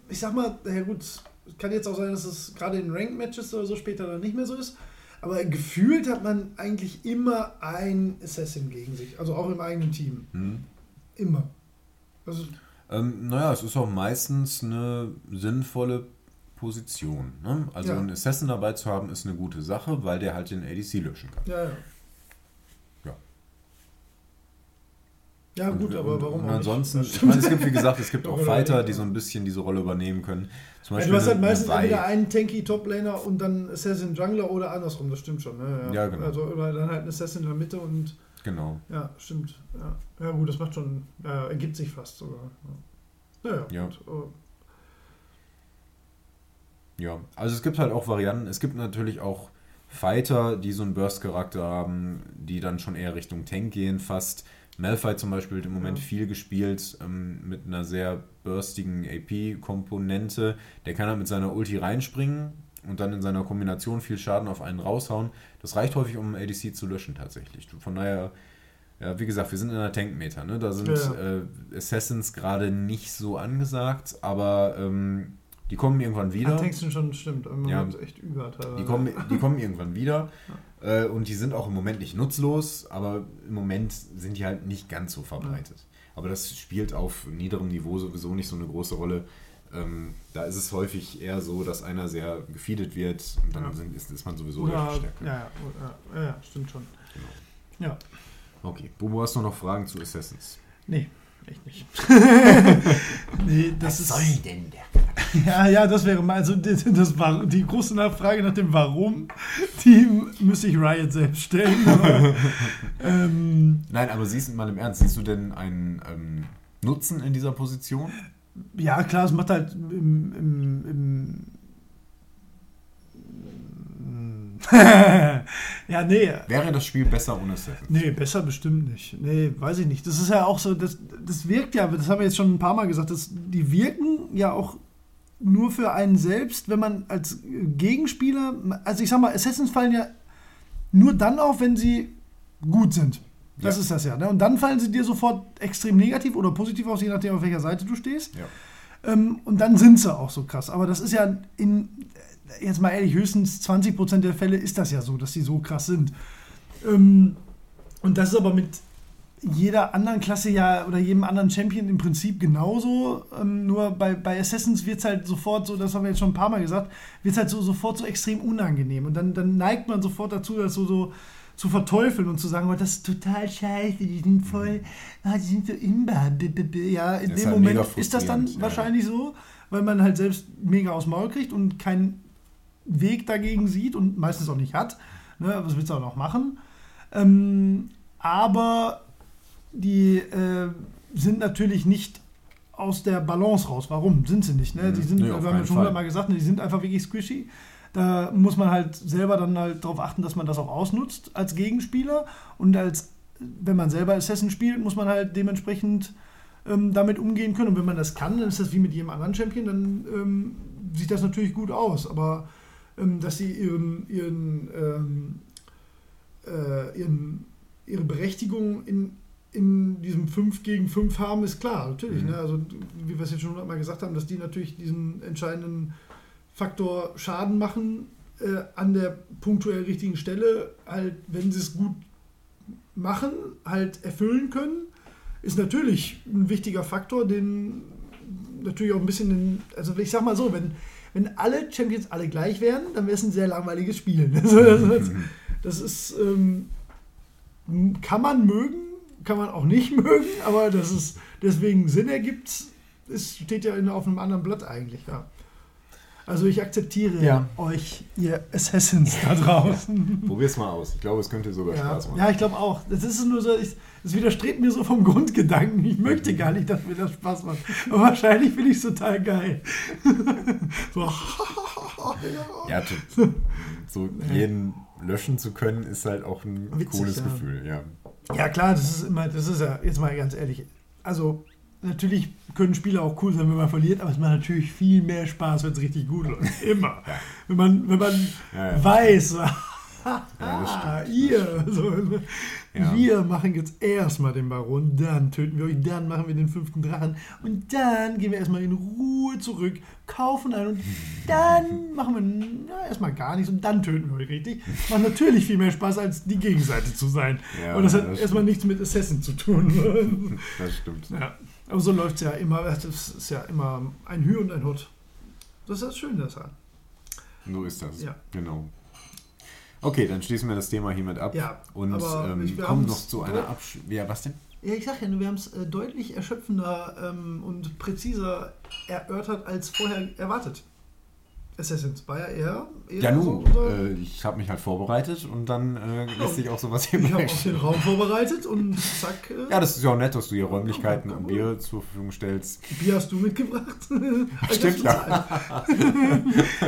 ich sag mal, ja gut, es kann jetzt auch sein, dass es gerade in Ranked-Matches oder so später dann nicht mehr so ist. Aber gefühlt hat man eigentlich immer ein Assassin gegen sich. Also auch im eigenen Team. Hm. Immer. Also, Ähm, naja, es ist auch meistens eine sinnvolle Position. Ne? Also Ja. einen Assassin dabei zu haben, ist eine gute Sache, weil der halt den ADC löschen kann. ja, ja. Ja. Ja, gut, und, aber warum und ansonsten, ich meine, es gibt, wie gesagt, es gibt auch Fighter, die so ja. ein bisschen diese Rolle übernehmen können. Zum Ja, Beispiel du hast halt meistens eine entweder einen tanky Toplaner und dann Assassin Jungler oder andersrum, das stimmt schon. Ne? Ja, genau. Also, oder dann halt ein Assassin in der Mitte und Genau. ja, stimmt. Ja, ja gut, das macht schon, ja, ergibt sich fast sogar. Ja, ja, Ja. gut. Oh, Ja, also es gibt halt auch Varianten. Es gibt natürlich auch Fighter, die so einen Burst-Charakter haben, die dann schon eher Richtung Tank gehen, fast. Malphite zum Beispiel wird im Moment Ja. viel gespielt ähm, mit einer sehr burstigen AP-Komponente. Der kann halt mit seiner Ulti reinspringen und dann in seiner Kombination viel Schaden auf einen raushauen. Das reicht häufig, um ADC zu löschen tatsächlich. Von daher, ja, wie gesagt, wir sind in einer Tank-Meter. Ne? Da sind Ja. äh, Assassins gerade nicht so angesagt, aber ähm, Die kommen irgendwann wieder. Ach, Texten schon stimmt. Im Ja. Moment echt über. Die kommen, die kommen irgendwann wieder. Äh, und die sind auch im Moment nicht nutzlos, aber im Moment sind die halt nicht ganz so verbreitet. Aber das spielt auf niederem Niveau sowieso nicht so eine große Rolle. Ähm, da ist es häufig eher so, dass einer sehr gefeedet wird und dann Ja. ist, ist man sowieso Oder, der ja, Stärke. ja, ja, stimmt schon. Genau. Ja, Okay, Bobo, hast du noch Fragen zu Assassins? nee, echt nicht. nee, das ist. denn der? Ja, ja, das wäre mal, also das, das war die große Nachfrage nach dem Warum, die müsste ich Riot selbst stellen. Aber, ähm, Nein, aber siehst du mal im Ernst, siehst du denn einen ähm, Nutzen in dieser Position? Ja, klar, es macht halt im, im, im ja, nee. Wäre das Spiel besser ohne Assassins? Nee, besser bestimmt nicht. Nee, weiß ich nicht. Das ist ja auch so, das, das wirkt ja, das haben wir jetzt schon ein paar Mal gesagt, das, die wirken ja auch nur für einen selbst, wenn man als Gegenspieler, also ich sag mal, Assassins fallen ja nur dann auf, wenn sie gut sind. Das Ja. ist das ja. Ne? Und dann fallen sie dir sofort extrem negativ oder positiv aus, je nachdem, auf welcher Seite du stehst. Ja. Ähm, und dann sind sie auch so krass. Aber das ist ja in, jetzt mal ehrlich, höchstens 20% der Fälle ist das ja so, dass sie so krass sind. Ähm, und das ist aber mit jeder anderen Klasse ja oder jedem anderen Champion im Prinzip genauso. Ähm, nur bei, bei Assassins wird es halt sofort so, das haben wir jetzt schon ein paar Mal gesagt, wird es halt so sofort so extrem unangenehm. Und dann, dann neigt man sofort dazu, das so, so zu verteufeln und zu sagen, oh, das ist total scheiße, die sind voll, ah, die sind so b. Ja, in Das dem halt Moment ist das dann ja. wahrscheinlich so, weil man halt selbst mega aufs Maul kriegt und keinen Weg dagegen sieht und meistens auch nicht hat. Ne, was willst du auch noch machen? Ähm, aber die äh, sind natürlich nicht aus der Balance raus. Warum sind sie nicht? Ne? Die sind, Nee, wir auf haben ja schon hundertmal gesagt, ne, die sind einfach wirklich squishy. Da muss man halt selber dann halt darauf achten, dass man das auch ausnutzt als Gegenspieler. Und als, wenn man selber Assassin spielt, muss man halt dementsprechend ähm, damit umgehen können. Und wenn man das kann, dann ist das wie mit jedem anderen Champion, dann ähm, sieht das natürlich gut aus. Aber ähm, dass sie ihren, ihren, ähm, äh, ihren, ihre Berechtigung in, in diesem 5 gegen 5 haben, ist klar, natürlich. Mhm. Ne? Also, wie wir es jetzt schon hundertmal gesagt haben, dass die natürlich diesen entscheidenden Faktor Schaden machen äh, an der punktuell richtigen Stelle, halt, wenn sie es gut machen, halt erfüllen können, ist natürlich ein wichtiger Faktor, den natürlich auch ein bisschen, in, also ich sag mal so, wenn, wenn alle Champions alle gleich wären, dann wäre es ein sehr langweiliges Spiel. Also, das, das ist, ähm, kann man mögen, kann man auch nicht mögen, aber dass es deswegen Sinn ergibt, ist, steht ja in, auf einem anderen Blatt eigentlich, ja. Also ich akzeptiere Ja. euch, ihr Assassins da draußen. Probier's mal aus. Ich glaube, es könnte sogar Ja, Spaß machen. ja, ich glaube auch. Das ist nur so, ich, es widerstrebt mir so vom Grundgedanken. Ich möchte gar nicht, dass mir das Spaß macht. Aber wahrscheinlich finde ich es total geil. so, ja. Ja, so jeden löschen zu können, ist halt auch ein Witzig, cooles ja. Gefühl. Ja. ja, klar, das ist immer, das ist ja, jetzt mal ganz ehrlich. Also, natürlich können Spiele auch cool sein, wenn man verliert, aber es macht natürlich viel mehr Spaß, wenn es richtig gut läuft. Immer. Ja. Wenn man, wenn man Ja, ja. weiß, ah, ihr, so, wir machen jetzt erstmal den Baron, dann töten wir euch, dann machen wir den fünften Drachen und dann gehen wir erstmal in Ruhe zurück, kaufen ein und dann machen wir erstmal gar nichts und dann töten wir euch richtig. Macht natürlich viel mehr Spaß, als die Gegenseite zu sein. Und das hat das erstmal nichts mit Assassin zu tun. Das stimmt. ja. Aber so läuft es ja immer, das ist ja immer ein Hü und ein Hut. Das ist das Schöne daran. So ist das. Ja. Genau. Okay, dann schließen wir das Thema hiermit ab Ja, und ähm, ich- kommen noch zu einer Absch... Ja, was denn? Ja, ich sag ja, nur, wir haben es äh, deutlich erschöpfender ähm, und präziser erörtert als vorher erwartet. Assassins ja eher. eher Ja, so nun, unser- äh, ich habe mich halt vorbereitet und dann äh, lässt sich auch sowas hier ich habe auch den Raum vorbereitet und zack. Äh, Ja, das ist ja auch nett, dass du hier Räumlichkeiten Ja, und. Bier zur Verfügung stellst. Bier hast du mitgebracht. Stimmt, bezahlt.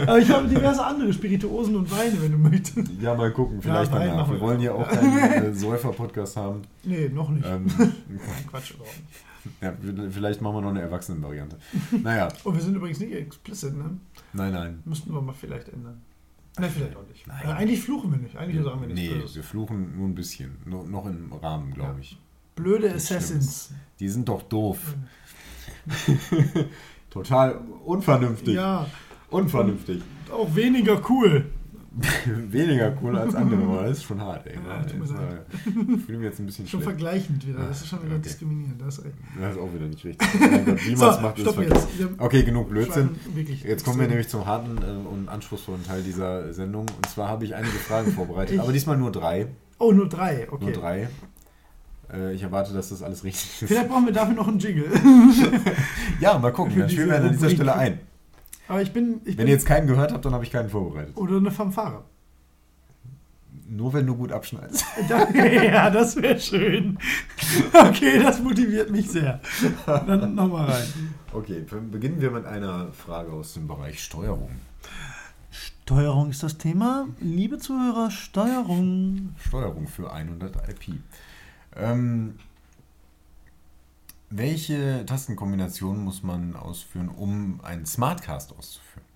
Aber ich habe diverse andere Spirituosen und Weine, wenn du möchtest. Ja, mal gucken, vielleicht Wein danach. Wir wollen ja auch keinen äh, Säufer-Podcast haben. Nee, noch nicht. Ähm, Quatsch überhaupt nicht. Ja, vielleicht machen wir noch eine Erwachsenen-Variante. Naja, Oh, wir sind übrigens nicht explicit, ne? nein, nein. Müssten wir mal vielleicht ändern. Nein, vielleicht auch nicht. Nein. Äh, eigentlich fluchen wir nicht. Eigentlich sagen wir nichts Nee, Böses. wir fluchen nur ein bisschen. Nur, noch im Rahmen, glaube Ja. ich. Blöde Nichts Assassins. Die sind doch doof. Total unvernünftig. Ja, Unvernünftig. auch weniger cool. Weniger cool als andere, aber das ist schon hart, ey. Ja, tut mir leid. Ich fühle mich jetzt ein bisschen Schon schlecht. vergleichend wieder. Das ist schon wieder Okay. diskriminierend. Das ist recht. Das ist auch wieder nicht richtig. Wie man es macht, ist verkehrt. Okay, genug Blödsinn. Jetzt kommen wir nämlich zum harten äh, und anspruchsvollen Teil dieser Sendung. Und zwar habe ich einige Fragen vorbereitet, Ich- aber diesmal nur drei. Oh, nur drei. Okay. Nur drei. Äh, ich erwarte, dass das alles richtig ist. Vielleicht brauchen wir dafür noch einen Jingle. Ja, mal gucken. Dann spielen wir an dieser. Stelle ein. Aber ich bin. Ich Wenn bin ihr jetzt keinen gehört habt, dann habe ich keinen vorbereitet. oder eine Fanfare. Nur wenn du gut abschneidest. Ja, das wäre schön. Okay, das motiviert mich sehr. Dann nochmal rein. Okay, beginnen wir mit einer Frage aus dem Bereich Steuerung. Steuerung ist das Thema. Liebe Zuhörer, Steuerung. Steuerung für 100 IP. Ähm, welche Tastenkombinationen muss man ausführen, um einen Smartcast auszuführen?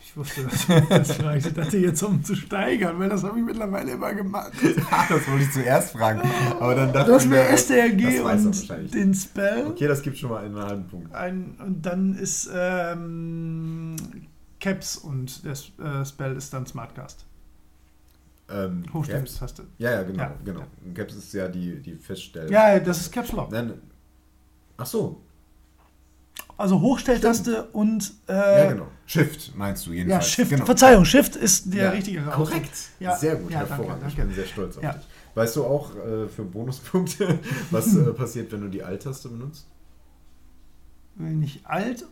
Ich wusste, dass du das fragst. Ich dachte jetzt, um zu steigern, weil das habe ich mittlerweile immer gemacht. das wollte ich zuerst fragen. Aber dann dachte Das ich wäre mir, STRG und den Spell. Okay, das gibt schon mal einen halben Punkt. Ein, und dann ist ähm, Caps und der äh, Spell ist dann Smartcast. Ähm, Caps? Hochstimmtaste. Ja, ja, genau. Ja. genau. Caps ist ja die, die Feststellung. Ja, das ist Caps Lock. Nein, ach so, Also Hochstelltaste und äh, ja genau. Shift meinst du ja, jedenfalls. Shift. Genau. Verzeihung, Shift ist der Ja, richtige. Korrekt. Ja. Sehr gut, Ja, danke, hervorragend. Ich danke. bin sehr stolz auf Ja. dich. Weißt du auch äh, für Bonuspunkte, was äh, passiert, wenn du die Alt-Taste benutzt? Wenn nicht alt,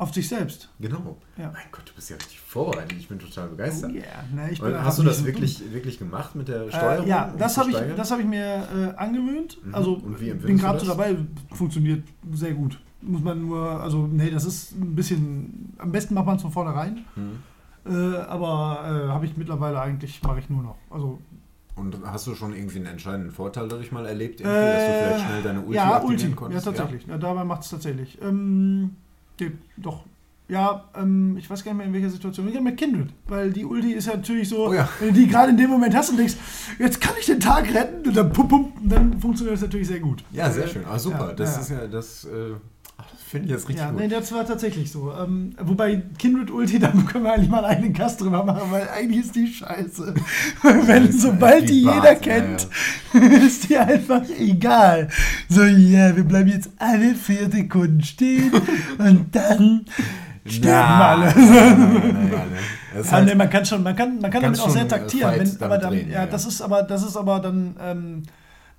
auf sich selbst. Genau. Ja. Mein Gott, du bist ja richtig vorbereitet. Ich bin total begeistert. Oh yeah. Ne, ich bin hast du das wirklich, wirklich gemacht mit der dumm. Steuerung? Äh, ja, das habe ich, das hab ich mir äh, angewöhnt. Mhm. Also bin gerade so dabei, funktioniert sehr gut. Muss man nur, also nee, das ist ein bisschen, am besten macht man es von vornherein. Mhm. Äh, aber äh, habe ich mittlerweile eigentlich, mache ich nur noch. Also Und hast du schon irgendwie einen entscheidenden Vorteil dadurch mal erlebt, dass du Äh, vielleicht schnell deine Ulti ja, aktivieren Ulti. konntest? Ja, tatsächlich. Ja, dabei macht es tatsächlich. Ähm, nee, doch. Ja, ähm, ich weiß gar nicht mehr in welcher Situation. Ich mit Kindred, weil die Ulti ist ja natürlich so, Oh ja. wenn du die gerade in dem Moment hast und denkst, jetzt kann ich den Tag retten und dann pum, pum, dann funktioniert das natürlich sehr gut. Ja, sehr schön. Ah, super. ja, das ja. ist ja, das, äh, finde ich jetzt richtig Ja, gut. nee, das war tatsächlich so. Ähm, wobei Kindred Ulti, da können wir eigentlich mal einen Cast drüber machen, weil eigentlich ist die scheiße. Wenn, Das sobald die privat, jeder ja, kennt, ist die einfach egal. So, ja, wir bleiben jetzt alle vier Sekunden stehen und dann sterben alle. Das Ja, halt- nee, man kann schon, man kann, man kann damit auch sehr äh, taktieren. Wenn, aber dann, ja, ja, ja. das ist aber, das ist aber dann, ähm,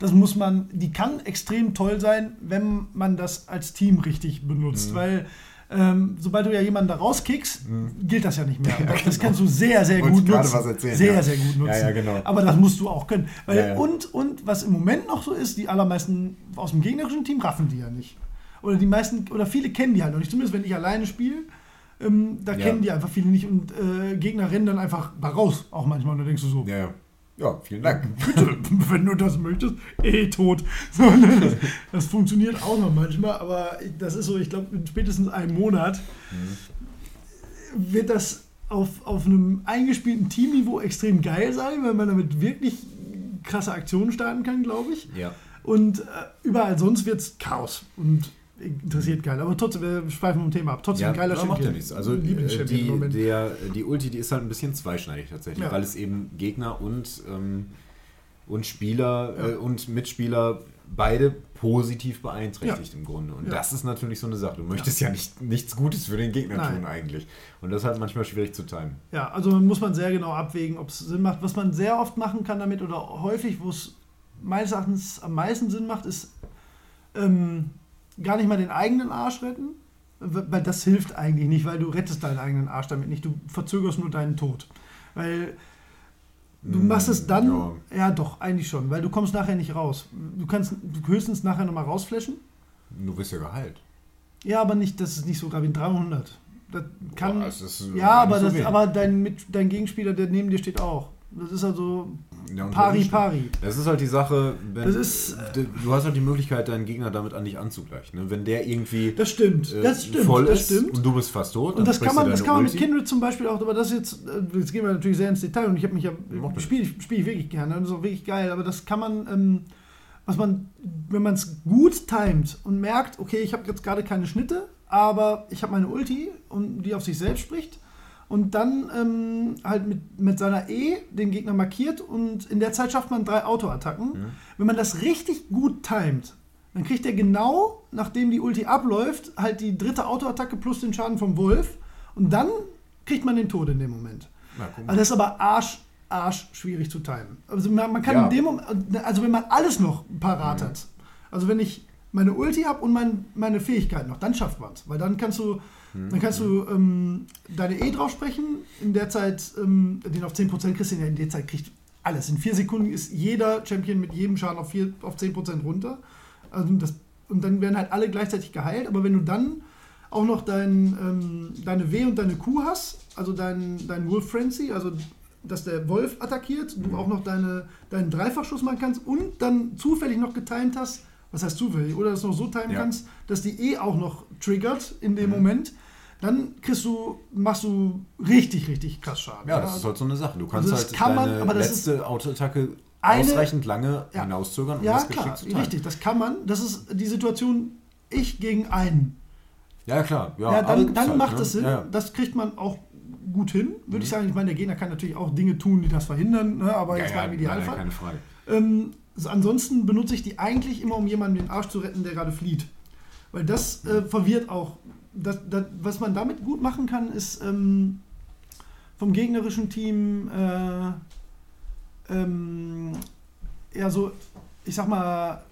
das muss man, die kann extrem toll sein, wenn man das als Team richtig benutzt, Mhm. weil ähm, sobald du ja jemanden da rauskickst, gilt das ja nicht mehr. Ja, Das genau. kannst du sehr, sehr gut gerade nutzen. was erzählen, sehr, ja. sehr gut nutzen. Ja, genau. Aber das musst du auch können. Weil. Und, und was im Moment noch so ist, die allermeisten aus dem gegnerischen Team raffen die ja nicht. Oder die meisten, oder viele kennen die halt noch nicht. Zumindest wenn ich alleine spiele, ähm, da kennen die einfach viele nicht und äh, Gegner rennen dann einfach raus, auch manchmal. Und da denkst du so, Ja, ja. Vielen Dank. bitte, wenn du das möchtest, eh tot. Ne, das, das funktioniert auch noch manchmal, aber das ist so, ich glaube, in spätestens einem Monat wird das auf, auf einem eingespielten Teamniveau extrem geil sein, weil man damit wirklich krasse Aktionen starten kann, glaube ich. Ja. Und äh, überall sonst wird es Chaos und interessiert geil. Aber trotzdem, wir schweifen vom Thema ab. Trotzdem Ja, ein geiler ja, macht ja Champion. nichts. Also äh, die, Moment. der, die Ulti, die ist halt ein bisschen zweischneidig tatsächlich, Ja. weil es eben Gegner und, ähm, und Spieler Ja. äh, und Mitspieler beide positiv beeinträchtigt im Grunde. Und Ja. das ist natürlich so eine Sache. Du möchtest ja, nicht, nichts Gutes für den Gegner Nein. tun eigentlich. Und das ist halt manchmal schwierig zu timen. Ja, also muss man sehr genau abwägen, ob es Sinn macht. Was man sehr oft machen kann damit oder häufig, wo es meines Erachtens am meisten Sinn macht, ist ähm, gar nicht mal den eigenen Arsch retten, weil das hilft eigentlich nicht, weil du rettest deinen eigenen Arsch damit nicht. Du verzögerst nur deinen Tod. Weil du Mm, machst es dann, ja. ja. doch, eigentlich schon, weil du kommst nachher nicht raus. Du kannst höchstens nachher nochmal rausflashen. Du wirst ja geheilt. Ja, aber nicht, das ist nicht so gravierend. 300. Das kann, Boah, das ist, ja, aber, so das, aber dein, dein Gegenspieler, der neben dir steht, auch. Das ist also Ja, pari pari. Das ist halt die Sache, wenn, ist, du du hast halt die Möglichkeit, deinen Gegner damit an dich anzugleichen. Ne? Wenn der irgendwie Das stimmt, äh, das stimmt, voll das ist stimmt. und du bist fast tot, Und das kann man, das kann man mit. Kindred zum Beispiel auch, aber das jetzt, äh, jetzt gehen wir natürlich sehr ins Detail und ich habe mich ja, spiele ich, spiel ich wirklich gerne, das ist auch wirklich geil, aber das kann man, ähm, was man, wenn man es gut timet und merkt, okay, ich habe jetzt gerade keine Schnitte, aber ich habe meine Ulti, und die auf sich selbst spricht. Und dann ähm, halt mit, mit seiner E den Gegner markiert und in der Zeit schafft man drei Autoattacken. Wenn man das richtig gut timet, dann kriegt er genau, nachdem die Ulti abläuft, halt die dritte Autoattacke plus den Schaden vom Wolf. Und dann kriegt man den Tod in dem Moment. Na. Also das ist aber arsch, arsch schwierig zu timen. Also man, man kann Ja. in dem Moment, also wenn man alles noch parat hat, also wenn ich meine Ulti habe und mein, meine Fähigkeiten noch, dann schafft man es. Weil dann kannst du, dann kannst du ähm, deine E drauf sprechen, in der Zeit ähm, den auf 10% kriegst du, in der Zeit kriegt alles. In vier Sekunden ist jeder Champion mit jedem Schaden auf, vier, auf 10% runter. Also das, und dann werden halt alle gleichzeitig geheilt, aber wenn du dann auch noch dein, ähm, deine W und deine Q hast, also dein, dein Wolf Frenzy, also dass der Wolf attackiert, du auch noch deine, deinen Dreifachschuss machen kannst und dann zufällig noch getimed hast, was heißt zufällig, oder das noch so timen Ja. kannst, dass die E auch noch triggert in dem Moment, dann kriegst du, machst du richtig, richtig krass Schaden. Ja, das ist halt so eine Sache. Du kannst Also das halt kann man, deine aber das letzte Autoattacke ausreichend lange Ja. hinauszögern, um ja, das klar, geschickt zu timen. richtig, das kann man. Das ist die Situation, ich gegen einen. Ja, klar. Ja, Ja, dann, dann halt, macht ne? das Sinn. Ja. Das kriegt man auch gut hin, würde ich sagen. Ich meine, der Gegner kann natürlich auch Dinge tun, die das verhindern, ne? aber jetzt ja, mal im Idealfall. keine Frage. Ähm, so ansonsten benutze ich die eigentlich immer, um jemanden den Arsch zu retten, der gerade flieht. Weil das äh, verwirrt auch. Das, das, was man damit gut machen kann, ist ähm, vom gegnerischen Team äh, ähm, ja so, ich sag mal,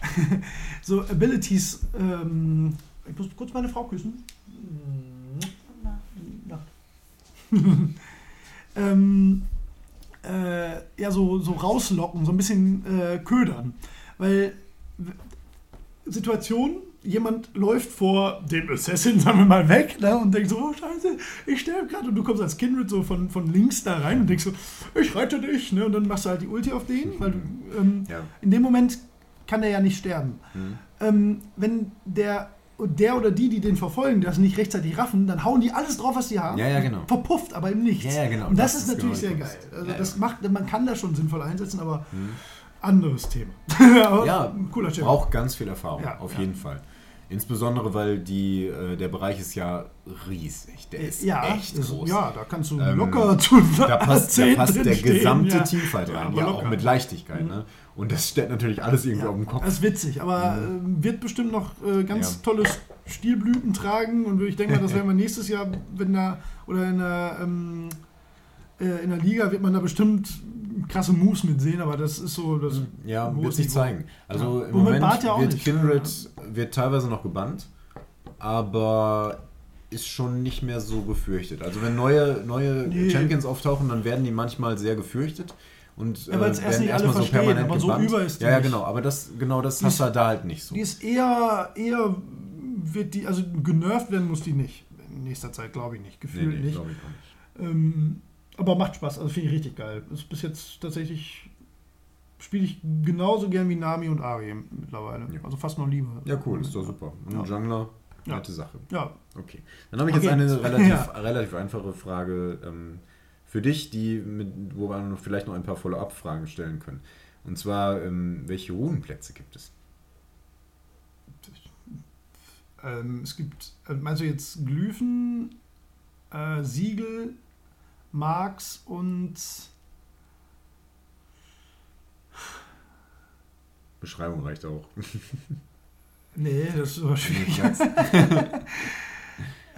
so Abilities. Ähm, ich muss kurz meine Frau küssen. Ähm, äh, ja, so, so rauslocken, so ein bisschen äh, ködern. Weil w- Situation, jemand läuft vor dem Assassin, sagen wir mal, weg ne, und denkt so, oh scheiße, ich sterbe gerade. Und du kommst als Kindred so von, von links da rein und denkst so, ich rette dich. Ne, und dann machst du halt die Ulti auf den, weil du, ähm, Ja. in dem Moment kann er ja nicht sterben. Mhm. Ähm, wenn der, der oder die, die den verfolgen, das nicht rechtzeitig raffen, dann hauen die alles drauf, was sie haben. Ja, ja, genau. Verpufft, aber im Nichts. Ja, ja, genau. Und das, Das ist, ist natürlich genau sehr geil. Also das. Mhm. macht, man kann das schon sinnvoll einsetzen, aber anderes Thema. Ja, cooler Chip. braucht ganz viel Erfahrung, Ja, auf ja. jeden Fall. Insbesondere, weil die, äh, der Bereich ist ja riesig. Der ist ja, echt das- groß. Ja, da kannst du Ähm, locker zu Da passt, da 10 passt der gesamte ja. Teamfight Ja, rein. aber Ja, auch. Mhm. mit Leichtigkeit. Ne? Und das stellt natürlich alles irgendwie Ja, auf den Kopf. Das ist witzig, aber ähm, wird bestimmt noch äh, ganz Ja. tolle Stilblüten tragen und ich denke mal, das werden wir nächstes Jahr, wenn da oder in der, ähm, äh, in der Liga wird man da bestimmt krasse Moves mit sehen, aber das ist so das Ja, hohes wird sich zeigen. Also Ja. im Moment Bart ja wird nicht. Kindred wird teilweise noch gebannt, aber ist schon nicht mehr so gefürchtet. Also wenn neue, neue Nee. Champions auftauchen, dann werden die manchmal sehr gefürchtet und Ja, weil es äh, erst werden nicht erstmal so permanent aber so gebannt. über ist die Ja, ja, nicht. genau. Aber das, genau das Die hast du da halt nicht so. Die ist eher, eher wird die, also genervt werden muss die nicht. In nächster Zeit glaube ich nicht, Nee, gefühlt nee, nicht. glaube ich nicht. Ähm, aber macht Spaß, also finde ich richtig geil. Ist bis jetzt tatsächlich spiele ich genauso gern wie Nami und Ari mittlerweile. Ja. Also fast noch lieber. Ja, cool, ist doch super. Und Ja. Jungler, Ja. nette Sache. Ja, Okay. Dann habe ich jetzt Okay. eine relativ, Ja. relativ einfache Frage ähm, für dich, die mit, wo wir vielleicht noch ein paar Follow-up-Fragen stellen können. Und zwar, ähm, welche Runenplätze gibt es? ähm, es gibt, äh, meinst du jetzt Glyphen, äh, Siegel, Marks und Beschreibung reicht auch. Nee, das ist aber schwierig.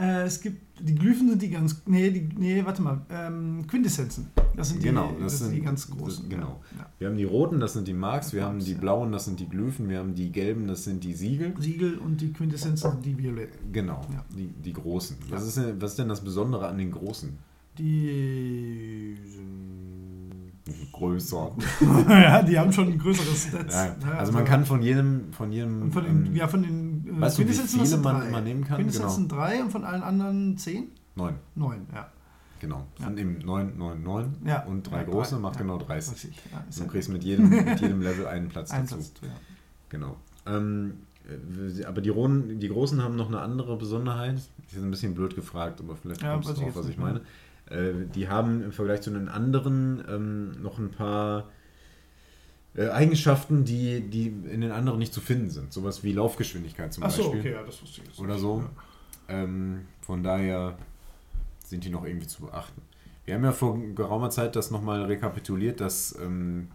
Äh, es gibt, die Glyphen sind die ganz, nee, die, nee, warte mal, ähm, Quintessenzen. Das sind die, Genau, das das sind die ganz das- großen. genau. Ja, Wir haben die roten, das sind die Marks, wir haben die blauen, das sind die Glyphen, wir haben die gelben, das sind die Siegel. Siegel und die Quintessenzen sind die violetten. Genau, Ja. die, die großen. Was, ist denn, was ist denn das Besondere an den großen? Die sind, Größer. ja, die haben schon ein größeres Stats. Ja, ne, also man kann von jedem, von jedem. und von den, ähm, ja, von den äh, weißt du, wie viele man drei. immer nehmen kann? Quintessenzen drei und von allen anderen zehn? neun. Neun, ja. Genau. Ja. Von dem 9, 9, 9 Ja. und drei Ja, große drei, macht ja. genau 30. 30, ja, Du ja kriegst mit jedem, mit jedem Level einen Platz ein dazu. Platz, ja. Genau. Ähm, äh, aber die, Rohen, die Großen haben noch eine andere Besonderheit. Die sind ein bisschen blöd gefragt, aber vielleicht Ja, kommst du ich drauf, was ich meine. Äh, die haben im Vergleich zu den anderen ähm, noch ein paar äh, Eigenschaften, die, die in den anderen nicht zu finden sind. Sowas wie Laufgeschwindigkeit zum Achso, Beispiel. okay, ja, das wusste ich jetzt Oder so. Ja. Ähm, von daher sind die noch irgendwie zu beachten. Wir haben ja vor geraumer Zeit das nochmal rekapituliert, dass ähm,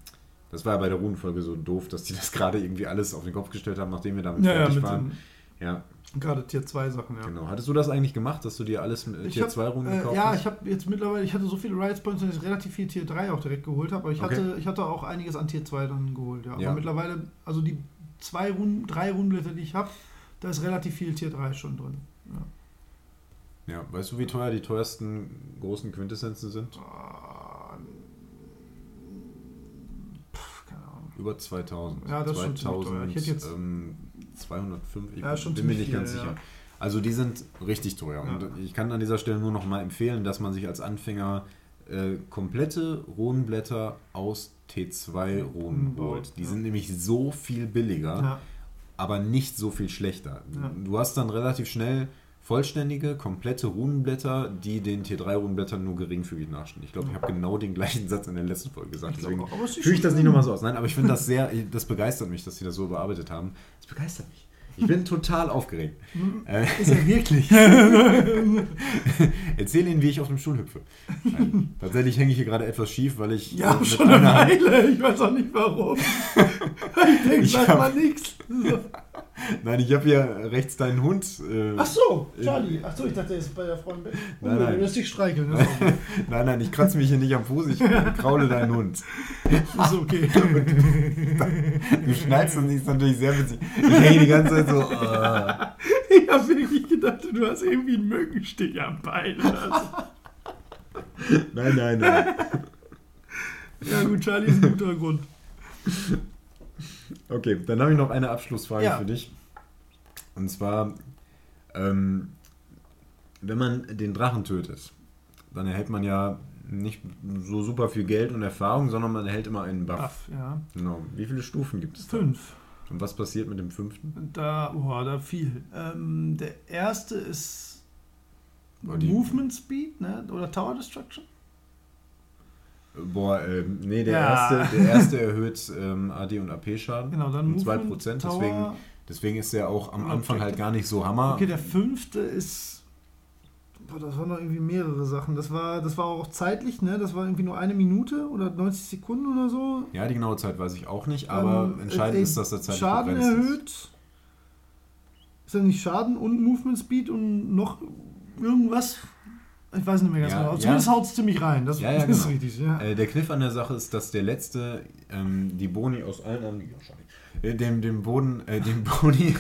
das war ja bei der Runenfolge so doof, dass die das gerade irgendwie alles auf den Kopf gestellt haben, nachdem wir damit Ja, ja, fertig mit waren. den, Ja, gerade Tier 2 Sachen, ja. genau. Hattest du das eigentlich gemacht, dass du dir alles mit Ich Tier hab, 2 Runden äh, gekauft Ja, hast? ich habe jetzt mittlerweile, ich hatte so viele Rides Points, dass ich relativ viel Tier 3 auch direkt geholt habe, aber ich, Okay. hatte, ich hatte auch einiges an Tier 2 dann geholt, ja. Ja. Aber mittlerweile, also die zwei Runden, drei Rundenblätter, die ich habe, da ist relativ viel Tier 3 schon drin. Ja. Ja, weißt du, wie teuer die teuersten großen Quintessenzen sind? Ah, pff, keine Ahnung. Über 2000. Ja, das ist schon 2000, teuer. Ich hätte jetzt- ähm, 205, ich Ja, bin mir nicht ganz viel, sicher. ja. Also die sind richtig teuer. Ja. Und ich kann an dieser Stelle nur noch mal empfehlen, dass man sich als Anfänger äh, komplette Runenblätter aus T2-Runen Mhm, holt. Die sind nämlich so viel billiger, aber nicht so viel schlechter. Du hast dann relativ schnell vollständige, komplette Runenblätter, die den T3-Runenblättern nur geringfügig nachstehen. Ich glaube, ich habe genau den gleichen Satz in der letzten Folge gesagt. Deswegen auch, führe ich das nicht nochmal so aus. Nein, aber ich finde das sehr, das begeistert mich, dass sie das so bearbeitet haben. Das begeistert mich. Ich bin total aufgeregt. Äh, Ist er wirklich? Erzähl Ihnen, wie ich auf dem Stuhl hüpfe. Nein, tatsächlich hänge ich hier gerade etwas schief, weil ich. ja, äh, mit schon eine Weile. Ich weiß auch nicht warum. ich denke, sag hab- mal nichts. So. Nein, ich habe hier rechts deinen Hund. Äh, Ach so, Charlie. Ach so, ich dachte, er ist bei der Freundin. Nein, nein. Du lässt dich streicheln. Gut. Nein, nein, ich kratze mich hier nicht am Fuß, ich kraule deinen Hund. Ist okay. Du schneidest nicht, ist natürlich sehr witzig. Ich hänge die ganze Zeit so. Äh, Ich habe wirklich gedacht, du hast irgendwie einen Mückenstich am Bein. nein, nein, nein. Ja gut, Charlie ist ein guter Grund. Okay, dann habe ich noch eine Abschlussfrage Ja. für dich. Und zwar, ähm, wenn man den Drachen tötet, dann erhält man ja nicht so super viel Geld und Erfahrung, sondern man erhält immer einen Buff. Aff, ja. Genau. Wie viele Stufen gibt es da? Fünf. Und was passiert mit dem fünften? Da, oh, da viel. Ähm, der erste ist Movement Speed, ne? Oder Tower Destruction. Boah, ähm, nee, der, Ja. erste, der erste erhöht ähm, AD und AP-Schaden. Genau, dann um 2%, Movement, deswegen, Tower. deswegen ist der auch am Und Anfang halt gar nicht so Hammer. Okay, der fünfte ist. Boah, das waren noch irgendwie mehrere Sachen. Das war, das war auch zeitlich, ne? Das war irgendwie nur eine Minute oder 90 Sekunden oder so. Ja, die genaue Zeit weiß ich auch nicht, aber Ähm, entscheidend äh, ist, dass der Zeit Schaden begrenzt ist. erhöht. Ist ja nicht Schaden und Movement Speed und noch irgendwas? Ich weiß nicht mehr ganz Ja, genau. Aber ja. Zumindest haut es ziemlich rein. Das Ja, ja, ist genau. richtig. Ja. Äh, der Kniff an der Sache ist, dass der letzte ähm, die Boni aus allen anderen, äh, dem, dem Boden, äh, dem Boni,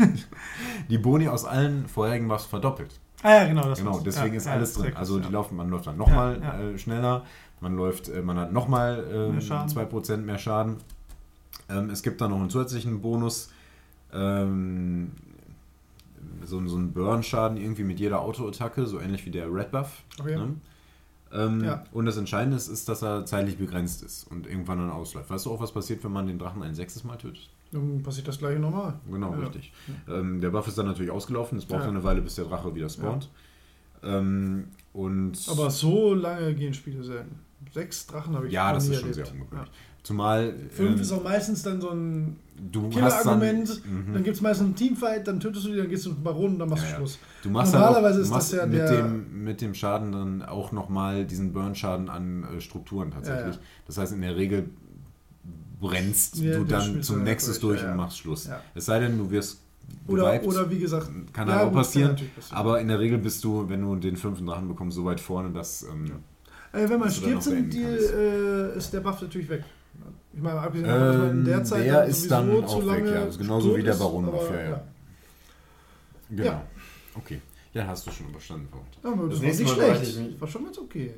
die Boni aus allen vorherigen Buffs verdoppelt. ah ja, genau. Das Genau, deswegen ist alles drin. Also die laufen, man läuft dann nochmal Ja, äh, schneller, man läuft, äh, man hat nochmal ähm, Mehr Schaden. 2% mehr Schaden. Ähm, es gibt dann noch einen zusätzlichen Bonus, ähm, so, so einen Burn-Schaden irgendwie mit jeder Auto-Attacke, so ähnlich wie der Red Buff. Okay. Ne? Ähm, Ja. Und das Entscheidende ist, ist, dass er zeitlich begrenzt ist und irgendwann dann ausläuft. Weißt du auch, was passiert, wenn man den Drachen ein sechstes Mal tötet? Dann passiert das gleiche nochmal. Genau, Ja. richtig. Ähm, der Buff ist dann natürlich ausgelaufen. Es braucht Ja. eine Weile, bis der Drache wieder spawnt. Ähm, und Aber so lange gehen Spiele selten. Sechs Drachen habe ich ja, das ist schon erlebt. sehr ungewöhnlich. Zumal. Fünf ähm, ist auch meistens dann so ein du dann, Killer-Argument. Mhm. Dann gibt es meistens einen Teamfight, dann tötest du die, dann gehst du zum Baron und dann machst Ja, du. Schluss. du machst dann auch, Normalerweise du ist machst das ja mit, der- dem, mit dem Schaden dann auch nochmal diesen Burn-Schaden an äh, Strukturen tatsächlich. Ja. Das heißt, in der Regel brennst Ja, du dann zum dann Nexus durch, durch und machst Schluss. Es sei denn, du wirst Oder, oder wie gesagt, Kann ja, auch passieren. passieren. Aber in der Regel bist du, wenn du den fünften Drachen bekommst, so weit vorne, dass. Ähm, äh, wenn man dann stirbt, sind die, äh, ist der Buff natürlich weg. Ich meine, abgesehen davon, man in Ähm, der Zeit der dann ist sowieso dann zu auch weg, lange ja. Das ist genauso wie der ist, Baron-Buff, aber, ja, ja. Genau. Ja. Okay. Ja, hast du schon überstanden. Ja, das, Das war nicht schlecht. Das war schon ganz okay.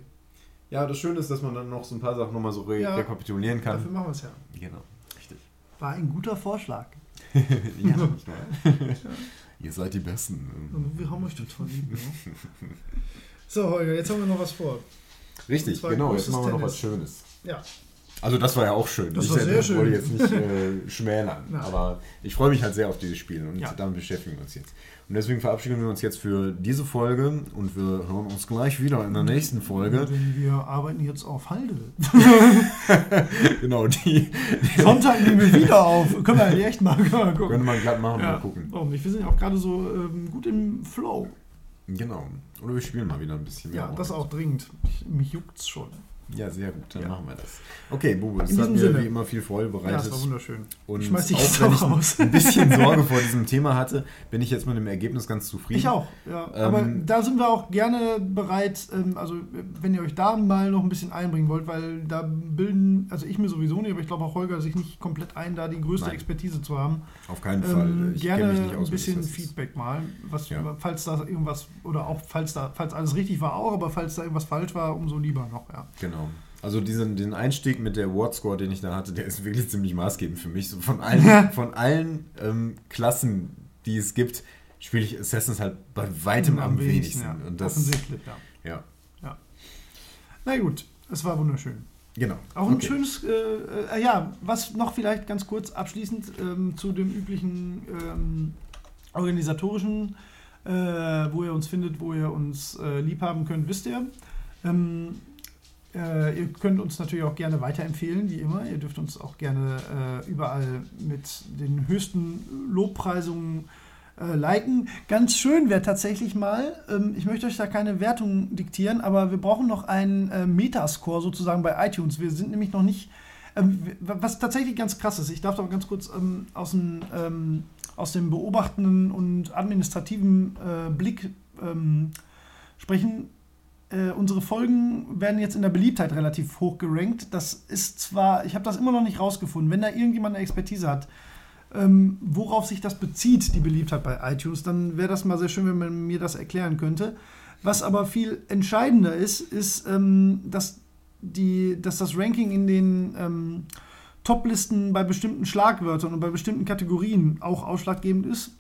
Ja, das Schöne ist, dass man dann noch so ein paar Sachen nochmal so re Ja. rekapitulieren kann. Dafür machen wir es ja. Genau. Richtig. War ein guter Vorschlag. ja, nicht wahr? Ihr seid die Besten. Und wir haben euch total lieb. Ne? So, Holger, jetzt haben wir noch was vor. Richtig, genau. Jetzt machen wir noch was Schönes. Ja. Also das war ja auch schön. Das ich war sehr schön. wollte jetzt nicht äh, schmälern. Ja. Aber ich freue mich halt sehr auf dieses Spiel und Ja. damit beschäftigen wir uns jetzt. Und deswegen verabschieden wir uns jetzt für diese Folge und wir hören uns gleich wieder in der nächsten Folge. Denn wir arbeiten jetzt auf Halde. genau, die, die Sonntag nehmen wir wieder auf. Können wir eigentlich echt mal, können wir mal gucken. könnte man glatt machen, Ja, mal gucken. warum nicht? Wir sind ja auch gerade so ähm, gut im Flow. Genau. Oder wir spielen mal wieder ein bisschen mehr. Ja, das auch dringend. Ich, mich juckt's schon. Ja, sehr gut, dann Ja. machen wir das. Okay, Bubu, es hat mir Sinne. wie immer viel Freude Ja, bereitet. das war wunderschön. und Ich schmeiß dich auch wenn ich raus. ein bisschen Sorge vor diesem Thema hatte, bin ich jetzt mit dem Ergebnis ganz zufrieden. Ich auch, ja. Ähm, Aber da sind wir auch gerne bereit, ähm, also wenn ihr euch da mal noch ein bisschen einbringen wollt, weil da bilden, also ich mir sowieso nicht, aber ich glaube auch Holger sich nicht komplett ein, da die größte Nein. Expertise zu haben. Auf keinen Fall. Ähm, Ich gerne kenn mich nicht ein aus, wie bisschen. Feedback mal, was, Ja. falls da irgendwas, oder auch falls da, falls alles richtig war auch, aber falls da irgendwas falsch war, umso lieber noch, ja. Genau. Also diesen, den Einstieg mit der Ward Score, den ich da hatte, der ist wirklich ziemlich maßgebend für mich. So von allen, von allen ähm, Klassen, die es gibt, spiele ich Assassins halt bei weitem am, wenigsten. ja. Und das, Offensichtlich, ja. ja, Na gut, es war wunderschön. genau. Auch ein Okay. schönes, äh, äh, ja, was noch vielleicht ganz kurz abschließend ähm, zu dem üblichen ähm, organisatorischen, äh, wo ihr uns findet, wo ihr uns äh, lieb haben könnt, wisst ihr. Ähm, äh, ihr könnt uns natürlich auch gerne weiterempfehlen, wie immer. Ihr dürft uns auch gerne äh, überall mit den höchsten Lobpreisungen äh, liken. Ganz schön wäre tatsächlich mal, ähm, ich möchte euch da keine Wertung diktieren, aber wir brauchen noch einen äh, Metascore sozusagen bei iTunes. Wir sind nämlich noch nicht, ähm, was tatsächlich ganz krass ist, ich darf doch ganz kurz ähm, aus, dem, ähm, aus dem beobachtenden und administrativen äh, Blick ähm, sprechen. Äh, unsere Folgen werden jetzt in der Beliebtheit relativ hoch gerankt. Das ist zwar, ich habe das immer noch nicht rausgefunden, wenn da irgendjemand eine Expertise hat, ähm, worauf sich das bezieht, die Beliebtheit bei iTunes, dann wäre das mal sehr schön, wenn man mir das erklären könnte. Was aber viel entscheidender ist, ist, ähm, dass, die, dass das Ranking in den ähm, Top-Listen bei bestimmten Schlagwörtern und bei bestimmten Kategorien auch ausschlaggebend ist.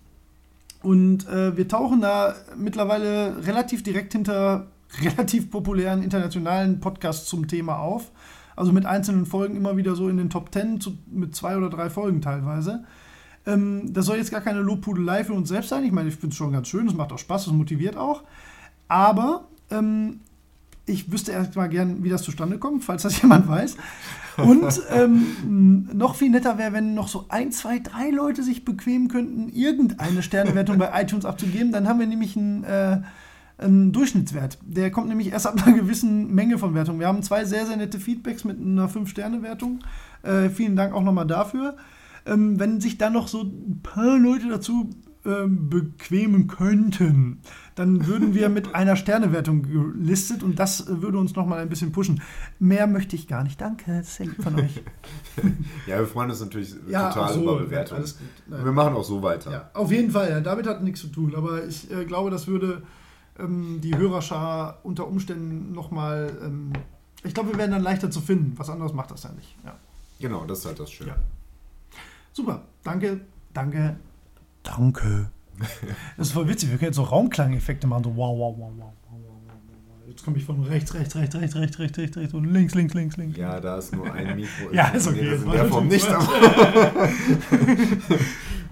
Und äh, wir tauchen da mittlerweile relativ direkt hinter relativ populären internationalen Podcasts zum Thema auf. Also mit einzelnen Folgen immer wieder so in den Top 10, zu, mit zwei oder drei Folgen teilweise. Ähm, das soll jetzt gar keine Lobpudelei für uns selbst sein. Ich meine, ich finde es schon ganz schön, es macht auch Spaß, es motiviert auch. Aber ähm, ich wüsste erst mal gern, wie das zustande kommt, falls das jemand weiß. Und ähm, noch viel netter wäre, wenn noch so ein, zwei, drei Leute sich bequemen könnten, irgendeine Sternewertung bei iTunes abzugeben. Dann haben wir nämlich einen, äh, einen Durchschnittswert. Der kommt nämlich erst ab einer gewissen Menge von Wertungen. Wir haben zwei sehr, sehr nette Feedbacks mit einer 5-Sterne-Wertung. Äh, vielen Dank auch nochmal dafür. Ähm, wenn sich dann noch so ein paar Leute dazu ähm, bequemen könnten, dann würden wir mit einer Sternewertung gelistet und das würde uns nochmal ein bisschen pushen. Mehr möchte ich gar nicht. Danke, das ist sehr lieb von euch. Ja, wir freuen uns natürlich Ja, total so, über Bewertungen. wir machen auch so weiter. Ja, auf jeden Fall. Ja, damit hat nichts zu tun. Aber ich äh, glaube, das würde ähm, die Hörerschar unter Umständen nochmal. Ähm, ich glaube, wir werden dann leichter zu finden. Was anderes macht das ja nicht. Ja. Genau, das ist halt das Schöne. Ja. Super. Danke, danke, danke. Das ist voll witzig. Wir können jetzt so Raumklangeffekte machen. So wow, wow, wow, wow. Jetzt komme ich von rechts, rechts, rechts, rechts, rechts, rechts, rechts, rechts und links, links, links, links. Ja, da ist nur ein Mikro. Ja, ist okay. Nee, das in der Form nicht.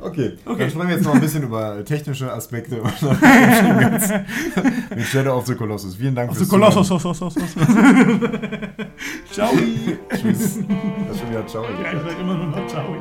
Okay. Okay. dann sprechen wir jetzt noch ein bisschen über technische Aspekte mit Shadow of the Colossus. Vielen Dank Auf fürs Sos, Sos. Ciao. Tschüss. Das ist schon wieder Ciao. Ja, ich sag immer nur noch Ciao.